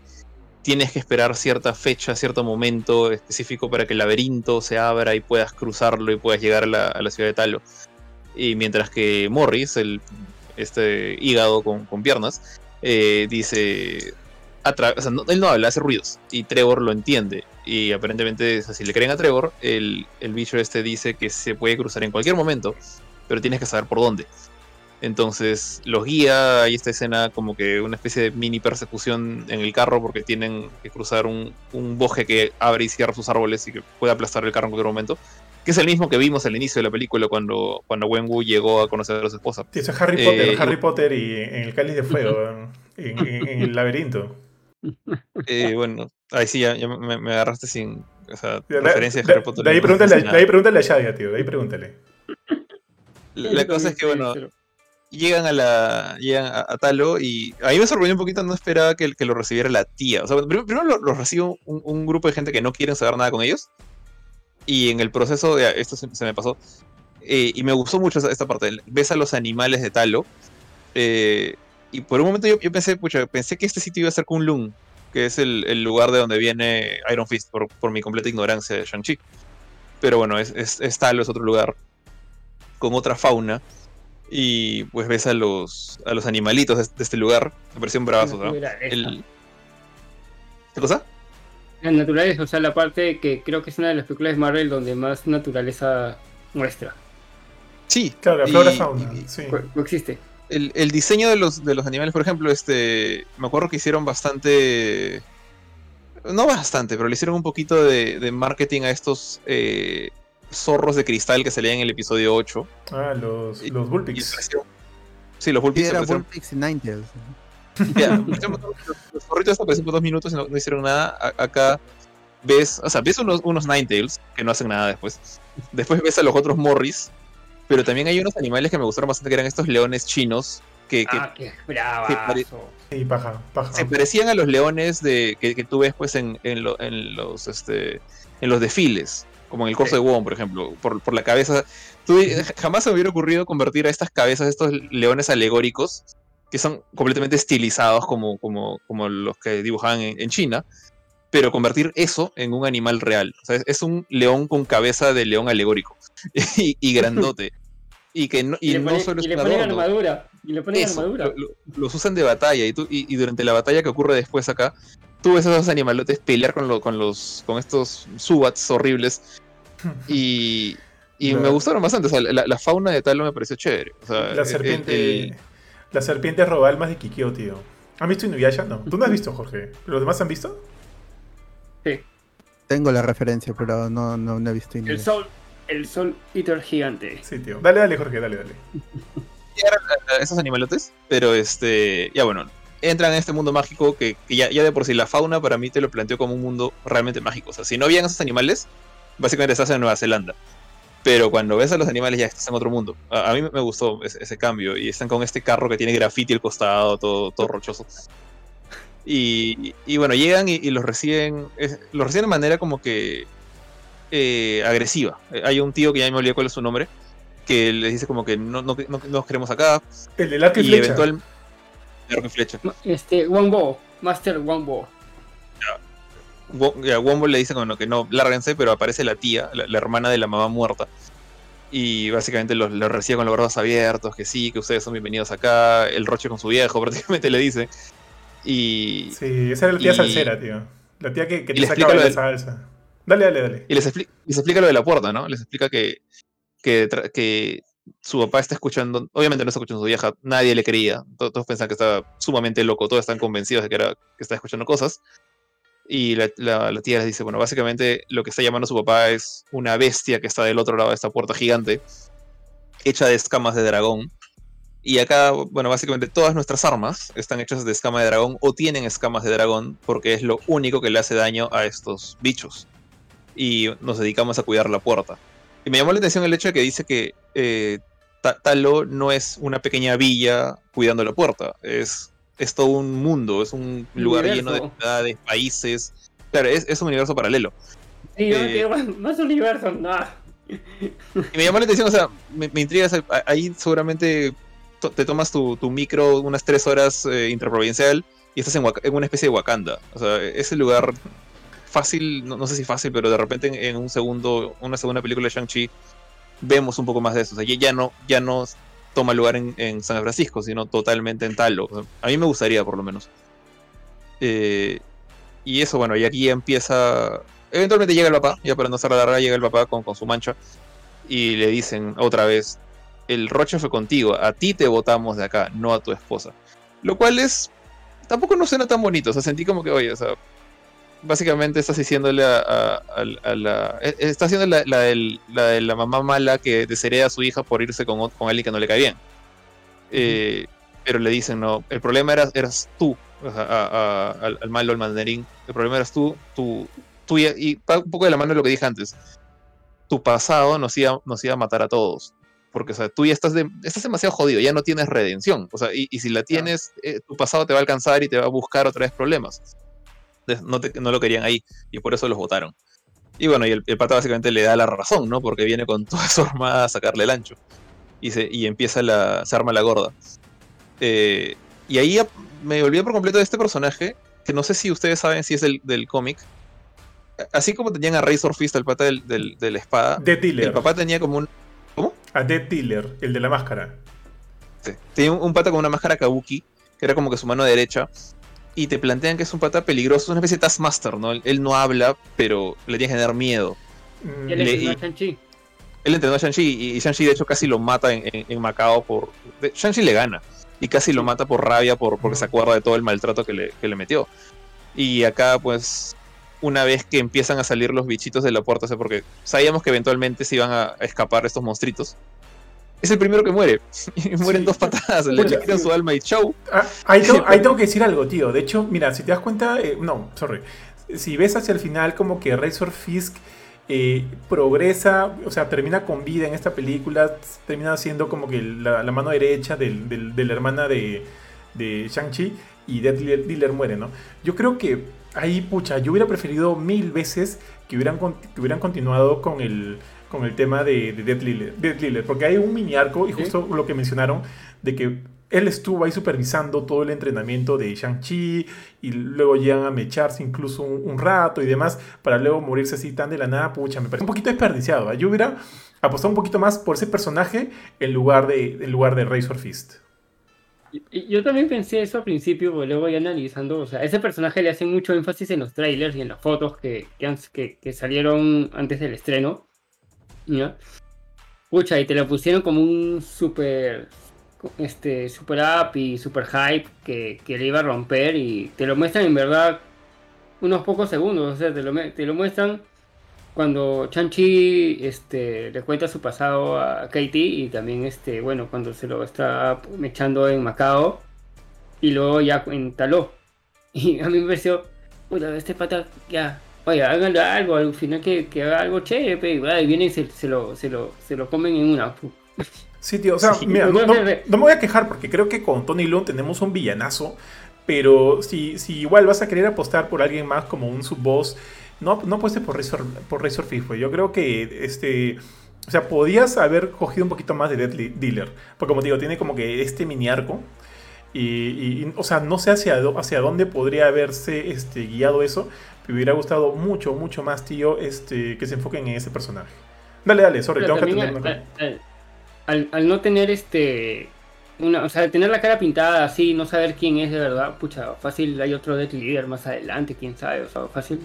tienes que esperar cierta fecha, cierto momento específico para que el laberinto se abra y puedas cruzarlo y puedas llegar a la, ciudad de Talo. Y mientras que Morris, el este hígado con, piernas, eh, dice, él no habla, hace ruidos. Y Trevor lo entiende. Y aparentemente, si le creen a Trevor, el, el bicho este dice que se puede cruzar en cualquier momento, pero tienes que saber por dónde. Entonces los guía, hay esta escena como que una especie de mini persecución en el carro porque tienen que cruzar un, un bosque que abre y cierra sus árboles y que puede aplastar el carro en cualquier momento. Que es el mismo que vimos al inicio de la película cuando, cuando Wenwu llegó a conocer a su esposa. Sí, eso es Harry Potter, Eh, Harry Potter y en el cáliz de fuego, en, en- en el laberinto. Eh, bueno, ahí sí ya, ya me, me agarraste sin o sea, De, referencia de de- Harry Potter. de ahí no pregúntale, de ahí pregúntale a Shadia, tío, de ahí pregúntale. La la cosa es que, bueno, llegan a la llegan a, a Talo y a mí me sorprendió un poquito, no esperaba que, que lo recibiera la tía. O sea, prim- primero lo, recibe un, grupo de gente que no quieren saber nada con ellos. Y en el proceso, de, esto se, me pasó, eh, y me gustó mucho esta, parte. Ves a los animales de Talo. eh, y por un momento yo, yo pensé, pucha, pensé que este sitio iba a ser Kunlun, que es el, el lugar de donde viene Iron Fist, por, por mi completa ignorancia de Shang-Chi. Pero bueno, es, es, es Talo, es otro lugar, con otra fauna y pues ves a los a los animalitos de, de este lugar me parecieron bravazos ¿no? El- ¿qué cosa? La naturaleza, o sea, la parte que creo que es una de las películas de Marvel donde más naturaleza muestra, sí Claro, la y- flora fauna, y sí. co- coexiste. el, el diseño de los de los animales por ejemplo este me acuerdo que hicieron bastante no bastante pero le hicieron un poquito de, de marketing a estos eh, zorros de cristal que salían en el episodio 8 Ah, los, Y- los Bullpix. sí los Sí, Bullpix era Bullpix y Ninetales. Ya, los- zorritos aparecen por dos minutos y no, no hicieron nada. A- acá ves, o sea, ves unos, unos Ninetales que no hacen nada después. Después ves a los otros Morris, pero también hay unos animales que me gustaron bastante que eran estos leones chinos que, que Ah, qué bravazo. Sí, paja, paja. se parecían a los leones de, que, que tú ves pues en, en, lo- en los este en los desfiles, como en el corso Sí. de Wong, por ejemplo, por, por la cabeza. Tú, jamás se me hubiera ocurrido convertir a estas cabezas, estos leones alegóricos, que son completamente estilizados como, como, como los que dibujaban en, en China, pero convertir eso en un animal real. O sea, es, es un león con cabeza de león alegórico y, y grandote. Y que no, y Y, le no ponen, solo es y le ponen armadura. Y le ponen Eso, armadura. lo- lo- los usan de batalla y, tú, y, y durante la batalla que ocurre después acá, tú ves a esos animalotes pelear con, lo- con, los, con estos subats horribles y, y me gustaron bastante. O sea, la, la fauna de Talo me pareció chévere. O sea, La el- serpiente. el- La serpiente roba almas de Kikyo, tío. ¿Han visto Inuyasha? No. ¿Tú no has visto, Jorge? ¿Los demás han visto? Sí. Tengo la referencia, pero no, no, no he visto El Inuyasha. sol, el sol eater gigante. Sí, tío. Dale, dale, Jorge, dale, dale. a esos animalotes, pero este, ya bueno, entran en este mundo mágico que, que ya, ya de por sí la fauna para mí te lo planteó como un mundo realmente mágico. O sea, si no habían esos animales, básicamente estás en Nueva Zelanda. Pero cuando ves a los animales ya estás en otro mundo. A, a mí me gustó ese, ese cambio. Y están con este carro que tiene graffiti al costado, todo, todo rochoso. Y, y bueno, llegan y, y los reciben. es- los reciben de manera como que eh, agresiva. Eh, Hay un tío que ya me olvidé cuál es su nombre. Que les dice como que no, no, no, no nos queremos acá. El Y flecha. eventual. Arco y flecha. Este, Wombo, Master Wombo. Wo- y a Wombo le dice como que no, lárguense, pero aparece la tía, la, la hermana de la mamá muerta. Y básicamente los, los recibe con los brazos abiertos, que sí, que ustedes son bienvenidos acá. El roche con su viejo, prácticamente le dice. Y, Sí, esa era la tía Y- salsera, tío. La tía que, que te sacaba explica la salsa. Dale, dale, dale. y les, expli- les explica lo de la puerta, ¿no? Les explica que, que, que su papá está escuchando, obviamente no está escuchando a su vieja, nadie le creía, to- todos pensaban que estaba sumamente loco, todos están convencidos de que, era, que estaba escuchando cosas. Y la, la- la tía les dice, bueno, básicamente lo que está llamando su papá es una bestia que está del otro lado de esta puerta gigante, hecha de escamas de dragón. Y acá, bueno, básicamente todas nuestras armas están hechas de escama de dragón o tienen escamas de dragón porque es lo único que le hace daño a estos bichos y nos dedicamos a cuidar la puerta. Y me llamó la atención el hecho de que dice que eh, Ta- Talo no es una pequeña villa cuidando la puerta, es, es todo un mundo, es un lugar lleno de ciudades, países. Claro, es, es un universo paralelo. Sí, Eh, quedo más, más universo, no. Y me llamó la atención, o sea, me, me intriga, ahí seguramente te tomas tu, tu micro unas tres horas eh, interprovincial y estás en, en una especie de Wakanda. O sea, ese lugar fácil, no, no sé si fácil, pero de repente en, un segundo, una segunda película de Shang-Chi, vemos un poco más de eso. O sea, ya, no, ya no toma lugar en, en San Francisco, sino totalmente en Talo. A mí me gustaría, por lo menos. Eh, y eso, bueno, y aquí empieza. Eventualmente llega el papá, ya para no estar larga, llega el papá con, con su mancha. Y le dicen otra vez: El Roche fue contigo, a ti te votamos de acá, no a tu esposa. Lo cual es. Tampoco no suena tan bonito, o sea, sentí como que, oye, o sea. Básicamente estás diciéndole a, a- a- a la. eh, Está haciendo la, la del- la de la mamá mala que deshereda a su hija por irse con, con alguien que no le cae bien. Eh, pero le dicen, no, el problema era, eras tú, al, al malo, al mandarín. El problema eras tú, tú, tú y, un poco de la mano de lo que dije antes. Tu pasado nos iba, nos iba a matar a todos. Porque, o sea, tú ya estás, de- estás demasiado jodido, ya no tienes redención. O sea, y, y si la tienes, eh, tu pasado te va a alcanzar y te va a buscar otra vez problemas. No, te- no lo querían ahí y por eso los votaron. Y bueno, y el, el pata básicamente le da la razón, ¿no? Porque viene con toda su armada a sacarle el ancho. Y, se, y empieza la. se arma la gorda. Eh, y ahí me olvidé por completo de este personaje, que no sé si ustedes saben si es del, del cómic. Así como tenían a Razor Fist, el pata del, del- de la espada, Dead el papá tenía como un. A Dead Dealer, el de la máscara. Sí. Tenía un, un pata con una máscara kabuki, que era como que su mano derecha. Y te plantean que es un pata peligroso, es una especie de Taskmaster, ¿no? Él, no habla, pero le tiene que tener miedo. Y él Le- entrenó a Shang-Chi. Él entrenó a Shang-Chi y Shang-Chi de hecho casi lo mata en, en- en Macao por... Shang-Chi le gana y casi lo mata por rabia por, porque se acuerda de todo el maltrato que le, que le metió. Y acá pues una vez que empiezan a salir los bichitos de la puerta, o sea, porque sabíamos que eventualmente se iban a a escapar estos monstruitos. Es el primero que muere. Y mueren Sí. dos patadas, le, le quitan su alma y chau. Ah, ahí, tengo, ahí tengo que decir algo, tío. De hecho, mira, si te das cuenta, eh, no, sorry. Si ves hacia el final como que Razor Fisk eh, progresa, o sea, termina con vida en esta película, termina siendo como que la, mano derecha de la hermana de, de Shang-Chi y Death Dealer muere, ¿no? Yo creo que ahí, pucha, yo hubiera preferido mil veces que hubieran, que hubieran continuado con el, con el tema de, de Death, Death porque hay un mini arco, y justo lo que mencionaron, de que él estuvo ahí supervisando todo el entrenamiento de Shang-Chi y luego llegan a mecharse incluso un, rato y demás para luego morirse así tan de la nada, pucha, me parece un poquito desperdiciado. ¿eh? Yo hubiera apostado un poquito más por ese personaje en lugar de, en lugar de Razor Fist. Yo también pensé eso al principio, pero luego ya analizando, o sea, ese personaje le hacen mucho énfasis en los trailers y en las fotos que, que, que, salieron antes del estreno. ¿Ya? Pucha, y te lo pusieron como un super este, super up y super hype que, le iba a romper y te lo muestran en verdad unos pocos segundos, o sea, te lo, te lo muestran cuando Chanchi este, le cuenta su pasado a Katie y también este, bueno, cuando se lo está echando en Macao y luego ya en Taló. Y a mí me pareció, puta, este pata ya, oye, háganle algo, al final que, haga algo chévere, y vienen y se, lo, se, lo, se lo comen en una. Sí, tío, o sea, mira, no, me voy a quejar porque creo que con Tony Lund tenemos un villanazo, pero si, si igual vas a querer apostar por alguien más como un subboss, no, no apuestes por Razor, por Razor. Yo creo que este. O sea, podías haber cogido un poquito más de Deadly Dealer. Porque como te digo, tiene como que este mini arco. Y, o sea, no sé hacia, hacia dónde podría haberse este, guiado eso. Me hubiera gustado mucho, mucho más, tío, este, que se enfoquen en ese personaje. Dale, dale, sorry, tengo que tener al, no tener este. Una, o sea, tener la cara pintada así, no saber quién es de verdad, pucha, fácil hay otro Death Leader más adelante, quién sabe, o sea, fácil.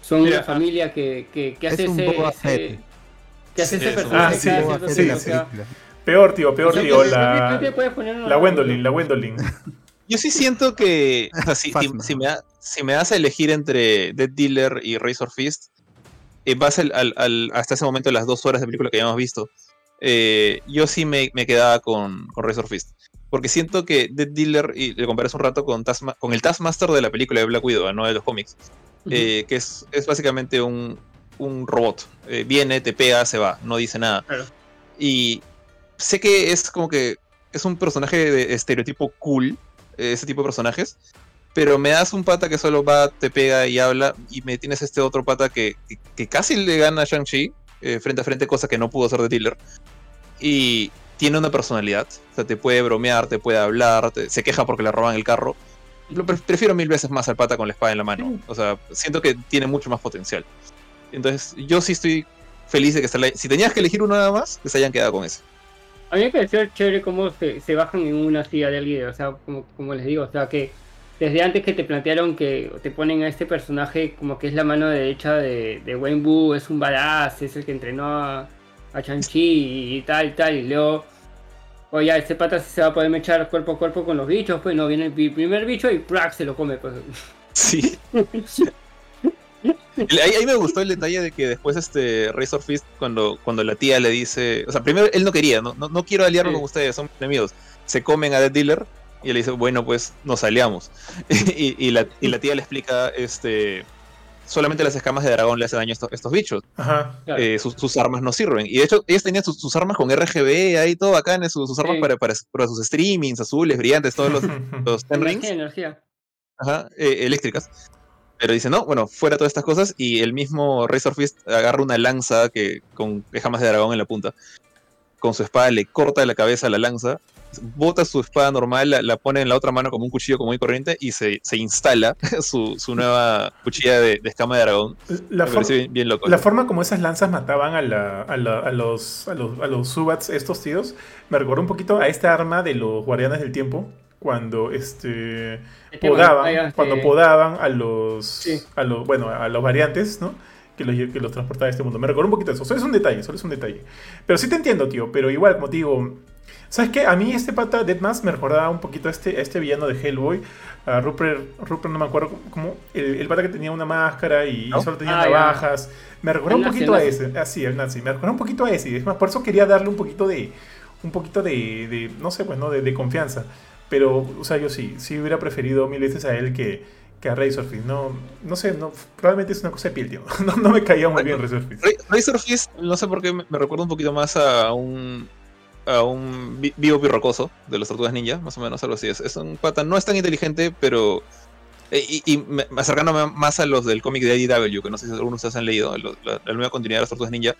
Son una familia que, que, que hace ese, que hace ese personaje. Ah, sí, sí, Peor, tío, peor, tío. La, la Wendolin, la Wendolin. Yo sí siento que, o sea, si, si, me si me hace elegir entre Dead Dealer y Razor Fist, en base al, al, hasta ese momento las dos horas de película que habíamos visto, eh, yo sí me, me quedaba con, con, Razor Fist. Porque siento que Dead Dealer, y le comparé un rato con, con el Taskmaster de la película de Black Widow, no de los cómics, eh, que es, es básicamente un, un robot. Eh, viene, te pega, se va, no dice nada. Y sé que es como que es un personaje de estereotipo cool, ese tipo de personajes, pero me das un pata que solo va, te pega y habla, y me tienes este otro pata que, que, casi le gana a Shang-Chi, frente a frente, cosa que no pudo hacer de Dealer y tiene una personalidad. O sea, te puede bromear, te puede hablar, se queja porque le roban el carro. Lo prefiero mil veces más al pata con la espada en la mano. O sea, siento que tiene mucho más potencial. Entonces, yo sí estoy feliz de que se Si tenías que elegir uno nada más, que se hayan quedado con ese. A mí me pareció chévere cómo se, bajan en una silla del líder. O sea, como, como les digo, o sea, que desde antes que te plantearon que te ponen a este personaje como que es la mano derecha de, de Wayne Wu, es un badass, es el que entrenó a, a Chanchi y tal, y tal, y luego, oye, este pata se va a poder echar cuerpo a cuerpo con los bichos, pues no, viene el primer bicho y ¡prac! se lo come, pues. Sí. ahí, me gustó el detalle de que después este Razor Fist, cuando, cuando la tía le dice, o sea, primero él no quería, no, no, quiero aliarme con ustedes, son enemigos. Se comen a Dead Dealer y él dice, bueno, pues nos aliamos. y, y, la, y la tía le explica, este, solamente las escamas de dragón le hacen daño a estos, bichos. Ajá, eh, sus, armas no sirven. Y de hecho, ellos tenían sus, armas con RGB ahí todo acá, sus, sus armas para, para, sus streamings, azules, brillantes, todos los, los ten rings. energía. Ajá, eh, eléctricas. Pero dice, no, bueno, fuera todas estas cosas. Y el mismo Razor Fist agarra una lanza que con escamas de dragón en la punta. Con su espada le corta la cabeza a la lanza bota su espada normal, la, pone en la otra mano como un cuchillo común y corriente y se, instala su, nueva cuchilla de, escama de dragón. La, bien, loco, la forma como esas lanzas mataban a, los, a, los, subats, estos tíos, me recordó un poquito a esta arma de los guardianes del tiempo. Cuando este podaban, cuando podaban a los, a los bueno a los variantes, ¿no? que los, que los transportaba a este mundo. Me recordó un poquito eso. Solo es un detalle, solo es un detalle. Pero sí te entiendo, tío. Pero igual, como te digo, ¿Sabes qué? A mí este pata Deadmask me recordaba un poquito a este, este villano de Hellboy. A Rupert, Rupert no me acuerdo cómo. El, pata que tenía una máscara y, solo tenía ah, navajas. Me recordó un poquito a ese. Así, ah, el nazi. Me recordó un poquito a ese. Es más, por eso quería darle un poquito de. Un poquito de. de no sé, pues, ¿no? De, de, confianza. Pero, o sea, yo sí. Sí hubiera preferido mil veces a él que, que a Razorfish. No, no sé, no, probablemente es una cosa de piel, tío. No, no me caía muy bien Razorfish. Ra- Razorfish, no sé por qué me me recuerda un poquito más a un a un vi- vivo pirrocoso de los tortugas ninja, más o menos algo así. Es, es un pata, no es tan inteligente, pero. eh, Y, y me- acercándome más a los del cómic de IDW, que no sé si algunos de ustedes han leído, lo- la, la nueva continuidad de las tortugas ninja,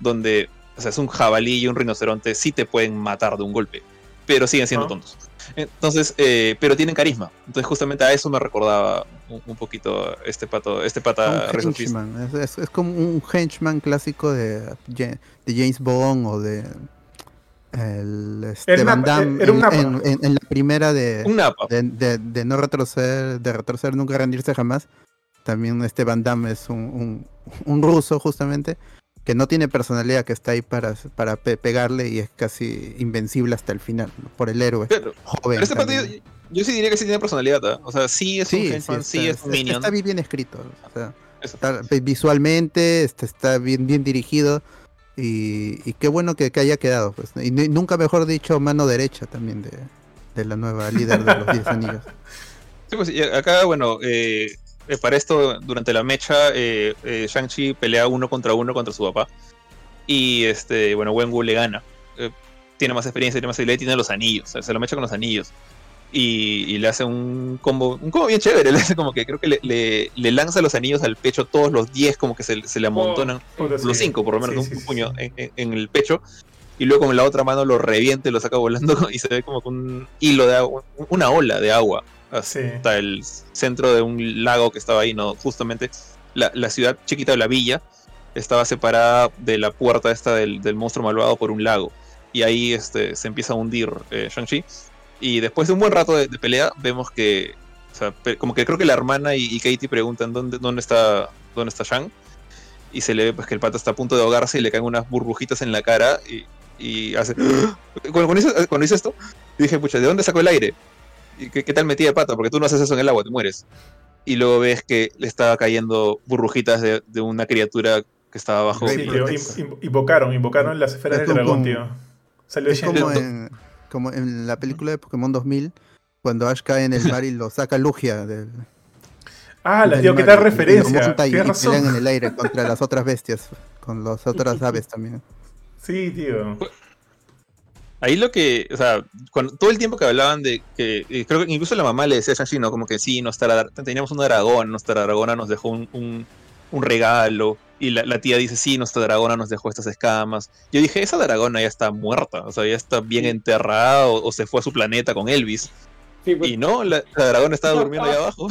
donde o sea, es un jabalí y un rinoceronte, sí te pueden matar de un golpe, pero siguen siendo Ah. tontos. Entonces, eh, pero tienen carisma. Entonces, justamente a eso me recordaba un, un poquito este pato, este pata. Es, es- es como un henchman clásico de, de James Bond o de el este, Era Van Damme era un en, en- en- la primera de, Un de, de- de no retroceder, de retroceder nunca rendirse jamás. También este Van Damme es un, un, un ruso justamente que no tiene personalidad, que está ahí para, para pe- pegarle y es casi invencible hasta el final, ¿no? por el héroe Pero, joven. pero este pato yo, sí diría que sí tiene personalidad. ¿ah? O sea, sí es un henchman, sí, está, es un está- minion. está bien, escrito. o sea, está- visualmente este, está bien, bien dirigido y, y qué bueno que, que haya quedado. Pues, y, nu- nunca mejor dicho mano derecha también de, de la nueva líder de los 10 anillos. Sí, pues, y acá, bueno, eh, eh, para esto, durante la mecha, eh, eh, Shang-Chi pelea uno contra uno contra su papá. Y este, bueno, Wenwu le gana. Eh, tiene más experiencia, tiene más habilidad y tiene los anillos. o sea, se lo mecha con los anillos. Y, y le hace un combo, un combo bien chévere. Le hace como que creo que le, le- le lanza los anillos al pecho, todos los 10 como que se, se le amontonan. Puta, los sí. 5 por lo menos, Sí, un, sí, puño sí. En, en- el pecho. Y luego con la otra mano lo reviente, lo saca volando y se ve como que un hilo de agua, una ola de agua hasta el centro de un lago que estaba ahí, no, justamente la, la ciudad chiquita de la villa estaba separada de la puerta esta del, del monstruo malvado por un lago. Y ahí este, se empieza a hundir eh, Shang-Chi. Y después de un buen rato de, de pelea, vemos que, o sea, como que creo que la hermana y, y Katie preguntan dónde, dónde está dónde está Shang. Y se le ve pues, que el pata está a punto de ahogarse y le caen unas burbujitas en la cara y, y hace... Cuando, cuando hizo, cuando hizo esto, dije, pucha, ¿de dónde sacó el aire? ¿Y qué, qué tal metida de pata? Porque tú no haces eso en el agua, te mueres. Y luego ves que le estaba cayendo burbujitas de, de una criatura que estaba abajo. Sí, invocaron, invocaron las esferas Es del dragón, tío. Salió Es como en, como en la película de Pokémon 2000, cuando Ash cae en el mar y lo saca Lugia del, Ah, la del tío, ¿qué mar tal y- y lo referencia? y, y pelean en razón. el aire contra las otras bestias, con las otras aves también. Sí, tío. Ahí lo que, o sea, cuando, todo el tiempo que hablaban de que, y creo que incluso la mamá le decía a Shang-Chi, ¿no? Como que sí, teníamos una dragón, nuestra dragona nos dejó un, un- un regalo, y la, la tía dice, sí, nuestra dragona nos dejó estas escamas. Yo dije, esa dragona ya está muerta, o sea, ya está bien enterrada o, o se fue a su planeta con Elvis. Sí, pues, Y no, la, la dragona estaba durmiendo ahí abajo.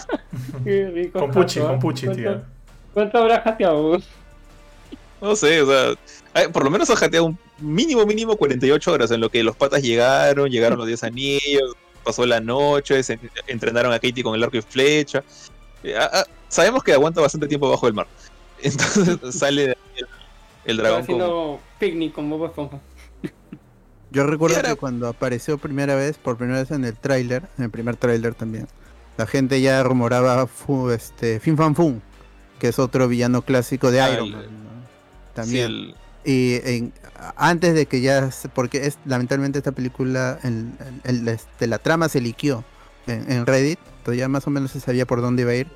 qué rico. Con Puchi, jato, con. Puchi, ¿Cuánto- tío. ¿Cuánto habrá jateado? No sé, o sea, por lo menos ha jateado un mínimo, mínimo 48 horas en lo que los patas llegaron, llegaron los 10 anillos, pasó la noche, se entrenaron a Katie con el arco y flecha. Eh, ah, ah, sabemos que aguanta bastante tiempo bajo el mar. Entonces sale de ahí el, dragón haciendo picnic con Bob Esponja. Yo recuerdo que cuando apareció primera vez, por primera vez en el tráiler, en el primer tráiler también, la gente ya rumoraba fu- este, Fin Fan Fum, que es otro villano clásico de Ah, Iron el- Man. ¿no? sí, También. el- Y en- antes de que ya, se- porque es lamentablemente esta película, el- el- el- este, la trama se liqueó en, en Reddit, entonces ya más o menos se sabía por dónde iba a ir.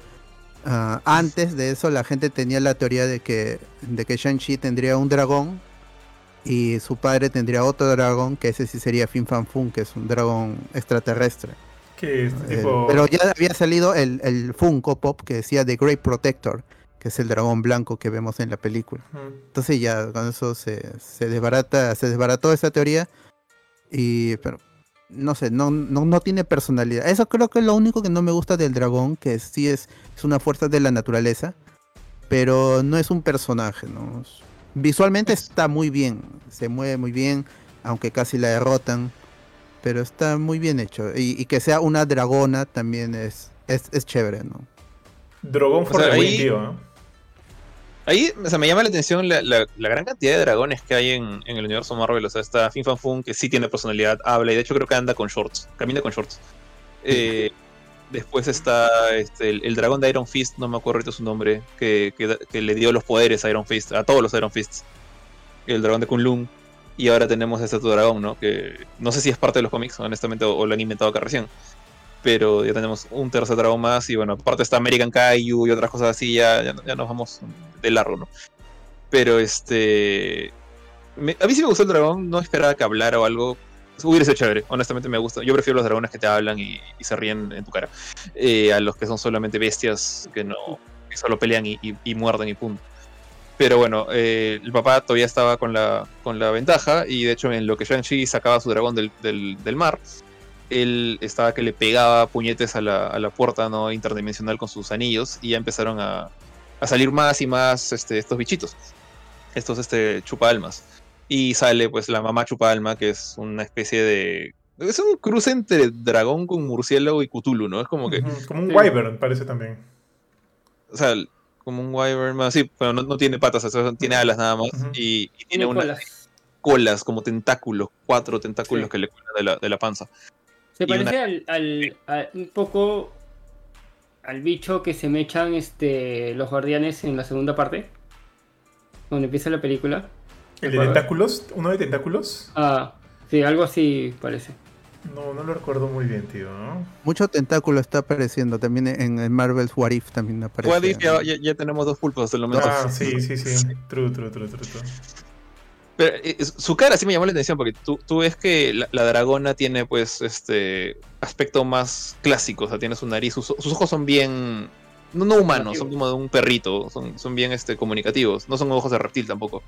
Ah, antes de eso la gente tenía la teoría de que, de que Shang-Chi tendría un dragón y su padre tendría otro dragón, que ese sí sería Fin Fan Fum, que es un dragón extraterrestre. Es Eh, tipo. pero ya había salido el, el Funko Pop que decía The Great Protector, que es el dragón blanco que vemos en la película. Entonces ya con eso se, se desbarata, se desbarató esa teoría. Y pero no sé, no, no, no tiene personalidad. Eso creo que es lo único que no me gusta del dragón, que sí es, es una fuerza de la naturaleza, pero no es un personaje, ¿no? Visualmente está muy bien, se mueve muy bien, aunque casi la derrotan, pero está muy bien hecho. Y, y que sea una dragona también es, es, es chévere, ¿no? Dragón for sea, the ahí- win, tío. ¿no? Ahí o sea, me llama la atención la, la- la gran cantidad de dragones que hay en, en el universo Marvel. O sea, está Fin Fan Fum, que sí tiene personalidad, habla, y de hecho creo que anda con shorts, camina con shorts. Eh, después está este, el, el dragón de Iron Fist, no me acuerdo ahorita su nombre, que, que da- que le dio los poderes a Iron Fist, a todos los Iron Fists. El dragón de Kunlun. Y ahora tenemos este otro dragón, ¿no? Que no sé si es parte de los cómics, honestamente, o, o lo han inventado acá recién. Pero ya tenemos un tercer dragón más y bueno, aparte está American Kaiju y otras cosas así, ya, ya, ya nos vamos de largo, ¿no? Pero este... me- a mí sí me gustó el dragón, no esperaba que hablara o algo. Hubiera sido chévere, honestamente me gusta. Yo prefiero los dragones que te hablan y, y se ríen en tu cara, eh, a los que son solamente bestias que no que solo pelean y, y- y muerden y punto. Pero bueno, eh, el papá todavía estaba con la, con la ventaja y de hecho en lo que Shang-Chi sacaba su dragón del, del- del mar, él estaba que le pegaba puñetes a la, a la puerta no interdimensional con sus anillos y ya empezaron a, a salir más y más este, estos bichitos, estos este, chupalmas. Y sale pues la mamá chupalma, que es una especie de... Es un cruce entre dragón con murciélago y Cthulhu, ¿no? Es como que... Como un Sí. wyvern, parece también. o sea, como un wyvern, más, sí, pero no, no tiene patas, o sea, tiene alas nada más y, y tiene Tiene unas colas. colas como tentáculos, cuatro tentáculos Sí. que le cuelgan de la, de la panza. Se y una- parece al, al- a- un poco al bicho que se mechan este, los guardianes en la segunda parte. Donde empieza la película. ¿El de tentáculos? ¿Uno de tentáculos? Ah, sí, algo así parece. No, no lo recuerdo muy bien, tío. ¿no? Mucho tentáculo está apareciendo también en el Marvel's What If también aparece. What if ya, ya- ya tenemos dos pulpos hasta el momento. Ah, sí, sí, sí. True, true, true, true, true. Pero eh, su cara sí me llamó la atención porque tú, tú ves que la, la dragona tiene pues este aspecto más clásico, o sea, tiene su nariz, sus, sus ojos son bien no, no humanos, son como de un perrito, son, son bien este, comunicativos, no son ojos de reptil tampoco.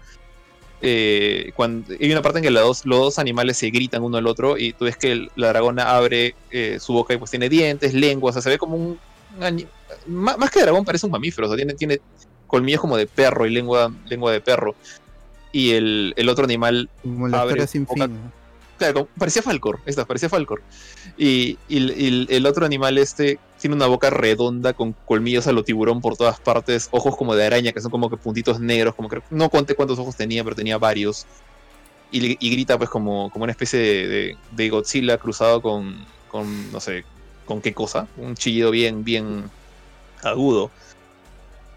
Eh, cuando, hay una parte en que los dos, los dos animales se gritan uno al otro y tú ves que el- la dragona abre eh, su boca y pues tiene dientes, lengua, o sea, se ve como un... un más, más que dragón parece un mamífero, o sea, tiene, tiene colmillos como de perro y lengua, lengua de perro. Y el, el otro animal Como la abre sin boca-. Claro, parecía Falcor, esta, parecía Falcor. Y, y el- y el, el otro animal este tiene una boca redonda con colmillos a lo tiburón por todas partes, ojos como de araña, que son como que puntitos negros, como que no conté cuántos ojos tenía, pero tenía varios. Y, grita pues como, como una especie de, de- de Godzilla cruzado con, con, no sé, con qué cosa, un chillido bien, bien agudo.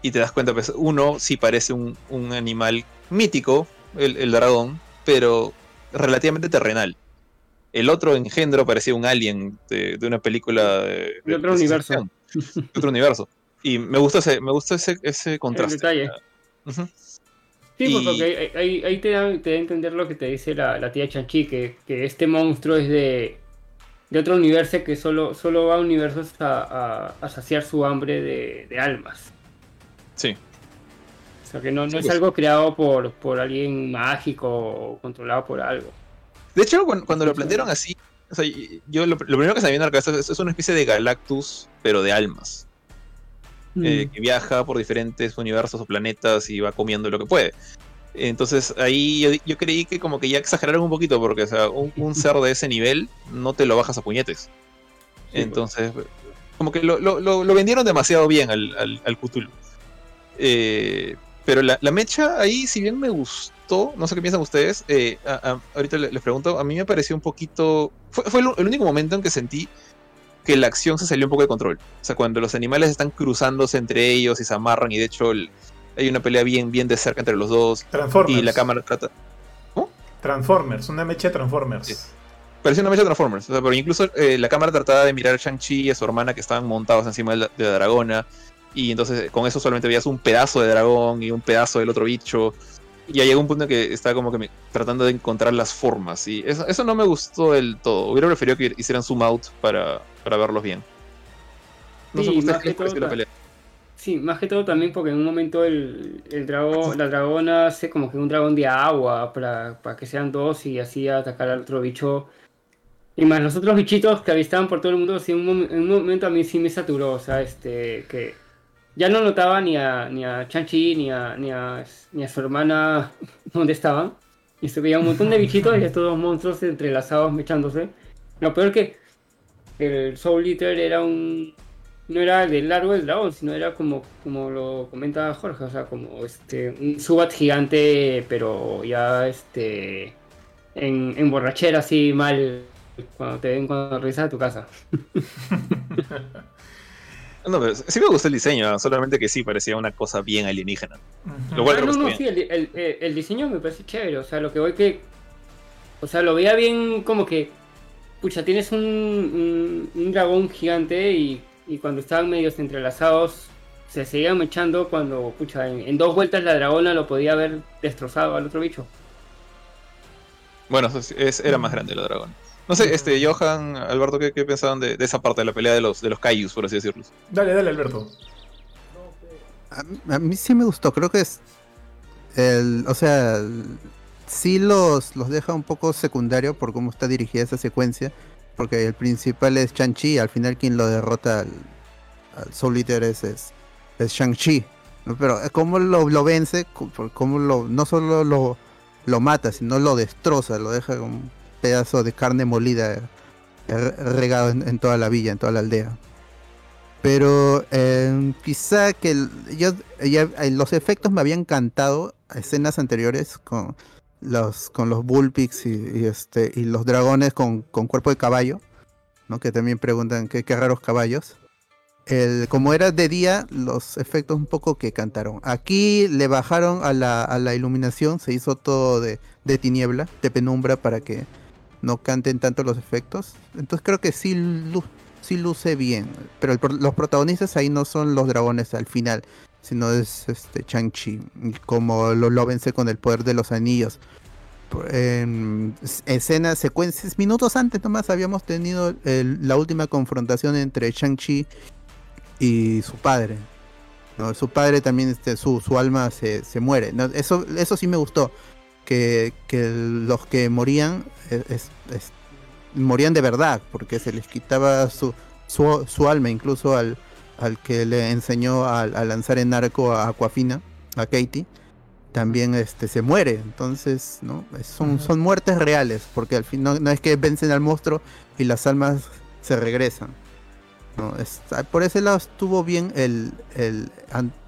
Y te das cuenta, pues uno sí parece un, un animal mítico, el, el dragón, pero relativamente terrenal. El otro engendro parecía un alien de, de una película de, De otro de universo. de otro universo. Y me gusta ese, me gusta ese, ese contraste. detalle. Sí, Y- porque ahí, ahí- ahí te, da, te da a entender lo que te dice la, la tía Chanchi, que, que este monstruo es de, de otro universo que solo, solo va a universos a, a- a saciar su hambre de, de almas. Sí. O sea, que no, no Sí, es pues. algo creado por, por alguien mágico o controlado por algo. De hecho, cuando, cuando lo plantearon así, o sea, yo lo, lo primero que se me viene a la cabeza es, es una especie de Galactus, pero de almas. eh, Mm. que viaja por diferentes universos o planetas y va comiendo lo que puede. Entonces ahí yo, yo creí que como que ya exageraron un poquito, porque o sea, un, un ser de ese nivel no te lo bajas a puñetes. pues. Entonces, como que lo, lo- lo- lo vendieron demasiado bien al, al, al Cthulhu. Eh, pero la, la mecha ahí, si bien me gustó, no sé qué piensan ustedes, eh, a- a- ahorita le- les pregunto, a mí me pareció un poquito... Fue, fue el, el único momento en que sentí que la acción se salió un poco de control. O sea, cuando los animales están cruzándose entre ellos y se amarran y de hecho el- hay una pelea bien, bien de cerca entre los dos Transformers. y la cámara trata... Transformers, una mecha de Transformers. Sí. Parecía una mecha de Transformers. O sea, pero incluso eh, la cámara trataba de mirar a Shang-Chi y a su hermana que estaban montados encima de la, de la dragona. Y entonces eh, con eso solamente veías un pedazo de dragón y un pedazo del otro bicho. Y ya llegó un punto en que estaba como que me- tratando de encontrar las formas. Y eso, eso no me gustó del todo. Hubiera preferido que hicieran zoom out para, para verlos bien. No Sí, más que todo la pelea. Sí, más que todo también porque en un momento el, el dragón, la dragona hace como que un dragón de agua para, para que sean dos y así atacar al otro bicho. Y más los otros bichitos que avistaban por todo el mundo, sí, en, un, en un momento a mí sí me saturó, o sea, este, que ya no notaba ni a, ni a Chanchi ni a, ni, a, ni a su hermana dónde estaban. Y se veía un montón de bichitos y estos dos monstruos entrelazados mechándose. Lo peor que el Soul Eater era un, no era del largo del dragón, sino era como, como lo comenta Jorge, o sea, como este un subat gigante, pero ya este en, en borrachera así mal cuando te ven cuando regresas a tu casa. No, pero sí me gustó el diseño, solamente que sí parecía una cosa bien alienígena. Ujú. Lo cual Ah, no, no, sí, el, el- diseño me parece chévere, o sea, lo que voy que, o sea, lo veía bien como que pucha, tienes un, un, dragón gigante y, y, cuando estaban medios entrelazados se seguían echando cuando, pucha, en, dos vueltas la dragona lo podía haber destrozado al otro bicho. Bueno, es, era más grande la dragón. No sé, este, Johan, Alberto, ¿qué, qué pensaban de, de, esa parte de la pelea de los, de los Kaijus, por así decirlo? Dale, dale, Alberto. A, mí sí me gustó, creo que es el, o sea, sí los, los deja un poco secundario por cómo está dirigida esa secuencia, porque el principal es Shang-Chi, al final quien lo derrota al, al Soul Eater es, es, Shang-Chi, pero cómo lo, lo vence, cómo lo, no solo lo, lo mata, sino lo destroza, lo deja con pedazo de carne molida eh, regado en, toda la villa, en toda la aldea. Pero eh, quizá que yo, eh, los efectos me habían encantado escenas anteriores con los con los y, este y los dragones con, cuerpo de caballo, ¿no? Que también preguntan qué, qué raros caballos. El, como era de día, los efectos un poco que cantaron. Aquí le bajaron a la, a la iluminación, se hizo todo de, de tiniebla, de penumbra para que no canten tanto los efectos. Entonces creo que sí, luce bien. Pero los protagonistas ahí no son los dragones al final, sino es este Chang-Chi, como lo, lo vence con el poder de los anillos. En escenas, secuencias, minutos antes nomás habíamos tenido la última confrontación entre Shang-Chi y su padre. Su padre también, este, su, su alma se, se muere. Eso, eso sí me gustó que, los que morían morían de verdad, porque se les quitaba su, su, alma, incluso al, al que le enseñó a, lanzar en arco a Aquafina, a Katie, también este, se muere. Entonces, ¿no? son, son muertes reales, porque al fin no, es que vencen al monstruo y las almas se regresan. ¿no? por ese lado estuvo bien el, el,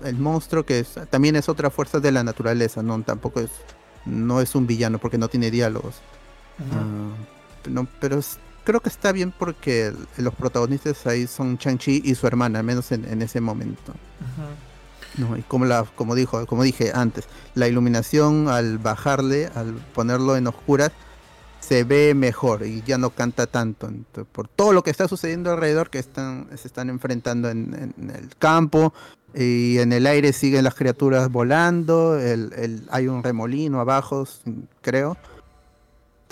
el monstruo, que también es otra fuerza de la naturaleza, no tampoco es no es un villano porque no tiene diálogos. Ah, no, pero creo que está bien porque los protagonistas ahí son Chang-Chi y su hermana, al menos en, ese momento. No, y como la, como dijo, como dije antes, la iluminación al bajarle, al ponerlo en oscuras, se ve mejor y ya no canta tanto. por todo lo que está sucediendo alrededor, que están, se están enfrentando en, en el campo, y en el aire siguen las criaturas volando, el, hay un remolino abajo, creo.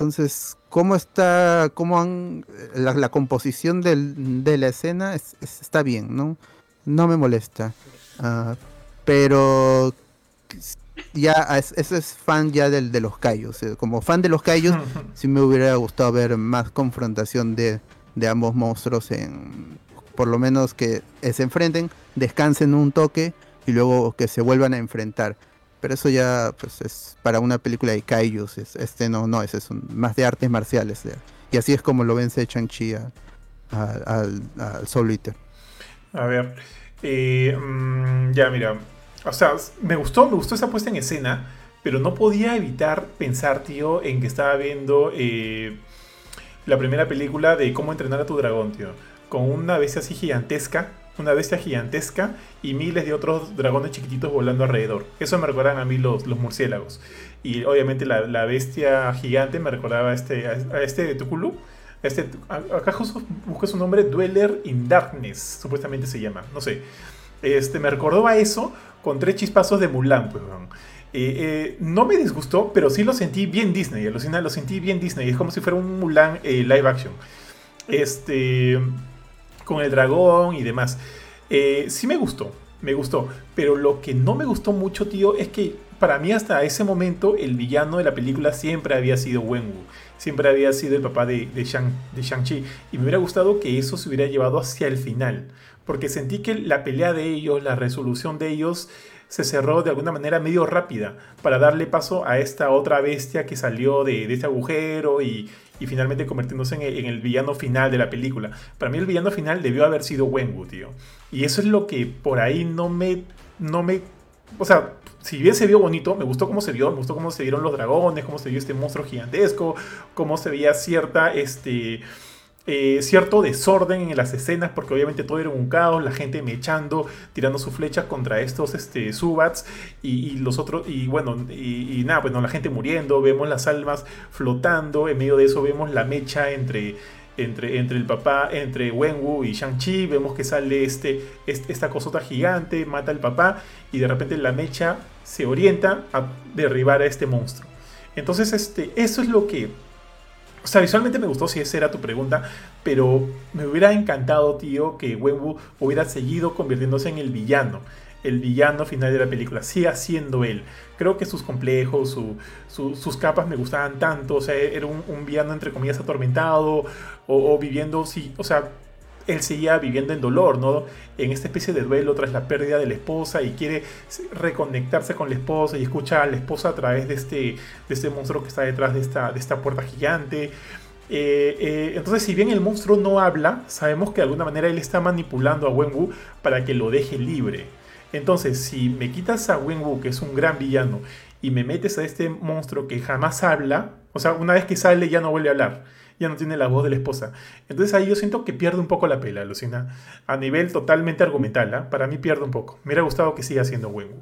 Entonces, ¿cómo está, cómo han, la, composición de la escena está bien, ¿no? No me molesta. Ah, pero ya, eso es fan ya del, de los callos. Eh, como fan de los callos, sí me hubiera gustado ver más confrontación de, de ambos monstruos en por lo menos que se enfrenten, descansen un toque y luego que se vuelvan a enfrentar. Pero eso ya pues es para una película de kaijus, este no, no, es más de artes marciales. Y así es como lo vence Chang-Chi al, al Soul Eater. A ver, eh, mm, ya mira, o sea, me gustó, me gustó esa puesta en escena, pero no podía evitar pensar, tío, en que estaba viendo eh, la primera película de cómo entrenar a tu dragón, tío con una bestia así gigantesca, una bestia gigantesca y miles de otros dragones chiquititos volando alrededor. Eso me recuerdan a mí los, los murciélagos. Y obviamente la, bestia gigante me recordaba a este, a este de Tukulu. Este, acá justo busco su nombre, Dweller in Darkness, supuestamente se llama, no sé. Este, me recordó a eso con tres chispazos de Mulan, pues, eh, eh, no me disgustó, pero sí lo sentí bien Disney. Lo, lo sentí bien Disney. Es como si fuera un Mulan eh, live action. Este con el dragón y demás. Eh, sí me gustó, me gustó. Pero lo que no me gustó mucho, tío, es que para mí hasta ese momento el villano de la película siempre había sido Wenwu. Siempre había sido el papá de, de, Shang, de Shang-Chi. Y me hubiera gustado que eso se hubiera llevado hacia el final. Porque sentí que la pelea de ellos, la resolución de ellos, se cerró de alguna manera medio rápida para darle paso a esta otra bestia que salió de, de este agujero y, y finalmente convirtiéndose en el, villano final de la película. Para mí el villano final debió haber sido Wenwu, tío. Y eso es lo que por ahí no me... No me o sea, si bien se vio bonito, me gustó cómo se vio, me gustó cómo se vieron los dragones, cómo se vio este monstruo gigantesco, cómo se veía cierta, este eh, cierto desorden en las escenas, porque obviamente todo era un caos, la gente mechando, tirando sus flechas contra estos este, subats y, los otros, y bueno, y, nada, pues la gente muriendo, vemos las almas flotando, en medio de eso vemos la mecha entre, entre, entre el papá, entre Wenwu y Shang-Chi, vemos que sale este, este, esta cosota gigante, mata al papá y de repente la mecha se orienta a derribar a este monstruo. Entonces, este, eso es lo que... O sea, visualmente me gustó si esa era tu pregunta, pero me hubiera encantado, tío, que Wenwu hubiera seguido convirtiéndose en el villano el villano final de la película. Siga siendo él. Creo que sus complejos, sus capas me gustaban tanto. O sea, era un, villano entre comillas atormentado o, viviendo, sí, o sea, él seguía viviendo en dolor, ¿no? En esta especie de duelo tras la pérdida de la esposa y quiere reconectarse con la esposa y escucha a la esposa a través de este, de este monstruo que está detrás de esta, de esta puerta gigante. Eh, eh, entonces, si bien el monstruo no habla, sabemos que de alguna manera él está manipulando a Wenwu para que lo deje libre. Entonces, si me quitas a Wenwu, que es un gran villano, y me metes a este monstruo que jamás habla, o sea, una vez que sale ya no vuelve a hablar, ya no tiene la voz de la esposa. Entonces ahí yo siento que pierde un poco la pela, Lucina. A nivel totalmente argumental, ¿ah? para mí pierde un poco. Me hubiera gustado que siga siendo Wenwu.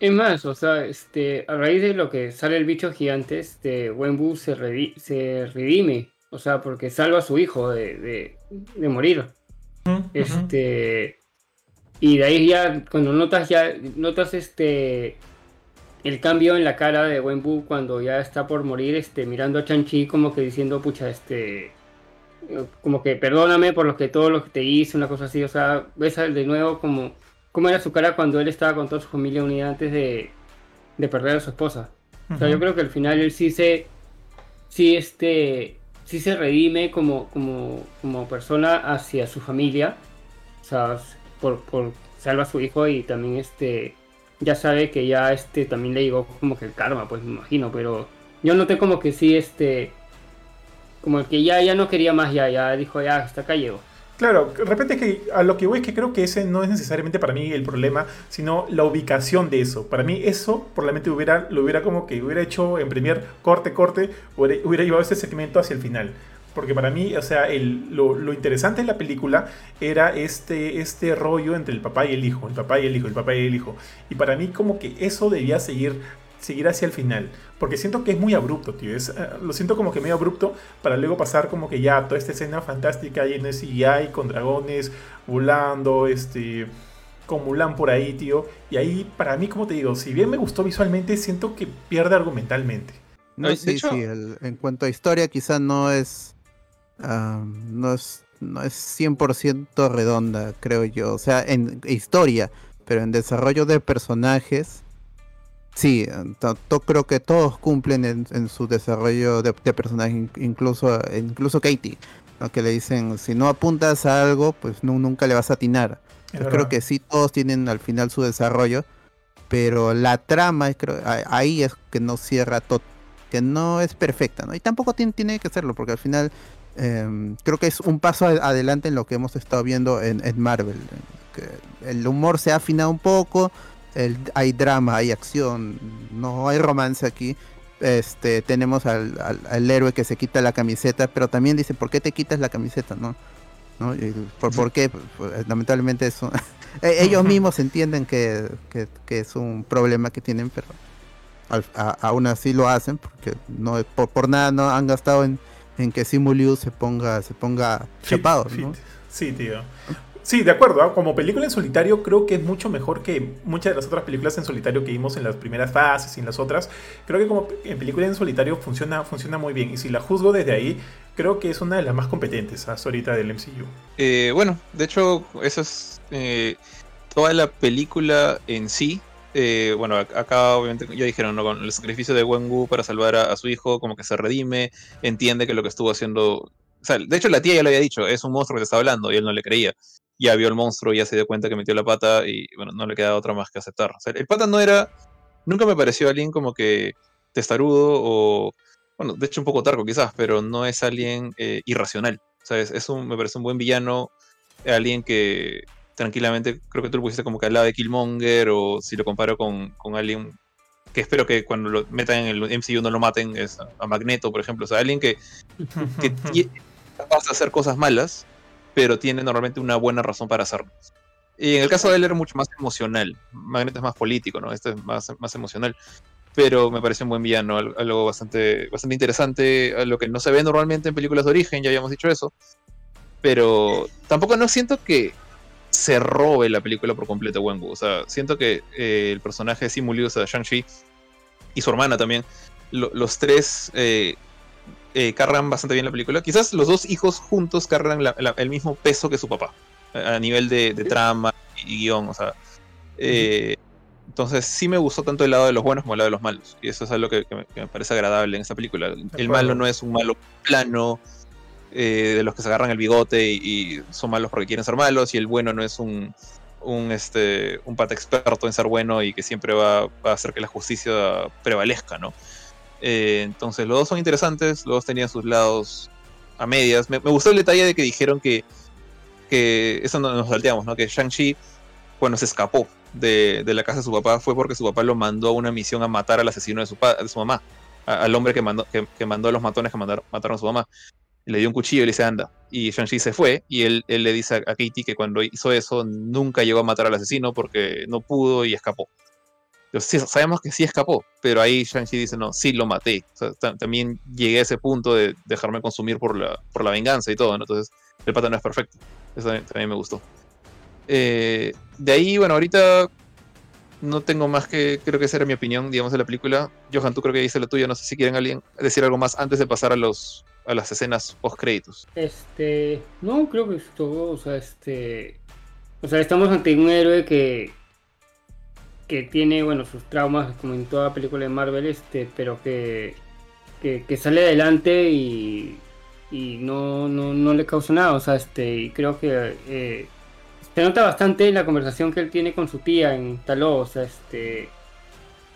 Es más, o sea, este, a raíz de lo que sale el bicho gigante, este, Wenwu se, se redime, o sea, porque salva a su hijo de, morir. Este, y de ahí ya, cuando notas ya, notas este el cambio en la cara de Wenwu cuando ya está por morir, este, mirando a Chanchi como que diciendo, pucha, este, como que perdóname por lo que todo lo que te hice, una cosa así, o sea, ves de nuevo como cómo era su cara cuando él estaba con toda su familia unida antes de, de perder a su esposa. O sea, yo creo que al final él sí se, sí este, sí se redime como, como, como persona hacia su familia, o sea, por, por salva a su hijo y también este ya sabe que ya este también le llegó como que el karma, pues me imagino, pero yo noté como que sí, este, como que ya, ya no quería más, ya, ya dijo, ya, hasta acá llegó. Claro, de repente que a lo que voy es que creo que ese no es necesariamente para mí el problema, sino la ubicación de eso. Para mí eso probablemente hubiera, lo hubiera como que hubiera hecho en primer corte, corte, hubiera, hubiera llevado ese segmento hacia el final. Porque para mí, o sea, el, lo, interesante de la película era este, este rollo entre el papá y el hijo, el papá y el hijo, el papá y el hijo. Y para mí como que eso debía seguir seguir hacia el final. Porque siento que es muy abrupto, tío. Es, eh, lo siento como que medio abrupto para luego pasar como que ya toda esta escena fantástica llena de CGI con dragones volando, este, con Mulan por ahí, tío. Y ahí, para mí, como te digo, si bien me gustó visualmente, siento que pierde argumentalmente. No, sí, sí, en cuanto a historia, quizá no es no, es, no es 100% redonda, creo yo. O sea, en historia, pero en desarrollo de personajes, sí, creo que todos cumplen en, su desarrollo de, personaje, incluso, incluso Katie, que le dicen, si no apuntas a algo, pues nunca le vas a atinar. creo que sí, todos tienen al final su desarrollo, pero la trama, creo, ahí es que no cierra todo que no es perfecta, ¿no? Y tampoco tiene, tiene que serlo, porque al final Em, creo que es un paso adelante en lo que hemos estado viendo en, Marvel. el humor se ha afinado un poco, hay drama, hay acción, no hay romance aquí. Este, tenemos al, héroe que se quita la camiseta, pero también dice, ¿por qué te quitas la camiseta? ¿No? por, qué? Pues, lamentablemente eso. E, ellos mismos entienden que, es un problema que tienen, pero aún así lo hacen, porque no por, por nada no han gastado en en que Simu se ponga, se ponga chapado, ¿no? Sí, tío. Sí, de acuerdo. ¿ah? Como película en solitario, creo que es mucho mejor que muchas de las otras películas en solitario que vimos en las primeras fases y en las otras. Creo que como en película en solitario funciona, funciona muy bien. Y si la juzgo desde ahí, creo que es una de las más competentes hasta ahorita del MCU. Eh, bueno, de hecho, eso es eh, toda la película en sí. Eh, bueno, acá obviamente ya dijeron, ¿no? Con el sacrificio de Wenwu para salvar a, su hijo, como que se redime, entiende que lo que estuvo haciendo. De hecho, la tía ya lo había dicho, es un monstruo que te está hablando, y él no le creía. Ya vio el monstruo, ya se dio cuenta que metió la pata, y bueno, no le queda otra más que aceptar. El pata no era. Nunca me pareció alguien como que testarudo o. Bueno, de hecho, un poco tarco quizás, pero no es alguien eh, irracional. O sea, es, un, me parece un buen villano, alguien que tranquilamente, creo que tú lo pusiste como que al lado de Killmonger, o si lo comparo con, con alguien que espero que cuando lo metan en el MCU no lo maten, es a Magneto, por ejemplo. O sea, alguien que, que capaz de hacer cosas malas, pero tiene normalmente una buena razón para hacerlo. Y en el caso de él era mucho más emocional. Magneto es más político, ¿no? Este es más, más emocional. pero me parece un buen villano, al- algo bastante, bastante interesante, a lo que no se ve normalmente en películas de origen, ya habíamos dicho eso, pero tampoco no siento que se robe la película por completo Wenwu, o sea, siento que eh, el personaje de Simu Liu, o sea, Shang-Chi, y su hermana también, lo- los tres eh, eh, cargan bastante bien la película, quizás los dos hijos juntos cargan la- la- el mismo peso que su papá, a, a nivel de, de trama y guion, o sea, entonces sí me gustó tanto el lado de los buenos como el lado de los malos. Y eso es algo que, que me, que me parece agradable en esta película. El malo no es un malo plano eh, de los que se agarran el bigote y, son malos porque quieren ser malos. Y el bueno no es un, un, este, un pata experto en ser bueno y que siempre va, a hacer que la justicia prevalezca, ¿no? Eh, entonces los dos son interesantes, los dos tenían sus lados a medias. Me, gustó el detalle de que dijeron que, que eso no nos salteamos, ¿no? Que Shang-Chi cuando se escapó de, de la casa de su papá fue porque su papá lo mandó a una misión a matar al asesino de su, de su mamá, al hombre que mandó, que, que mandó a los matones que mandaron, mataron a su mamá. Le dio un cuchillo y le dice, anda. Y Shang-Chi se fue y él, él le dice a, Katie que cuando hizo eso nunca llegó a matar al asesino porque no pudo y escapó. Entonces, sí, sabemos que sí escapó, pero ahí Shang-Chi dice, no, sí lo maté. También llegué a ese punto de dejarme consumir por la, por la venganza y todo. Entonces, el pata no es perfecto. Eso también, me gustó. Eh, de ahí, bueno, ahorita no tengo más que, creo que esa era mi opinión, digamos, de la película. Johan, tú creo que dice la tuya, no sé si quieren alguien decir algo más antes de pasar a los a las escenas post créditos. Este, no, creo que es todo, o sea, este, o sea, estamos ante un héroe que, que tiene, bueno, sus traumas, como en toda película de Marvel, este, pero que, que, sale adelante y, y no, no, no le causa nada, o sea, este, y creo que eh, se nota bastante la conversación que él tiene con su tía en Taló, o sea, este,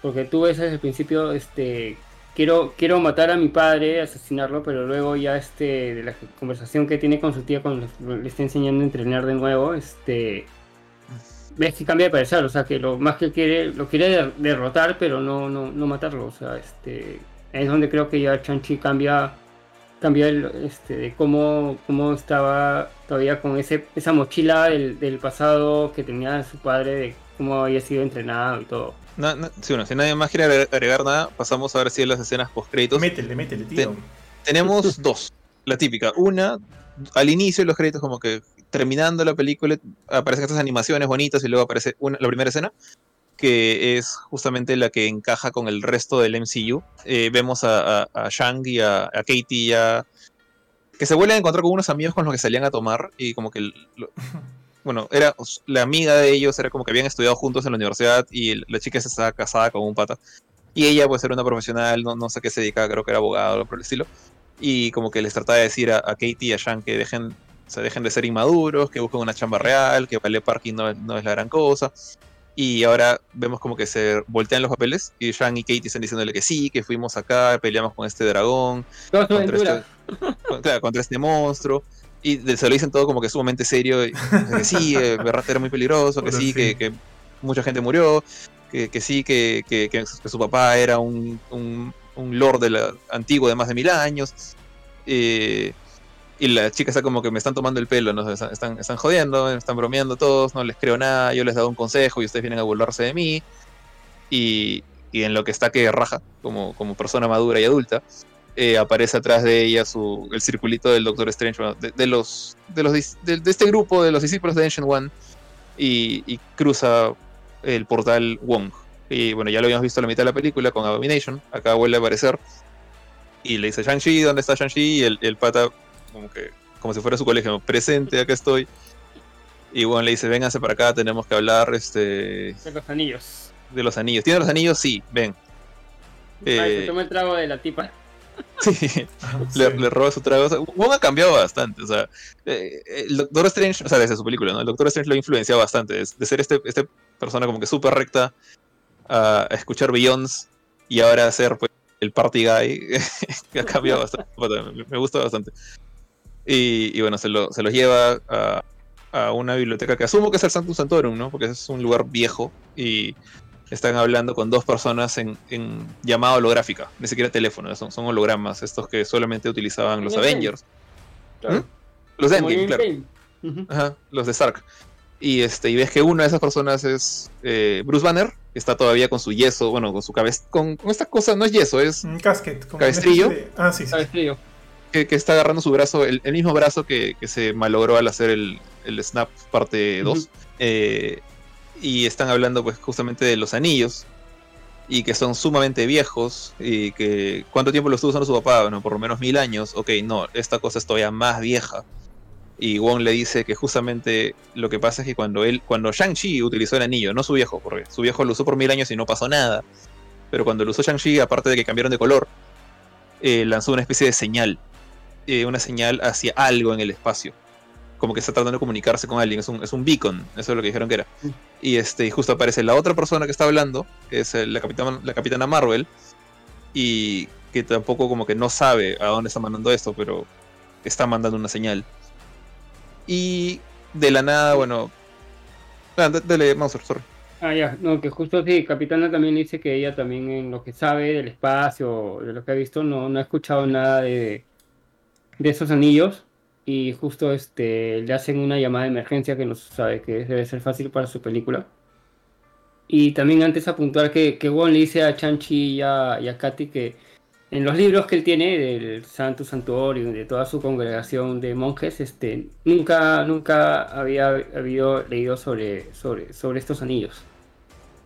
porque tú ves desde el principio, este, quiero, quiero matar a mi padre, asesinarlo, pero luego ya este, de la conversación que tiene con su tía cuando le, está enseñando a entrenar de nuevo, este, ves que cambia de parecer, o sea, que lo más que quiere, lo quiere der- derrotar, pero no, no, no matarlo, o sea, este, es donde creo que ya Chanchi cambia, cambia este, de cómo, cómo estaba todavía con ese, esa mochila del pasado que tenía su padre, de cómo había sido entrenado y todo. Na- na- sí, bueno, si nadie más quiere agregar, agregar nada, pasamos a ver si en las escenas post créditos. Métele, métele, tío. Tenemos dos. La típica. Una, al inicio de los créditos, como que terminando la película, aparecen estas animaciones bonitas y luego aparece una- la primera escena, que es justamente la que encaja con el resto del MCU. Eh, vemos a, a, a Shang y a, a Katie ya que se vuelven a encontrar con unos amigos con los que salían a tomar y como que... lo- bueno, era la amiga de ellos, era como que habían estudiado juntos en la universidad y la chica se estaba casada con un pata. Y ella pues era una profesional, no, no sé qué se dedicaba, creo que era abogado o algo por el estilo y como que les trataba de decir a, a Katie y a Sean que dejen, se dejen de ser inmaduros, que busquen una chamba real, que vale parking no, es- no es la gran cosa. Y ahora vemos como que se voltean los papeles y Sean y Katie están diciéndole que sí, que fuimos acá, peleamos con este dragón, contra este, contra este monstruo. Y se lo dicen todo como que sumamente serio. y, que sí, eh, Berrat era muy peligroso, que sí. Que, que mucha gente murió, que, que sí, que, que- su- papá era un, un, un lord de la, antiguo de más de mil años. eh, y la chica está como que me están tomando el pelo, ¿no? Están, están, están jodiendo, me están bromeando todos, no les creo nada, yo les he dado un consejo y ustedes vienen a burlarse de mí. Y, y en lo que está que raja, como, como persona madura y adulta, eh, aparece atrás de ella su, el circulito del Doctor Strange, bueno, de, de los, de, los de, de este grupo de los discípulos de Ancient One, y, y cruza el portal Wong. Y bueno, ya lo habíamos visto a la mitad de la película con Abomination, acá vuelve a aparecer, y le dice Shang-Chi, ¿dónde está Shang-Chi? Y el, el pata, como que, como si fuera su colegio, presente, acá estoy. Y bueno, le dice, vénganse para acá, tenemos que hablar este, De los anillos. de los anillos. ¿Tiene los anillos? Sí, ven. Ay, Eh, se toma el trago de la tipa. Sí, Ah, le, sí. le roba su trago. O sea, Wong ha cambiado bastante. O sea, eh, el Doctor Strange, o sea, desde su película, ¿no? El Doctor Strange lo ha influenciado bastante. De, de ser este, este persona como que súper recta a, a escuchar Beyonds y ahora a ser pues, el party guy, que ha cambiado bastante. Me, me gusta bastante. Y, y bueno, se, lo, se los lleva a, a una biblioteca que asumo que es el Sanctum Santorum, ¿no? Porque es un lugar viejo y están hablando con dos personas en, en llamada holográfica, ni siquiera teléfono, son, son hologramas, estos que solamente utilizaban los. Avengers. Claro. ¿Mm? Los de Endgame, en claro. Ajá, los de Stark. Y, este, y ves que una de esas personas es eh, Bruce Banner está todavía con su yeso, bueno, con su cabeza, con, con esta cosa, no es yeso, es Un casquet. como ¿Cabestrillo? de- Ah, sí, sí. ¿Sabes, frío? que, que está agarrando su brazo, el, el mismo brazo que, que se malogró al hacer el, el Snap parte 2. Ujú. Eh, y están hablando pues justamente de los anillos y que son sumamente viejos y que cuánto tiempo lo estuvo usando su papá, bueno, por lo menos mil años, ok, no, esta cosa es todavía más vieja. Y Wong le dice que justamente lo que pasa es que cuando él, cuando Shang-Chi utilizó el anillo, no su viejo, porque su viejo lo usó por mil años y no pasó nada, pero cuando lo usó Shang-Chi, aparte de que cambiaron de color, eh, lanzó una especie de señal, eh, una señal hacia algo en el espacio como que está tratando de comunicarse con alguien, es un, es un beacon, eso es lo que dijeron que era. Y este, y justo aparece la otra persona que está hablando, que es la, capitana, la capitana Marvel, y que tampoco como que no sabe a dónde está mandando esto, pero está mandando una señal. Y de la nada, bueno... Ah, dale, Monster, sorry. Ah, ya, no, que justo sí, Capitana también dice que ella también en lo que sabe del espacio, de lo que ha visto, no, no ha escuchado nada de, de esos anillos y justo este le hacen una llamada de emergencia que no sabe que debe ser fácil para su película. Y también antes apuntar que, que Wong le dice a Chanchi y a, y a Katy que en los libros que él tiene del Santo Santuario de toda su congregación de monjes, este, nunca, nunca había habido leído sobre, sobre, sobre estos anillos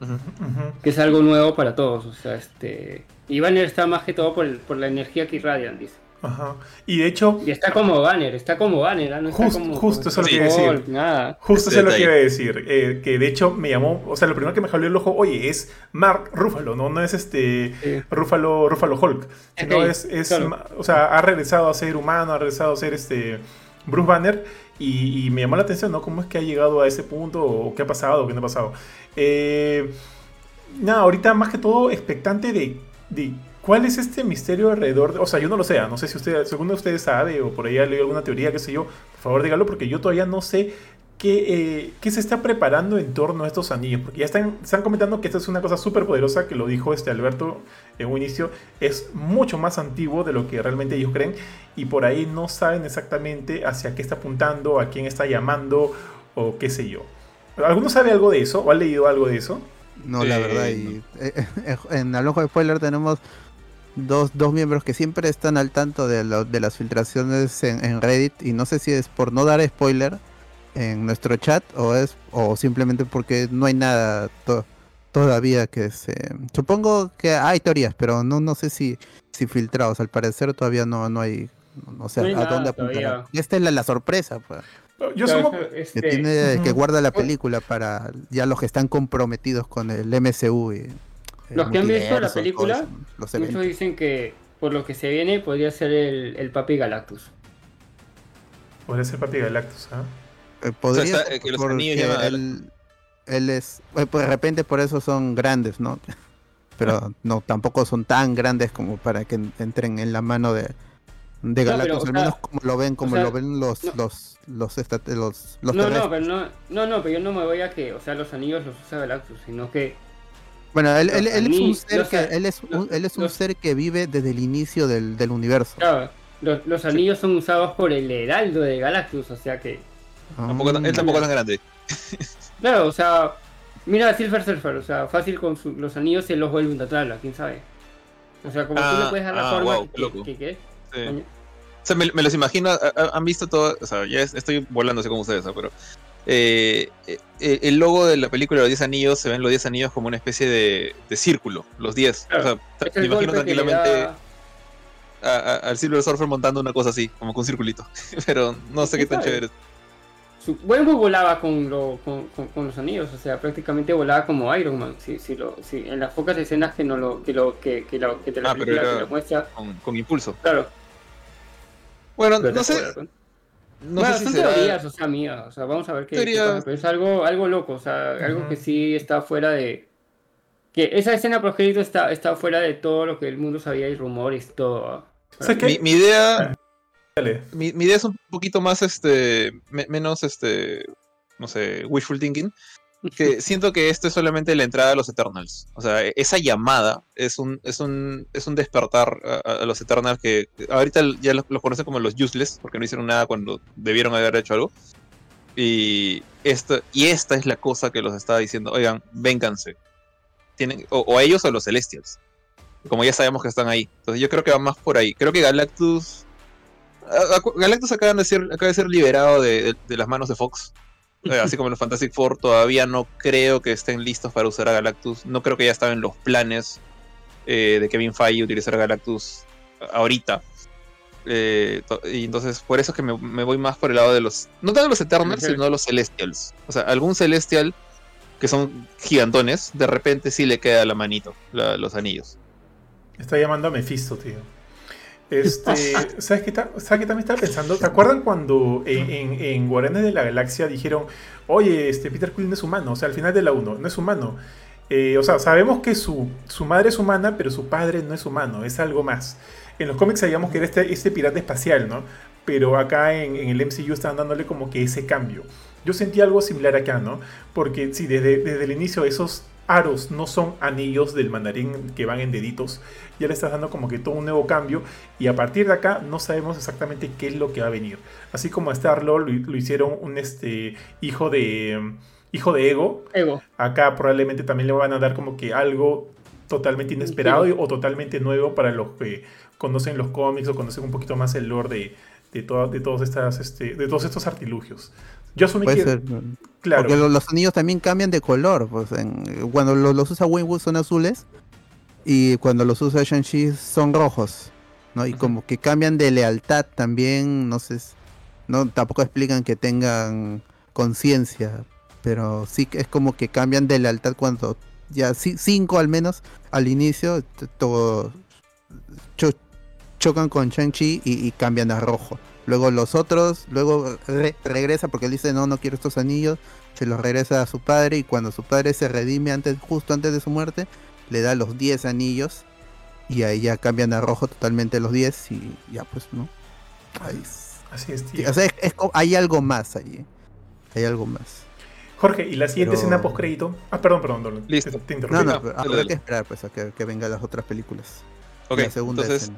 Ujú. Ujú. que es algo nuevo para todos. O sea, este. Y Banner está más que todo por, el- por la energía que irradian, dice. Ajá. Y de hecho, Y está como Banner, está como Banner, ¿ah? no está Justo- como. justo eso es lo que iba decir. Nada. Justo Ese eso es lo que iba a decir. eh, que de hecho me llamó. O sea, lo primero que me jaló el ojo, oye, es Mark Ruffalo, ¿no? No es este. Sí. Ruffalo, Ruffalo Hulk. Sino es. es claro. O sea, ha regresado a ser humano, ha regresado a ser este. Bruce Banner. Y, y me llamó la atención, ¿no? ¿Cómo es que ha llegado a ese punto? ¿O qué ha pasado? ¿O qué no ha pasado? Eh, nada, ahorita más que todo expectante de, de cuál es este misterio alrededor. de- o sea, yo no lo sé, ah, no sé si usted, según usted sabe o por ahí ha leído alguna teoría, qué sé yo. Por favor, dígalo porque yo todavía no sé qué, eh, qué se está preparando en torno a estos anillos. Porque ya están, están comentando que esta es una cosa súper poderosa, que lo dijo este Alberto en un inicio. Es mucho más antiguo de lo que realmente ellos creen. Y por ahí no saben exactamente hacia qué está apuntando, a quién está llamando o qué sé yo. ¿Alguno sabe algo de eso? ¿O ha leído algo de eso? No, la Eh, verdad. Y, eh, en Alojo de Spoiler tenemos dos, dos miembros que siempre están al tanto de, lo- de las filtraciones en, en Reddit. Y no sé si es por no dar spoiler en nuestro chat o es o simplemente porque no hay nada to- todavía que se... Supongo que hay teorías, pero no, no sé si, si filtrados. Al parecer todavía no, no hay... No sé No hay a dónde apuntar. Esta es la, la sorpresa, pues. Yo Claro. Que este, tiene, que Ujú. guarda la película para ya los que están comprometidos con el MCU y Los que han visto la película, Muchos dicen que por lo que se viene podría ser el, el Papi Galactus. Podría ser Papi Galactus, ¿ah? Eh, podría está, ser eh, que los porque anillos llaman él, él es eh, pues de repente por eso son grandes, ¿no? Pero no tampoco son tan grandes como para que en- entren en la mano de de No, Galactus, pero, o al sea, menos como lo ven, como sea, lo ven los no. los los los, los No, no, pero no, no, no, pero yo no me voy a que, o sea, los anillos los usa Galactus, sino que Bueno, él, él- él es un ser los que él es un, los- él es un los- ser que vive desde el inicio del, del universo. claro, los, los anillos son usados por el heraldo de Galactus, o sea que, Tampoco, tan- él Ah. tampoco es tan grande. claro, o sea, mira a Silver Surfer, o sea, fácil con su- los anillos se los vuelve un tabla, quién sabe. O sea, como tú Ah, le puedes dar la ah, forma wow, qué que, loco. que, que- Sí. O sea, me, me los imagino, han visto todo, o sea, ya es- estoy volando así como ustedes, ¿no? pero eh, eh, el logo de la película de los 10 anillos se ven los 10 anillos como una especie de, de círculo, los 10. Claro, o sea, Es me imagino tranquilamente da- a- a- al Silver Surfer montando una cosa así, como con un circulito. pero no sé qué tan ¿Quién chévere. Su, Wellwood volaba con, lo, con, con- con los anillos, o sea, prácticamente volaba como Iron Man. Si, si lo, si, en las pocas escenas que no lo, que lo, que, que, lo- que te la Ah, pero película era- te lo muestra, Con, impulso. claro. Bueno, pero no sé, ¿no? no bueno, sé si son será... teorías, o sea, mías, o sea, vamos a ver qué, qué pasa, pero es algo, algo loco, o sea, algo que sí está fuera de... Que esa escena por crédito está, está fuera de todo lo que el mundo sabía y rumores y todo. O sea, que- Mi, mi idea, Dale. mi, mi idea es un poquito más, este, me- menos, este, no sé, wishful thinking. Siento que esto es solamente la entrada a los Eternals. O sea, esa llamada es un, es un, es un despertar a, los Eternals que ahorita ya los, conocen como los useless, porque no hicieron nada cuando debieron haber hecho algo. Y, esto, y esta es la cosa que los está diciendo, oigan, vénganse. tienen, o, a ellos o a los Celestials. Como ya sabemos que están ahí. Entonces yo creo que va más por ahí. Creo que Galactus. Galactus acaba de ser, acaba de ser liberado de, las manos de Fox. Eh, así como los Fantastic Four, todavía no creo que estén listos para usar a Galactus. No creo que ya estaban los planes eh, de Kevin Feige utilizar a Galactus ahorita. Eh, y entonces, por eso es que me, voy más por el lado de los. No tanto los Eternals, sino de los Celestials. O sea, algún Celestial que son gigantones, de repente sí le queda la manito, los anillos. Está llamando a Mephisto, tío. Este, ¿sabes qué, ¿sabes qué también estaba pensando? ¿Te acuerdan cuando en, en, Guardianes de la Galaxia dijeron, oye, este Peter Quill no es humano? O sea, al final de la 1, no es humano. Eh, o sea, sabemos que su, su madre es humana, pero su padre no es humano, es algo más en los cómics sabíamos que era este, este pirata espacial, ¿no? Pero acá en, el MCU estaban dándole como que ese cambio. Yo sentí algo similar acá, ¿no? Porque sí, desde, desde el inicio esos aros no son anillos del mandarín que van en deditos. Ya le estás dando como que todo un nuevo cambio. Y a partir de acá no sabemos exactamente qué es lo que va a venir. Así como a Star-Lord lo, hicieron un este, hijo de hijo de Ego. Ego. Acá probablemente también le van a dar como que algo totalmente inesperado o totalmente nuevo para los que conocen los cómics o conocen un poquito más el lore de, de, de, todos, estas, este, de todos estos artilugios. Yo asumí que... Claro. Porque los, anillos también cambian de color. Pues cuando los, usa Winwood son azules y cuando los usa Shang-Chi son rojos. ¿no? Y como que cambian de lealtad también, no sé, no tampoco explican que tengan conciencia, pero sí que es como que cambian de lealtad cuando ya cinco al menos al inicio todo chocan con Shang-Chi y, cambian a rojo. Luego los otros, luego regresa porque él dice no, no quiero estos anillos, se los regresa a su padre y cuando su padre se redime antes, justo antes de su muerte, le da los 10 anillos y ahí ya cambian a rojo totalmente los 10 y ya pues, ¿no? Así es, tío. O sea, hay algo más allí. Hay algo más. Jorge, ¿y la siguiente escena post crédito? Ah, perdón, perdón, Listo. Te, no, no, habrá que esperar pues a que, que vengan las otras películas. Ok, la segunda entonces,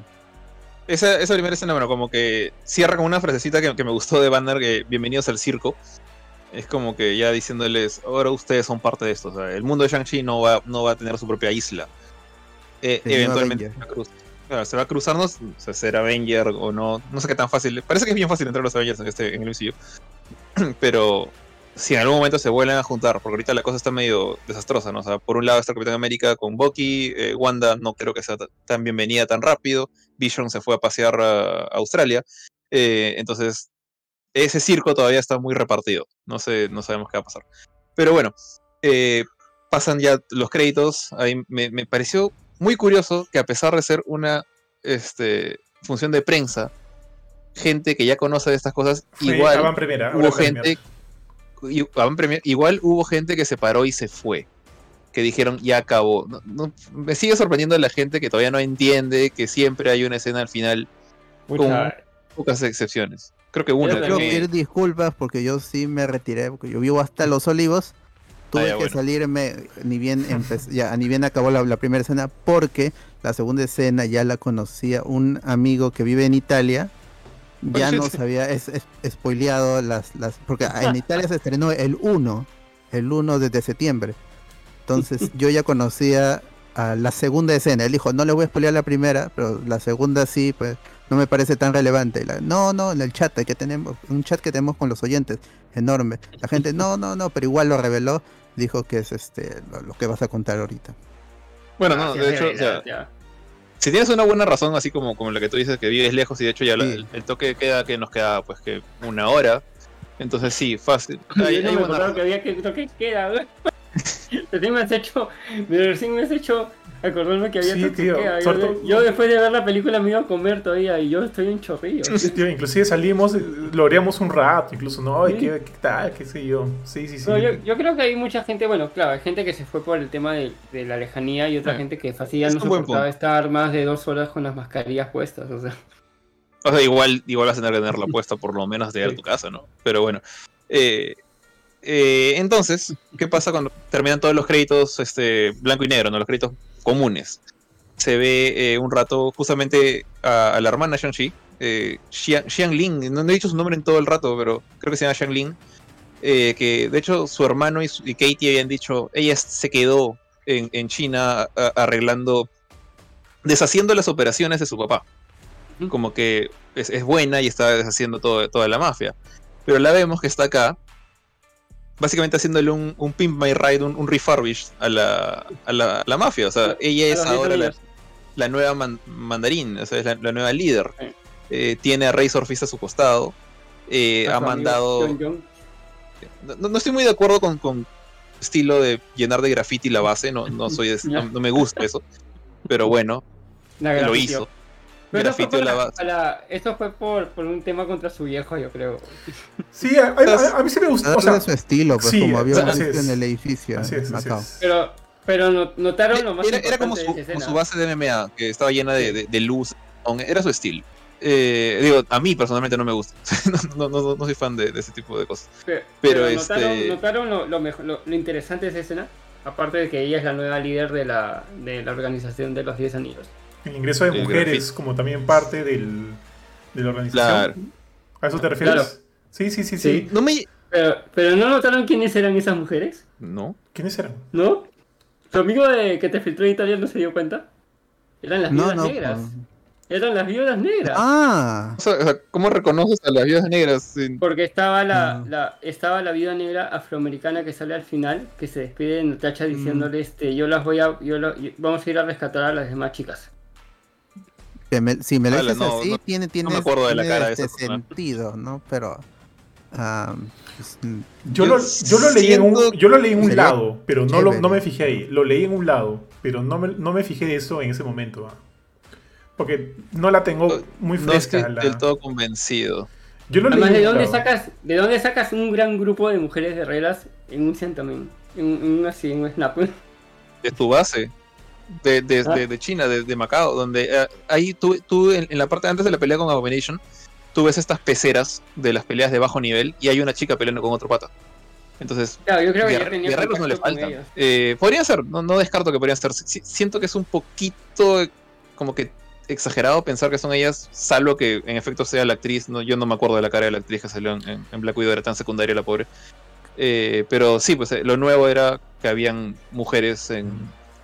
esa, esa, primera escena, bueno, como que cierra con una frasecita que, me gustó de Banner, que bienvenidos al circo. Es como que ya diciéndoles, ahora ustedes son parte de esto. O sea, el mundo de Shang-Chi no va, no va a tener su propia isla. Eh, eventualmente se va, a cruzarnos, o sea, ser Avenger o no, no sé qué tan fácil. Parece que es bien fácil entrar a los Avengers en, este, en el MCU. Pero si en algún momento se vuelven a juntar, porque ahorita la cosa está medio desastrosa, ¿no? O sea, por un lado está Capitán América con Bucky, eh, Wanda no creo que sea tan bienvenida tan rápido, Vision se fue a pasear a, Australia, eh, entonces ese circo todavía está muy repartido, no sé, no sabemos qué va a pasar. Pero bueno, eh, pasan ya los créditos, ahí me, pareció muy curioso que a pesar de ser una este, función de prensa, gente que ya conoce de estas cosas, igual hubo gente igual hubo gente que se paró y se fue. Que dijeron, ya acabó. me sigue sorprendiendo la gente que todavía no entiende que siempre hay una escena al final con pocas excepciones. Creo que una. Quiero pedir disculpas porque yo sí me retiré, porque yo vivo hasta Los Olivos. Tuve ah, que salirme, ni bien, ya, ni bien acabó la, primera escena, porque la segunda escena ya la conocía un amigo que vive en Italia ya nos había es, spoileado las, las. Porque en Italia se estrenó el 1, el 1 desde septiembre. Entonces yo ya conocía a la segunda escena. Él dijo, no le voy a spoilear la primera, pero la segunda sí, pues no me parece tan relevante. no, no, en el chat que tenemos, un chat que tenemos con los oyentes, enorme. La gente, no, no, no, pero igual lo reveló, dijo que es este lo, que vas a contar ahorita. Bueno, no, de hecho, ya si tienes una buena razón, así como, como la que tú dices que vives lejos y de hecho ya el, toque queda que nos queda pues que una hora. Entonces sí, fácil. Hay, no me que había que toque queda, Recién me has hecho, recién me has hecho acordarme que había sí, tío, yo, después de ver la película me iba a comer todavía y yo estoy en chorrillo. Sí, tío, inclusive salimos, lo haríamos un rato, incluso, ¿no? ¿qué, tal? ¿Qué sé yo? Sí, sí, sí. yo, yo, creo que hay mucha gente, bueno, claro, hay gente que se fue por el tema de, de la lejanía y otra ah, gente que fácil no soportaba estar más de dos horas con las mascarillas puestas, o sea. O sea, igual, igual vas a tener que tenerla puesta por lo menos de a tu casa, ¿no? Pero bueno. Eh, eh, entonces, ¿qué pasa cuando terminan todos los créditos este, blanco y negro, no los créditos comunes? Se ve eh, un rato justamente a, la hermana Shang-Chi, eh, Xiang, Ling, no he dicho su nombre en todo el rato, pero creo que se llama Xiang Ling, que de hecho su hermano y, Katie habían dicho, ella se quedó en, en China a- arreglando, deshaciendo las operaciones de su papá. Como que es, es buena y está deshaciendo todo, toda la mafia. Pero la vemos que está acá, básicamente haciéndole un, un Pimp My Ride, un, un refurbish a la, a la, a la mafia. O sea, ella es ahora la, nueva man- mandarín, o sea, es la, nueva líder. Sí. Eh, tiene a Razor Fist a su costado. eh, ha mandado. John John. No, no estoy muy de acuerdo con, con estilo de llenar de graffiti la base, no, no soy de- no, no me gusta eso. Pero bueno, lo hizo. Pero eso fue, la eso fue por, por un tema contra su viejo, yo creo. Sí, a, a- a mí sí me gusta. Darle O sea, su estilo, pues sí, como había visto es. en el edificio. así es, así es. Pero, pero no- notaron lo más Era, era como, su, como su base de MMA, que estaba llena de, de- de luz. Era su estilo. Eh, digo, a mí personalmente no me gusta. no, no, no, no soy fan de, de ese tipo de cosas. Pero, Pero pero este- notaron, notaron lo, lo, mejor- lo- lo interesante de esa escena, aparte de que ella es la nueva líder de la, de la organización de los 10 anillos. El ingreso de El mujeres como también parte del, de la organización. Claro. ¿A eso te refieres? Claro. Sí, sí, sí, sí, Sí. No me. Pero, pero ¿no notaron quiénes eran esas mujeres? No. ¿Quiénes eran? ¿No? ¿Tu amigo de que te filtró en Italia no se dio cuenta? Eran las No, viudas no. negras. pues. Eran las viudas negras. Ah, O sea, ¿cómo reconoces a las viudas negras? sin- Porque estaba la, la, estaba la viuda negra afroamericana que sale al final, que se despide de Natacha Mm. diciéndole, este, yo las voy a, yo lo- yo- vamos a ir a rescatar a las demás chicas. Que me- si me lo dices no, así, no- tiene, tiene, me acuerdo de la tiene este esa sentido, ¿no? Pero. pues, mm, Yo, Yo lo, yo lo leí en un, yo lo leí en un lado, pero no, lo, no me fijé ahí. Lo leí en un lado, pero no me, no me fijé de eso en ese momento. ah. Porque no la tengo muy No estoy fresca. la- del todo convencido. Yo lo leí Además, en ¿de dónde lado. sacas, de dónde sacas un gran grupo de mujeres guerreras en un también? En, en un así, en un snap. de tu base de, de, Ah. de- de China, de, de Macao, donde eh, ahí tú, tú en, en la parte antes de la pelea con Abomination, tú ves estas peceras de las peleas de bajo nivel y hay una chica peleando con otro pata. Entonces, Claro, yo creo que guerreros no le contacto con faltan. Eh, podrían ser, no, no descarto que podrían ser. Si- siento que es un poquito como que exagerado pensar que son ellas, salvo que en efecto sea la actriz. No, yo no me acuerdo de la cara de la actriz que salió en, en- en Black Widow, era tan secundaria la pobre. Eh, pero sí, pues eh, lo nuevo era que habían mujeres en,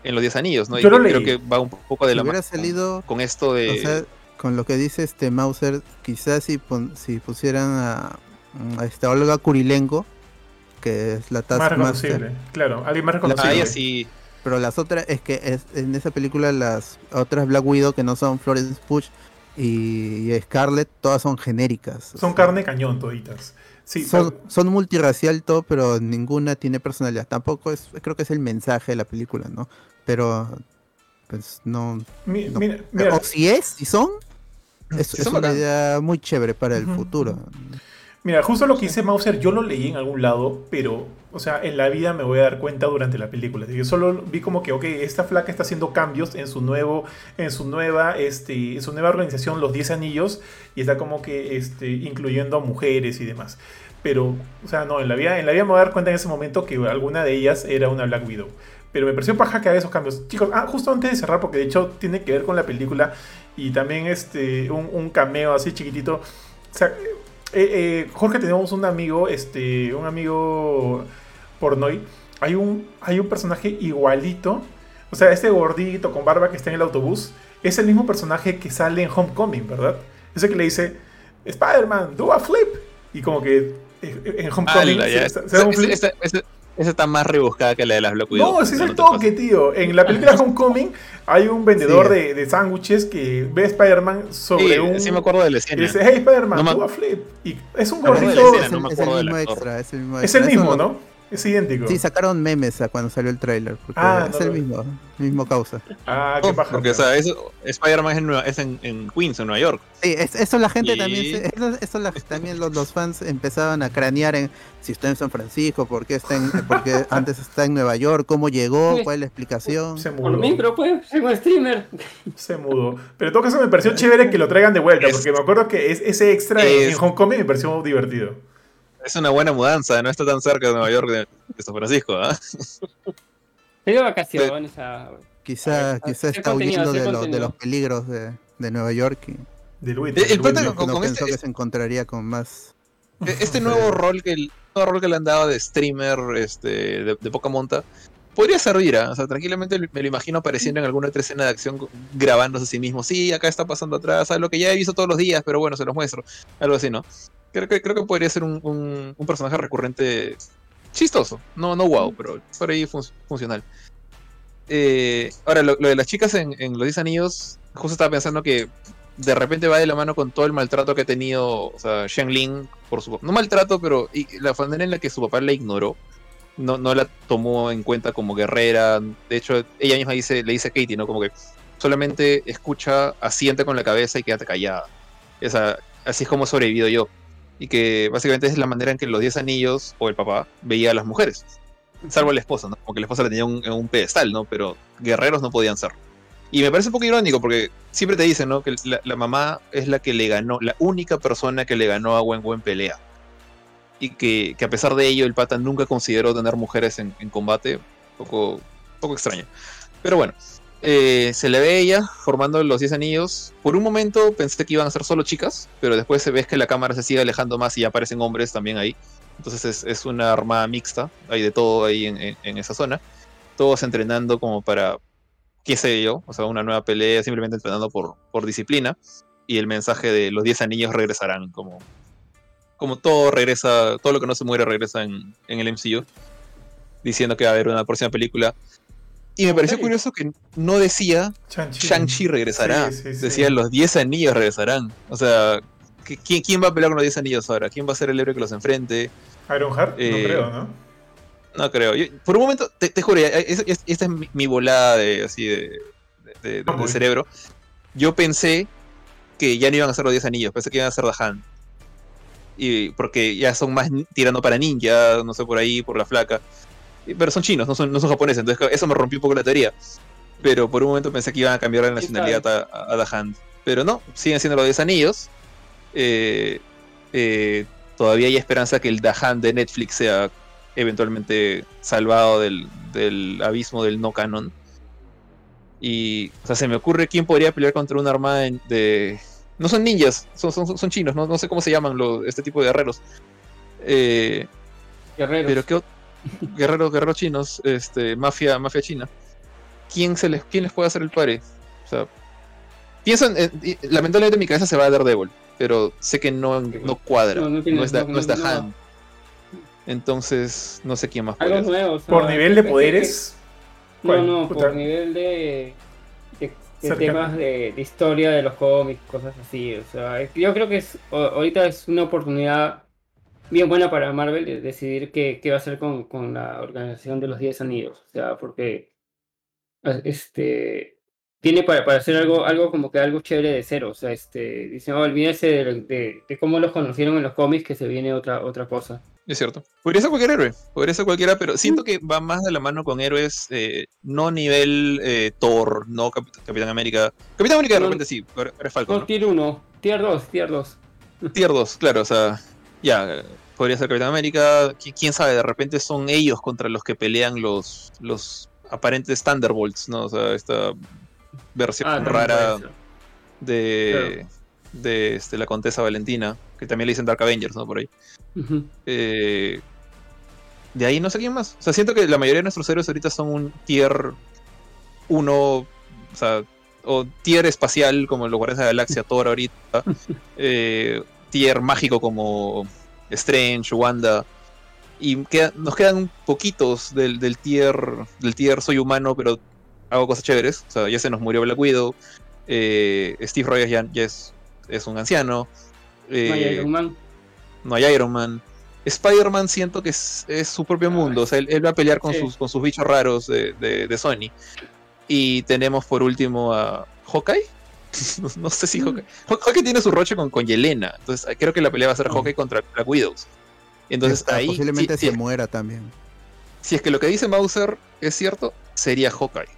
en los 10 anillos, ¿no? Y Yo lo creo leí. que va un poco de si la hubiera mano con- salido. con esto de. O sea, con lo que dice este Mauser, quizás si, pon- si pusieran a, a esta Olga Kurilenko, que es la Más Taskmaster, reconocible. Claro, alguien más reconocible. ella sí. pero las otras, es que es, en esa película las otras Black Widow que no son Florence Pugh y, y Scarlett, todas son genéricas. o Son sea, carne cañón toditas. Sí, son, son multirracial todo, pero ninguna tiene personalidad. Tampoco es, creo que es el mensaje de la película, ¿no? Pero, pues no. mi- no. mira, mira, O si es, si son, es, son una idea muy chévere para el futuro. Mira, justo lo que dice Mauser, yo lo leí en algún lado, pero, o sea, en la vida me voy a dar cuenta durante la película. Yo solo vi como que, ok, esta flaca está haciendo cambios en su nuevo, en su nueva, este, en su nueva organización, los 10 anillos, y está como que, este, incluyendo a mujeres y demás. Pero, o sea, no, en la vida, en la vida me voy a dar cuenta en ese momento que alguna de ellas era una Black Widow. Pero me pareció paja que haga esos cambios. Chicos, ah, justo antes de cerrar, porque de hecho tiene que ver con la película y también este, un, un cameo así chiquitito. O sea, eh, eh, Jorge, tenemos un amigo, este, un amigo pornoy. Hay un, hay un personaje igualito. O sea, este gordito con barba que está en el autobús es el mismo personaje que sale en Homecoming, ¿verdad? Ese que le dice, Spider-Man, do a flip. Y como que eh, en Homecoming ya. se- se- Esa- está más rebuscada que la de las Black Widow. No, ese es el toque, tío. En la película Homecoming hay un vendedor Sí. de, de sándwiches que ve a Spider-Man sobre Sí, un... sí me acuerdo de la y escena. dice, hey Spider-Man, No me- do a flip. Y es un gordito... no es el mismo extra, es el mismo ¿no? Es idéntico. Sí, sacaron memes a cuando salió el tráiler, porque Ah, es no el mismo, mismo causa. Ah, qué paja. Porque, o sea, eso- Spider-Man es, en, Nueva- es en, en Queens, en Nueva York. Sí, es- eso la gente Y- también, se- eso, eso la- también los, los fans empezaban a cranear en si está en San Francisco, por qué, está en, por qué antes está en Nueva York, cómo llegó, cuál es la explicación. Se Por mudó. mí, pero pues, soy un streamer. Se mudó. Pero en todo caso me pareció chévere que lo traigan de vuelta, Es- porque me acuerdo que es- ese extra en- es- en Homecoming me pareció divertido. Es una buena mudanza, no está tan cerca de Nueva York de, de San Francisco. ¿ah? De vacaciones. a- Quizá, A ver, quizá está huyendo de, lo- de los peligros de, de Nueva York y De Luis. El- el Luis, Luis. con- no con pensó este- que se encontraría con más. E- Este nuevo rol que el nuevo rol que le han dado de streamer este, de, de poca monta podría servir, ¿ah? o sea, tranquilamente me lo imagino apareciendo en alguna otra escena de acción grabándose a sí mismo. Sí, acá está pasando atrás, ¿sabes? lo que ya he visto todos los días, pero bueno, se los muestro. Algo así, ¿no? Creo que, creo que podría ser un, un, un personaje recurrente chistoso. No, no wow, pero por ahí funcional. Eh, ahora, lo, de las chicas en, en, Los 10 Anillos, justo estaba pensando que de repente va de la mano con todo el maltrato que ha tenido o sea, Shang Ling por su no maltrato, pero y la manera en la que su papá la ignoró no, no la tomó en cuenta como guerrera. De hecho, ella misma dice, le dice a Katie, ¿no? Como que solamente escucha, asiente con la cabeza y quédate callada. Esa, así es como he sobrevivido yo. Y que básicamente es la manera en que los 10 anillos o el papá veía a las mujeres. Salvo a la esposa, ¿no? Como que la esposa la tenía en un pedestal, ¿no? Pero guerreros no podían ser. Y me parece un poco irónico porque siempre te dicen, ¿no? Que la, la mamá es la que le ganó, la única persona que le ganó a Wen Wen pelea y que, a pesar de ello el pata nunca consideró tener mujeres en, combate, poco, poco extraño. Pero bueno, eh, se le ve ella formando los 10 anillos. Por un momento pensé que iban a ser solo chicas, pero después se ve que la cámara se sigue alejando más y aparecen hombres también ahí. Entonces es, una armada mixta, hay de todo ahí en, esa zona. Todos entrenando como para, qué sé yo, o sea, una nueva pelea, simplemente entrenando por, por disciplina. Y el mensaje de los 10 anillos regresarán como como todo regresa, todo lo que no se muere regresa en, el MCU, diciendo que va a haber una próxima película. Y me pareció curioso que no decía Shang-Chi regresará, decía los 10 anillos regresarán. O sea, ¿quién, ¿quién, va a pelear con los 10 anillos ahora? ¿Quién va a ser el héroe que los enfrente? Ironheart, no eh, creo, ¿no? No creo. por un momento, te, juro, esta es mi, volada de, así de, de, cerebro. Yo pensé que ya no iban a ser los 10 anillos, pensé que iban a ser Hand y porque ya son más tirando para ninja, no sé, por ahí, por la flaca. Pero son chinos, no son, no son japoneses, entonces eso me rompió un poco la teoría. Pero por un momento pensé que iban a cambiar la nacionalidad a, a, Hand. Pero no, siguen siendo los 10 anillos. Eh, eh, todavía hay esperanza que el The Hand de Netflix sea eventualmente salvado del, del abismo del no canon. Y, o sea, se me ocurre quién podría pelear contra una armada de, no son ninjas, son, son, son chinos, no, no, sé cómo se llaman este tipo de guerreros. Eh, guerreros. Pero qué guerreros, guerreros chinos, este, mafia, mafia china. ¿Quién, se les, ¿Quién les puede hacer el pare? O sea, piensan, lamentablemente mi cabeza se va a Daredevil, pero sé que no, no cuadra, no, no, está, no está Han. Entonces, no sé quién más puede. Nuevo, por nivel de poderes. No, no, por nivel de, de temas de, historia de los cómics, cosas así. O sea, yo creo que es ahorita es una oportunidad bien buena para Marvel de decidir qué, qué va a hacer con, con, la organización de los 10 anillos. O sea, porque este tiene para, para hacer algo, algo como que algo chévere de cero. O sea, este, dicen, oh, olvídese de, de, cómo los conocieron en los cómics, que se viene otra, otra cosa. Es cierto. Podría ser cualquier héroe, podría ser cualquiera, pero siento que va más de la mano con héroes eh, no nivel eh, Thor, no Capitán América. Capitán América de repente sí, pero es Falcon. No, tier 1, tier 2, tier 2. Tier 2, claro, o sea, ya, podría ser Capitán América. Quién sabe, de repente son ellos contra los que pelean los, los aparentes Thunderbolts, ¿no? O sea, esta versión ah, rara de, de este, la Contesa Valentina que también le dicen Dark Avengers, ¿no? Por ahí. Eh, de ahí no sé quién más. O sea, siento que la mayoría de nuestros héroes ahorita son un tier 1, o sea, o tier espacial como los Guardianes de la Galaxia, Thor ahorita, eh, tier mágico como Strange, Wanda, y nos quedan poquitos del, del, tier del tier soy humano, pero hago cosas chéveres. O sea, ya se nos murió Black Widow, eh, Steve Rogers ya, es, es, un anciano, no hay Iron Man. No hay Iron Man. Spider-Man siento que es, su propio mundo. O sea, él, va a pelear con, sus, con sus bichos raros de, Sony. Y tenemos por último a Hawkeye. no, sé si mm. Hawkeye. Hawkeye tiene su roche con, con Yelena. Entonces creo que la pelea va a ser Hawkeye contra Black Widows. Entonces ahí. Posiblemente se muera también. Si es que lo que dice Mauser es cierto, sería Hawkeye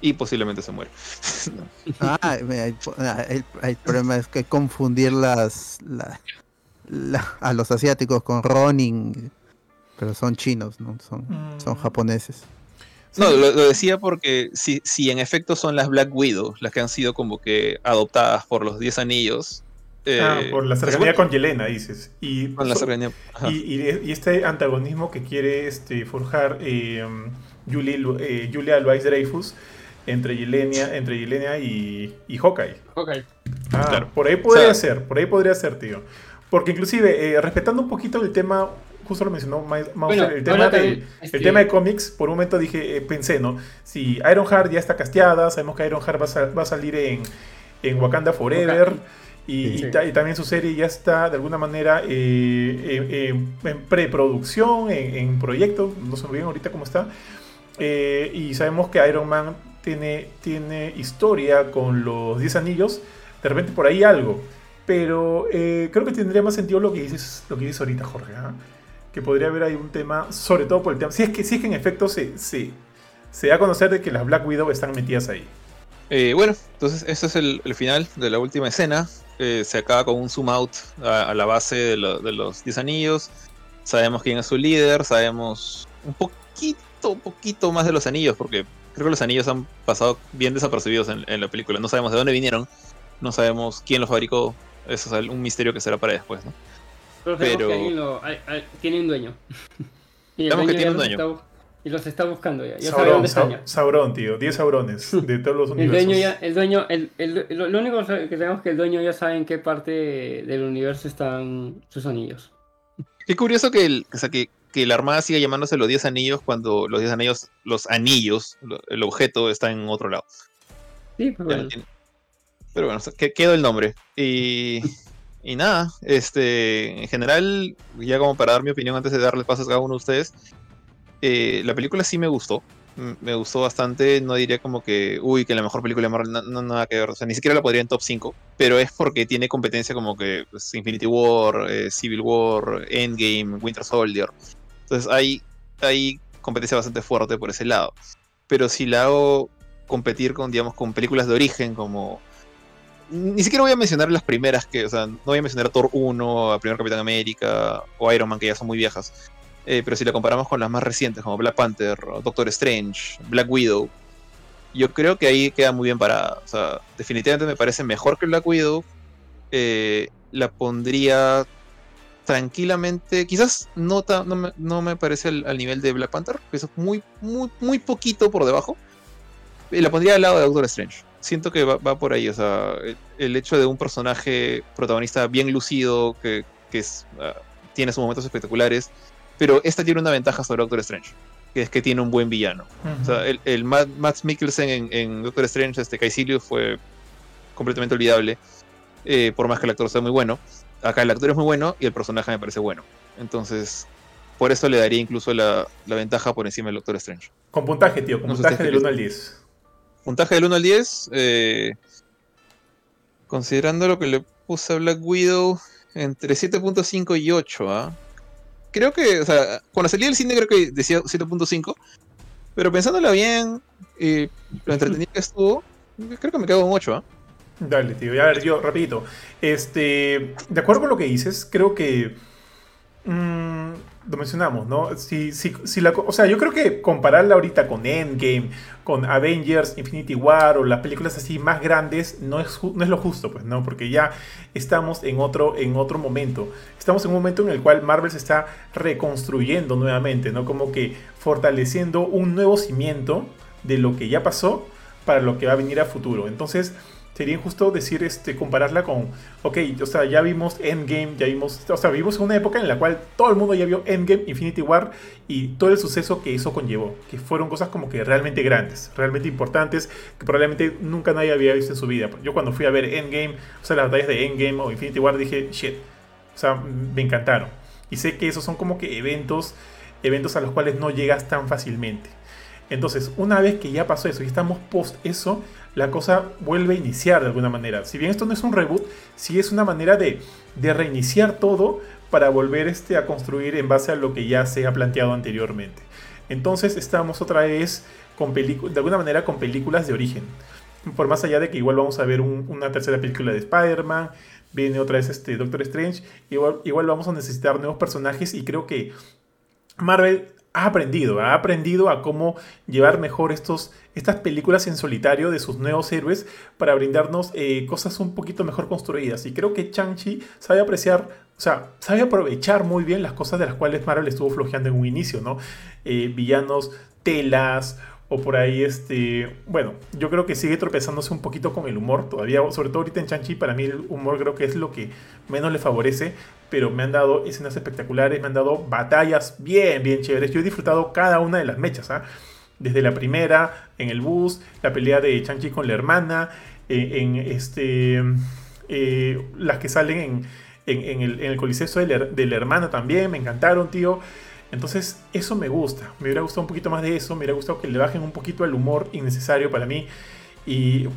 y posiblemente se muere. ah, el, problema es que confundir las a los asiáticos con Ronin, pero son chinos, no son, son mm. japoneses. No, lo, decía porque si, si en efecto son las Black Widow las que han sido como que adoptadas por los Diez Anillos. ah, por la cercanía con Yelena, dices. Y, con la cercanía. Y, y, este antagonismo que quiere este, forjar eh, Julie, eh, Julia Louis Dreyfus entre Yelenia, entre Yelenia y, y Hawkeye. Hawkeye. Ah, Claro. por ahí podría O sea- ser, por ahí podría ser, tío. Porque inclusive, eh, respetando un poquito el tema, justo lo mencionó Ma- Mauser, Bueno, el, tema también, el este- tema de cómics, por un momento dije, eh, pensé, ¿no? Si Ironheart ya está casteada, sabemos que Ironheart va a, va a salir en, en Wakanda Forever. Y, y Sí. ta- y también su serie ya está de alguna manera eh, en- en- en preproducción, en, en proyecto, no sé muy bien ahorita cómo está. Eh, y sabemos que Iron Man tiene, tiene historia con los 10 anillos. De repente por ahí algo. Pero eh, creo que tendría más sentido lo que dices, lo que dices ahorita, Jorge. ¿ah? Que podría haber ahí un tema, sobre todo por el tema. Si es que, si es que en efecto se, se, se da a conocer de que las Black Widow están metidas ahí. Eh, bueno, entonces ese es el, el final de la última escena. Eh, se acaba con un zoom out a, la base de los 10 anillos. Sabemos quién es su líder, sabemos un poquito, poquito más de los anillos, porque creo que los anillos han pasado bien desapercibidos en, en la película. No sabemos de dónde vinieron, no sabemos quién los fabricó. Eso es un misterio que será para después, ¿no? Pero Pero- que alguien lo- hay- hay- tiene un dueño. y el Sabemos que dueño tiene un los dueño. está y los está buscando ya. Ya sabe Sauron, dónde ya. Sauron, tío. 10 Saurones de todos los El universos. dueño ya, el dueño, el, el- lo, lo único que sabemos es que el dueño ya sabe en qué parte del universo están sus anillos. Qué curioso que, el, o sea, que, que la armada siga llamándose los 10 anillos cuando los 10 anillos, los anillos, lo- el objeto está en otro lado. Sí, pues Ya no bueno. tiene- Pero bueno, o sea, que- quedó el nombre. Y, y nada, este, en general, ya como para dar mi opinión antes de darle pasos a cada uno de ustedes, eh, la película sí me gustó. Me gustó bastante, no diría como que, uy, que la mejor película de Marvel, no, no nada que ver, o sea, ni siquiera la podría en top 5, pero es porque tiene competencia como que pues, Infinity War, eh, Civil War, Endgame, Winter Soldier. Entonces hay, hay competencia bastante fuerte por ese lado. Pero si la hago competir con, digamos, con películas de origen como... Ni siquiera voy a mencionar las primeras que, o sea, no voy a mencionar a Thor 1, a Primer Capitán América o Iron Man, que ya son muy viejas. Eh, pero si la comparamos con las más recientes, como Black Panther, Doctor Strange, Black Widow, yo creo que ahí queda muy bien parada. O sea, definitivamente me parece mejor que Black Widow. Eh, la pondría tranquilamente, quizás no, ta- no, me, no me parece al, nivel de Black Panther, que es muy, muy, muy poquito por debajo. Y la pondría al lado de Doctor Strange. Siento que va, va por ahí, o sea, el, el hecho de un personaje protagonista bien lucido, que, que es, ah, tiene sus momentos espectaculares, pero esta tiene una ventaja sobre Doctor Strange, que es que tiene un buen villano. O sea, el, el Matt, Matt Mikkelsen en, en Doctor Strange, este Caecilius, fue completamente olvidable, eh, por más que el actor sea muy bueno. Acá el actor es muy bueno y el personaje me parece bueno. Entonces, por eso le daría incluso la, la ventaja por encima del Doctor Strange. Con puntaje, tío. Con No puntaje del es 1 al 10. Puntaje del 1 al 10, eh, considerando lo que le puse a Black Widow, entre 7.5 y 8, ¿ah? Creo que, o sea, cuando salí del cine creo que decía 7.5, pero pensándola bien, y lo entretenido que estuvo, creo que me quedo con 8, ¿ah? Dale, tío. Y a ver, yo, rapidito. Este, de acuerdo con lo que dices, creo que... mm, lo mencionamos, ¿no? Si, si, si la, o sea, yo creo que compararla ahorita con Endgame, con Avengers, Infinity War o las películas así más grandes no es, no es lo justo, pues, ¿no? Porque ya estamos en otro, en otro momento. Estamos en un momento en el cual Marvel se está reconstruyendo nuevamente, ¿no? Como que fortaleciendo un nuevo cimiento de lo que ya pasó para lo que va a venir a futuro. Entonces, sería injusto decir, este, compararla con, ok, o sea, ya vimos Endgame, ya vimos, o sea, vivimos una época en la cual todo el mundo ya vio Endgame, Infinity War y todo el suceso que eso conllevó, que fueron cosas como que realmente grandes, realmente importantes, que probablemente nunca nadie había visto en su vida. Yo cuando fui a ver Endgame, o sea, las batallas de Endgame o Infinity War, dije, shit, o sea, me encantaron. Y sé que esos son como que eventos, eventos a los cuales no llegas tan fácilmente. Entonces, una vez que ya pasó eso y estamos post eso, la cosa vuelve a iniciar de alguna manera. Si bien esto no es un reboot, sí es una manera de, reiniciar todo para volver este, a construir en base a lo que ya se ha planteado anteriormente. Entonces estamos otra vez con de alguna manera con películas de origen. Por más allá de que igual vamos a ver un- una tercera película de Spider-Man, viene otra vez este Doctor Strange, igual vamos a necesitar nuevos personajes y creo que Marvel ha aprendido, ha aprendido a cómo llevar mejor estos, estas películas en solitario de sus nuevos héroes para brindarnos eh, cosas un poquito mejor construidas. Y creo que Chang-Chi sabe apreciar, o sea, sabe aprovechar muy bien las cosas de las cuales Marvel estuvo flojeando en un inicio, ¿no? Eh, villanos telas o por ahí este, bueno, yo creo que sigue tropezándose un poquito con el humor todavía, sobre todo ahorita en Chanchi, para mí el humor creo que es lo que menos le favorece, pero me han dado escenas espectaculares, me han dado batallas bien, bien chéveres. Yo he disfrutado cada una de las mechas, ¿ah? Desde la primera, en el bus, la pelea de Chanchi con la hermana, eh, en este, eh, las que salen en, el, en el coliseo de la hermana también, me encantaron, tío. Entonces, eso me gusta. Me hubiera gustado un poquito más de eso. Me hubiera gustado que le bajen un poquito el humor innecesario para mí. Y,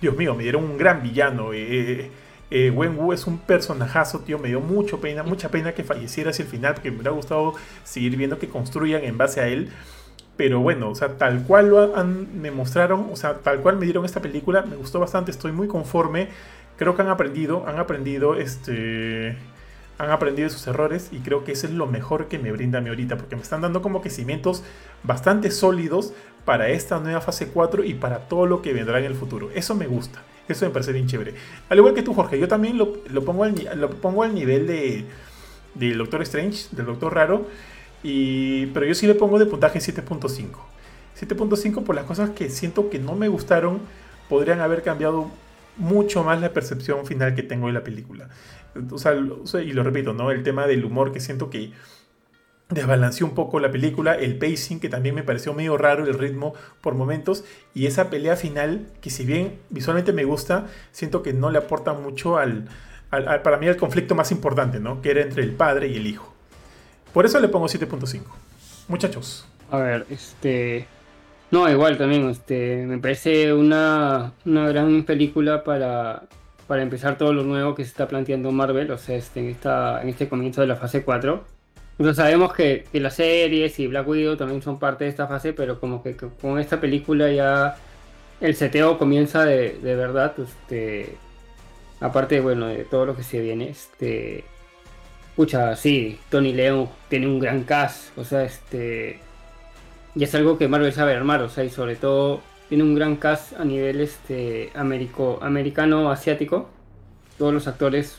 Dios mío, me dieron un gran villano. Eh, eh, Wen Wu es un personajazo, tío. Me dio mucho pena, mucha pena que falleciera hacia el final. Porque me hubiera gustado seguir viendo que construyan en base a él. Pero bueno, o sea, tal cual lo han, me mostraron, o sea, tal cual me dieron esta película, me gustó bastante, estoy muy conforme. Creo que han aprendido, han aprendido este han aprendido de sus errores y creo que eso es lo mejor que me brinda a mí ahorita, porque me están dando como que cimientos bastante sólidos para esta nueva fase 4 y para todo lo que vendrá en el futuro. Eso me gusta, eso me parece bien chévere. Al igual que tú, Jorge, yo también lo, pongo, al, lo pongo al nivel de del Doctor Strange, del Doctor Raro, y, pero yo sí le pongo de puntaje 7.5. 7.5 por las cosas que siento que no me gustaron, podrían haber cambiado mucho más la percepción final que tengo de la película. O sea, y lo repito, ¿no? El tema del humor que siento que desbalanceó un poco la película, el pacing que también me pareció medio raro, el ritmo por momentos, y esa pelea final que si bien visualmente me gusta, siento que no le aporta mucho al, para mí el conflicto más importante, ¿no? Que era entre el padre y el hijo. Por eso le pongo 7.5. Muchachos. A ver, este... No, igual también, este, me parece una, una gran película para para empezar todo lo nuevo que se está planteando Marvel, o sea, este, en, esta, en este comienzo de la fase 4. Entonces sabemos que, que, las series y Black Widow también son parte de esta fase, pero como que, con esta película ya el seteo comienza de, de verdad, este, aparte, bueno, de todo lo que se viene, este, escucha, sí, Tony Leon tiene un gran cast, o sea, este, y es algo que Marvel sabe armar, o sea, y sobre todo tiene un gran cast a nivel este americano asiático. Todos los actores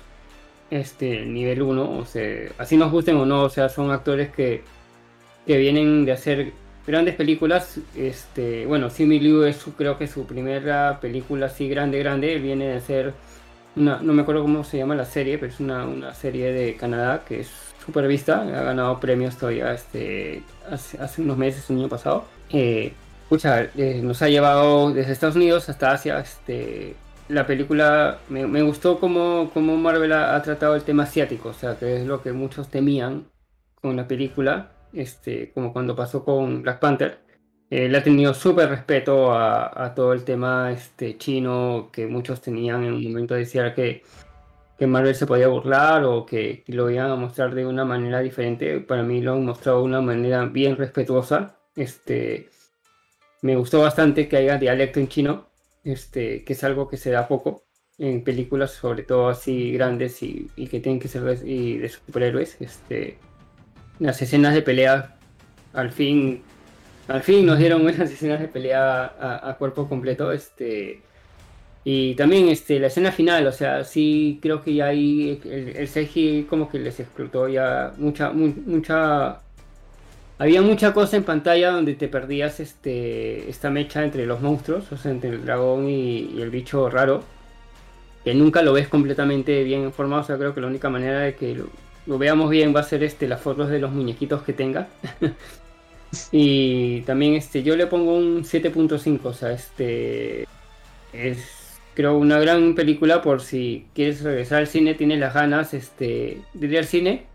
este nivel 1 o sea así nos gusten o no o sea son actores que, que vienen de hacer grandes películas. Este bueno Simi Liu es creo que su primera película así grande grande. Viene de hacer una no me acuerdo cómo se llama la serie pero es una, una serie de Canadá que es súper vista ha ganado premios todavía este hace, hace unos meses un año pasado eh, Escucha, eh, nos ha llevado desde Estados Unidos hasta Asia. Este, la película me, gustó cómo, Marvel ha, tratado el tema asiático, o sea, que es lo que muchos temían con la película, este, como cuando pasó con Black Panther. Él ha tenido súper respeto a, todo el tema este, chino que muchos tenían en un momento de decir que, que Marvel se podía burlar o que, lo iban a mostrar de una manera diferente. Para mí lo han mostrado de una manera bien respetuosa. Este, me gustó bastante que haya dialecto en chino, este, que es algo que se da poco en películas, sobre todo así grandes y, que tienen que ser de, superhéroes. Este, las escenas de pelea, al fin, al fin nos dieron unas escenas de pelea a, cuerpo completo. Este, y también este, la escena final, o sea, sí creo que ya ahí el, el CGI como que les explotó ya mucha, mucha había mucha cosa en pantalla donde te perdías este, esta mecha entre los monstruos, o sea, entre el dragón y, el bicho raro, que nunca lo ves completamente bien informado. O sea, creo que la única manera de que lo, veamos bien va a ser este, las fotos de los muñequitos que tenga. y también este, yo le pongo un 7.5, o sea, este es creo una gran película por si quieres regresar al cine, tienes las ganas este, de ir al cine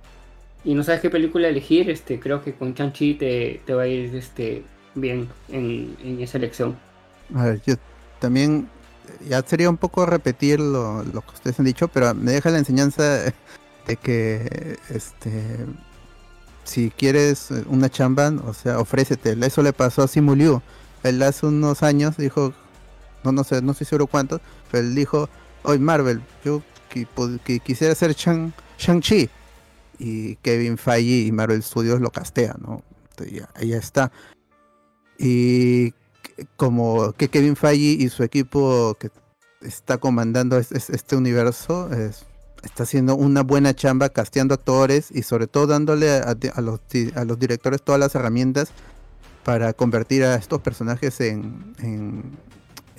y no sabes qué película elegir, este, creo que con Chanchi te, te va a ir este, bien en, esa elección. A ver, yo también, ya sería un poco repetir lo, que ustedes han dicho, pero me deja la enseñanza de que este si quieres una chamba, o sea, ofrécete. Eso le pasó a Simuliu. Él hace unos años dijo, no, no sé, no estoy seguro cuántos, pero él dijo, hoy Marvel, yo que, quisiera ser Shang-Chi y Kevin Feige y Marvel Studios lo castean, ¿no? Entonces ya, está. Y como que Kevin Feige y su equipo que está comandando este, universo está haciendo una buena chamba casteando actores y sobre todo dándole a, los, a los directores todas las herramientas para convertir a estos personajes en,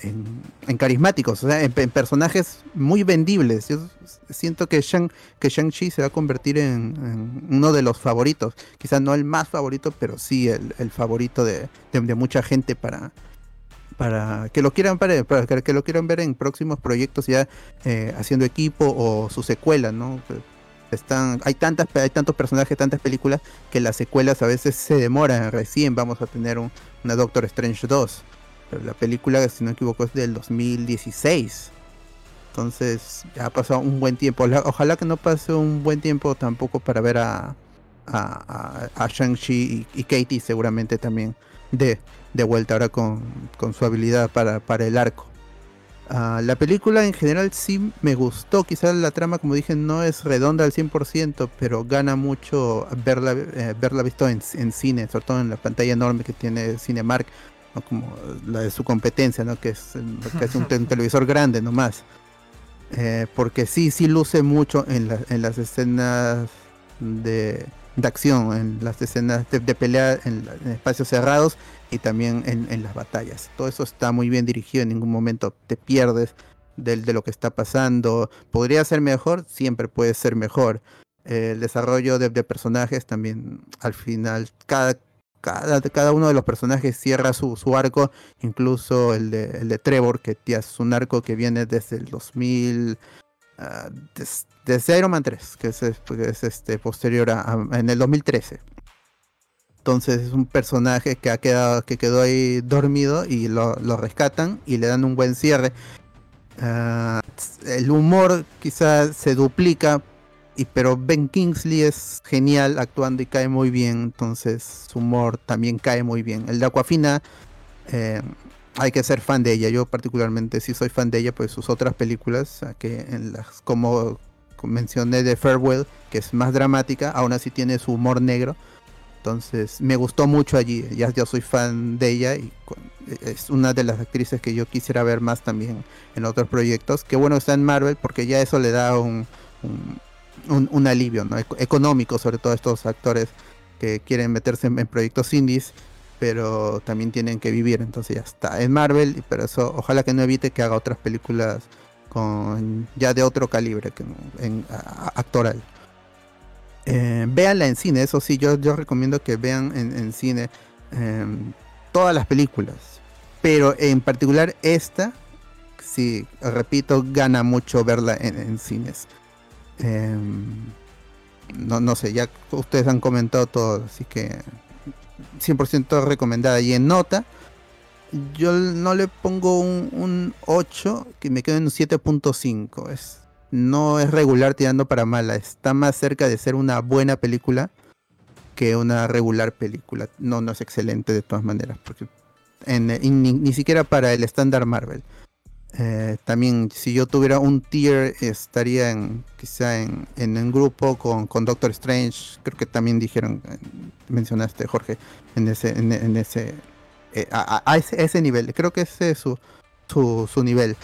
en- carismáticos, o sea, en, personajes muy vendibles. Yo siento que Shang que Shang-Chi se va a convertir en, uno de los favoritos. Quizás no el más favorito, pero sí el, favorito de, mucha gente para para que lo quieran para, que lo quieran ver en próximos proyectos ya eh, haciendo equipo o su secuela, ¿no? Están, hay tantas hay tantos personajes, tantas películas que las secuelas a veces se demoran. Recién vamos a tener un, una Doctor Strange 2. Pero la película, si no me equivoco, es del 2016. Entonces, ya ha pasado un buen tiempo. Ojalá, que no pase un buen tiempo tampoco para ver a, a, a, a Shang-Chi y, y Katie seguramente también de, de vuelta ahora con, con su habilidad para, para el arco. Ah, la película en general sí me gustó, quizás la trama como dije no es redonda al 100%, pero gana mucho verla, eh, verla visto en, en cine, sobre todo en la pantalla enorme que tiene Cinemark, ¿no? como la de su competencia, ¿no? que es, que es un, te- un televisor grande nomás. Eh, porque sí, sí luce mucho en, la- en las escenas de, de acción, en las escenas de, de pelea en, espacios cerrados y también en, en las batallas. Todo eso está muy bien dirigido, en ningún momento te pierdes del- de, lo que está pasando. ¿Podría ser mejor? Siempre puede ser mejor. Eh, el desarrollo de, de personajes también, al final, cada, cada, cada uno de los personajes cierra su, su arco, incluso el de, el de Trevor, que es un arco que viene desde el 2000, ah, des- desde Iron Man 3, que es, es- este, posterior a, a- en el 2013. Entonces es un personaje que ha quedado, que quedó ahí dormido y lo, lo rescatan y le dan un buen cierre. Ah, el humor quizás se duplica, pero Ben Kingsley es genial actuando y cae muy bien, entonces su humor también cae muy bien. El de Aquafina, eh, hay que ser fan de ella, yo particularmente sí soy fan de ella, pues sus otras películas, que en las, como mencioné de Farewell, que es más dramática, aún así tiene su humor negro. Entonces me gustó mucho allí, ya, ya soy fan de ella y es una de las actrices que yo quisiera ver más también en otros proyectos. Qué bueno está en Marvel porque ya eso le da un, un- alivio económico, sobre todo estos actores que quieren meterse en, en proyectos indies, pero también tienen que vivir. Entonces ya está en Marvel, pero eso ojalá que no evite que haga otras películas con ya de otro calibre que en, actoral. Eh, véanla en cine, eso sí, yo, yo recomiendo que vean en, en cine em, todas las películas, pero en particular esta, sí, repito, gana mucho verla en, en cines. Em, no, no sé, ya ustedes han comentado todo, así que 100% recomendada. Y en nota, yo no le pongo un, un 8, que me quedo en un 7.5. Es, no es regular tirando para mala, está más cerca de ser una buena película que una regular película. No, no es excelente de todas maneras, porque en- y ni, ni siquiera para el estándar Marvel. Eh, también, si yo tuviera un tier, estaría en quizá en, en un grupo con, con Doctor Strange. Creo que también dijeron, eh, mencionaste Jorge, en ese, en, ese, eh, a, ese, nivel. Creo que ese es su, su, su nivel.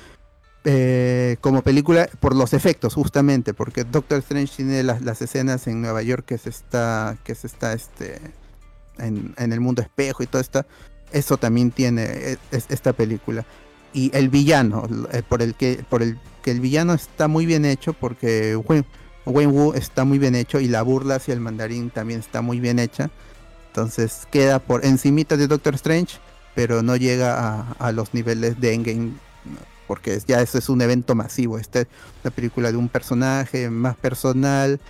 Como película, por los efectos, justamente, porque Doctor Strange tiene las, las escenas en Nueva York que se está, que se está este, en, en el mundo espejo y todo esto. Eso también tiene es- esta película y el villano, eh, por el que por el que el villano está muy bien hecho porque Wen, Wen Wu está muy bien hecho y la burla hacia el mandarín también está muy bien hecha. Entonces queda por encimita de Doctor Strange, pero no llega a, los niveles de Endgame porque ya eso es un evento masivo. Esta es una película de un personaje más personal,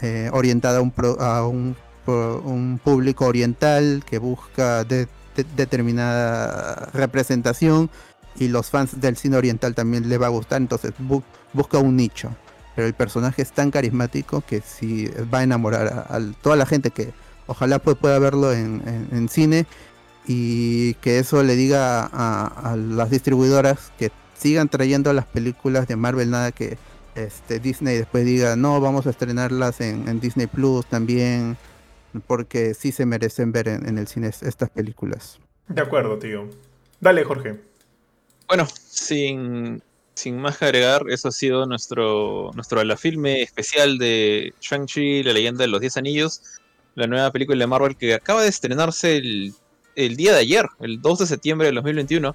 eh, orientada a un, pro- a un, un público oriental que busca de- de- determinada representación y los fans del cine oriental también le va a gustar, entonces bu- busca un nicho. Pero el personaje es tan carismático que si va a enamorar a, toda la gente que ojalá pu- pueda verlo en, cine y que eso le diga a, las distribuidoras que sigan trayendo las películas de Marvel, nada que este Disney después diga no, vamos a estrenarlas en, Disney Plus también, porque sí se merecen ver en, el cine es- estas películas. De acuerdo, tío. Dale, Jorge. Bueno, sin, sin más que agregar, eso ha sido nuestro, nuestro la filme especial de Shang-Chi, la leyenda de los 10 anillos, la nueva película de Marvel que acaba de estrenarse el el día de ayer, el 2 de septiembre del 2021.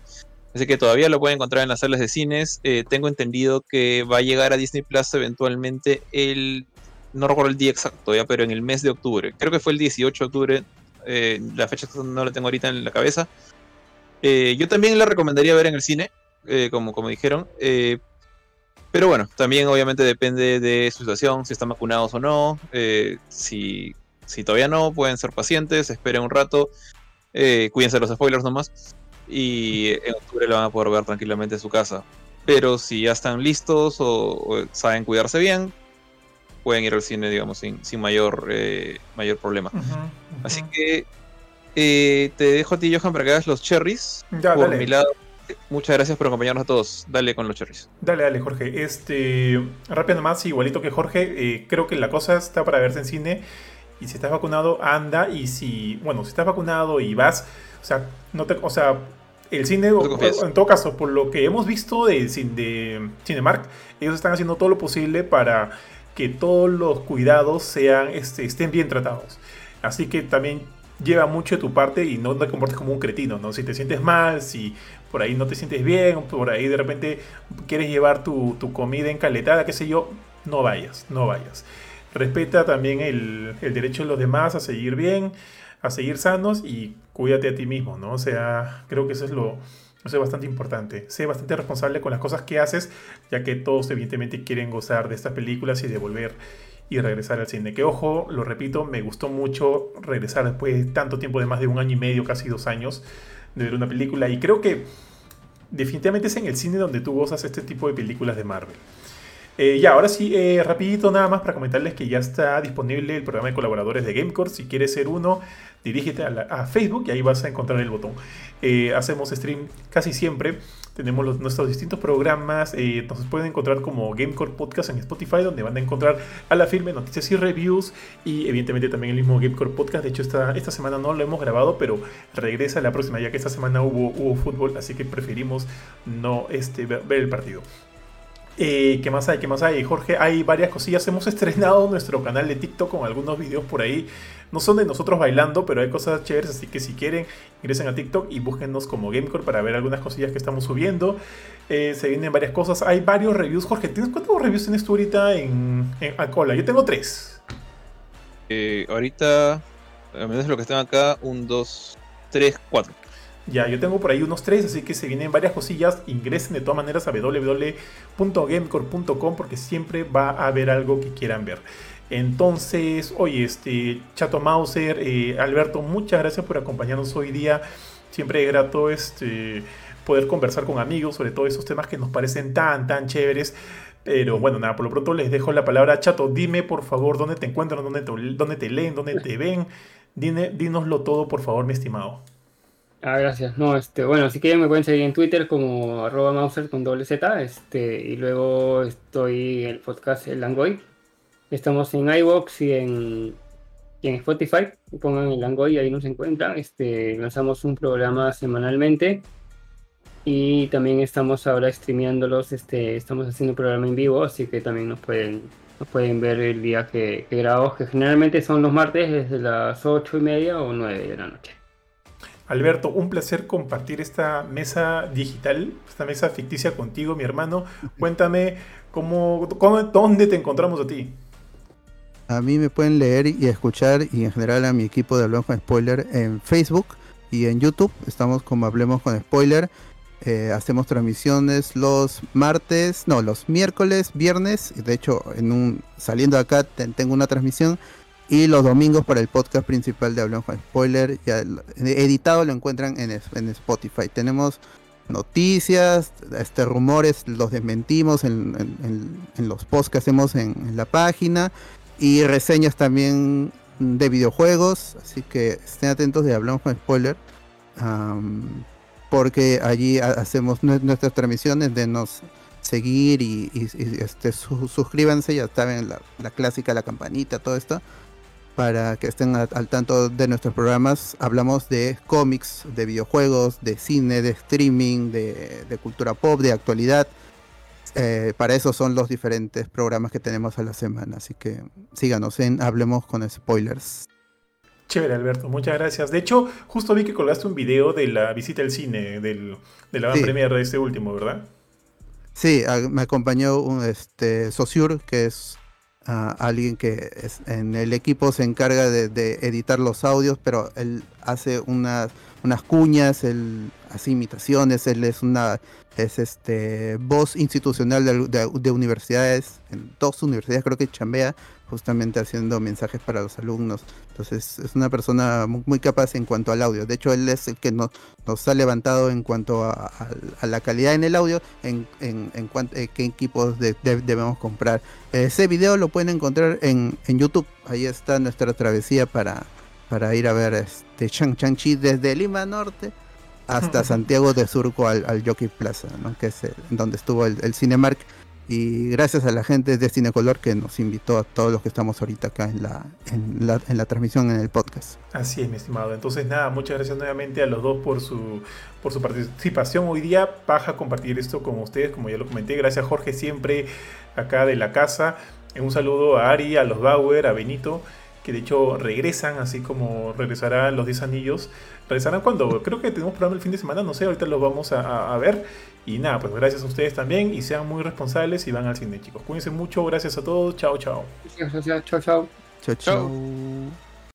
Así que todavía lo pueden encontrar en las salas de cines. Eh, tengo entendido que va a llegar a Disney Plus eventualmente el. No recuerdo el día exacto, ya, pero en el mes de octubre. Creo que fue el 18 de octubre. Eh, la fecha no la tengo ahorita en la cabeza. Eh, yo también la recomendaría ver en el cine, como, como dijeron. pero bueno, también obviamente depende de su situación, si están vacunados o no. si, si todavía no, pueden ser pacientes, esperen un rato. cuídense los spoilers nomás y en octubre lo van a poder ver tranquilamente en su casa. Pero si ya están listos o, saben cuidarse bien, pueden ir al cine, digamos, sin, sin mayor, eh, mayor problema. Así que eh, te dejo a ti, Johan, para que hagas los cherries. por mi lado. Muchas gracias por acompañarnos a todos. Dale con los cherries. Dale, dale, Jorge. Este, rápido más, igualito que Jorge, eh, creo que la cosa está para verse en cine. Y si estás vacunado, anda. Y si, bueno, si estás vacunado y vas, o sea, no te, o sea, el cine, en todo caso, por lo que hemos visto de, de Cinemark, ellos están haciendo todo lo posible para que todos los cuidados sean, este, estén bien tratados. Así que también lleva mucho de tu parte y no te comportes como un cretino, ¿no? Si te sientes mal, si por ahí no te sientes bien, por ahí de repente quieres llevar tu, tu comida encaletada, qué sé yo, no vayas, no vayas. Respeta también el, el derecho de los demás a seguir bien a seguir sanos y cuídate a ti mismo, ¿no? O sea, creo que eso es lo, eso es bastante importante. Sé bastante responsable con las cosas que haces, ya que todos evidentemente quieren gozar de estas películas y de volver y regresar al cine. Que ojo, lo repito, me gustó mucho regresar después de tanto tiempo, de más de un año y medio, casi dos años, de ver una película. Y creo que definitivamente es en el cine donde tú gozas este tipo de películas de Marvel. Eh, ya, ahora sí, eh, rapidito nada más para comentarles que ya está disponible el programa de colaboradores de Gamecore. Si quieres ser uno, dirígete a, Facebook y ahí vas a encontrar el botón. Eh, hacemos stream casi siempre. Tenemos nuestros distintos programas. Eh, nos pueden encontrar como Gamecore Podcast en Spotify, donde van a encontrar a la firme noticias y reviews. Y evidentemente también el mismo Gamecore Podcast. De hecho, esta, esta semana no lo hemos grabado, pero regresa la próxima, ya que esta semana hubo, hubo fútbol. Así que preferimos no este, ver el partido. Eh, ¿Qué más hay? ¿Qué más hay? Jorge, hay varias cosillas. Hemos estrenado nuestro canal de TikTok con algunos videos por ahí. No son de nosotros bailando, pero hay cosas chéveres. Así que si quieren, ingresen a TikTok y búsquenos como Gamecore para ver algunas cosillas que estamos subiendo. Eh, se vienen varias cosas. Hay varios reviews. Jorge, ¿tienes cuántos reviews tienes tú ahorita en, en Acola? Yo tengo tres. Eh, ahorita, a menos lo que están acá, un, dos, tres, cuatro. Ya, yo tengo por ahí unos tres, así que se vienen varias cosillas. Ingresen de todas maneras a www.gamecore.com porque siempre va a haber algo que quieran ver. Entonces, oye, este Chato Mauser, eh, Alberto, muchas gracias por acompañarnos hoy día. Siempre es grato este, poder conversar con amigos sobre todos esos temas que nos parecen tan, tan chéveres. Pero bueno, nada, por lo pronto les dejo la palabra. Chato, dime por favor dónde te encuentran, dónde te, dónde te leen, dónde te ven. Dime, dínoslo todo, por favor, mi estimado. Ah, gracias. No, este, bueno, así que me pueden seguir en Twitter como arroba mauser este, y luego estoy en el podcast El Langoy. Estamos en iVoox y en, en Spotify. Pongan el Langoy y ahí nos encuentran. Este, lanzamos un programa semanalmente. Y también estamos ahora streameándolos, este, estamos haciendo un programa en vivo, así que también nos pueden, nos pueden ver el día que, que grabamos, que generalmente son los martes desde las 8 y media o 9 de la noche. Alberto, un placer compartir esta mesa digital, esta mesa ficticia contigo, mi hermano. Cuéntame cómo, dónde te encontramos a ti. A mí me pueden leer y escuchar y en general a mi equipo de Hablemos con Spoiler en Facebook y en YouTube. Estamos como Hablemos con Spoiler. Eh, hacemos transmisiones los martes, no, los miércoles, viernes. De hecho, en un saliendo de acá tengo una transmisión y los domingos para el podcast principal de Hablamos con Spoiler. Editado lo encuentran en, en Spotify. Tenemos noticias, este, rumores, los desmentimos en, los posts que hacemos en, la página. Y reseñas también de videojuegos. Así que estén atentos de Hablamos con Spoiler. porque allí hacemos nuestras transmisiones. de nos seguir y, este, suscríbanse. Ya saben la clásica, la campanita, todo esto para que estén al, tanto de nuestros programas. Hablamos de cómics, de videojuegos, de cine, de streaming, de, cultura pop, de actualidad. Eh, para eso son los diferentes programas que tenemos a la semana. Así que síganos en Hablemos con Spoilers. Chévere, Alberto, muchas gracias. De hecho, justo vi que colgaste un video de la visita al cine, del, de la Sí. premier de este último, ¿verdad? Sí, a- me acompañó un este Sociur, que es alguien que es- en el equipo se encarga de, de editar los audios, pero él hace unas, unas cuñas, él hace imitaciones, él es una es este voz institucional de, de- de universidades, en dos universidades creo que chambea, justamente haciendo mensajes para los alumnos. Entonces es una persona mu- muy capaz en cuanto al audio. De hecho, él es el que nos, nos ha levantado en cuanto a, a- a la calidad en el audio, en, en, en eh, qué equipos de- de- debemos comprar. Ese video lo pueden encontrar en, en YouTube. Ahí está nuestra travesía para, para ir a ver este Chang Chang Chi desde Lima Norte hasta Santiago de Surco al, al Jockey Plaza, ¿no? que es el- donde estuvo el, el Cinemark. Y gracias a la gente de Cinecolor que nos invitó a todos los que estamos ahorita acá en la, en la, en la transmisión en el podcast. Así es, mi estimado. Entonces, nada, muchas gracias nuevamente a los dos por su, por su participación hoy día. Paja compartir esto con ustedes, como ya lo comenté. Gracias, Jorge, siempre acá de la casa. Un saludo a Ari, a los Bauer, a Benito, que de hecho regresan, así como regresarán los 10 anillos. Regresarán cuando creo que tenemos programa el fin de semana, no sé, ahorita los vamos a, a- a ver. Y nada, pues gracias a ustedes también y sean muy responsables y van al cine, chicos. Cuídense mucho, gracias a todos, chao, chao. Gracias, chao, chao. Chao, Chao. chao.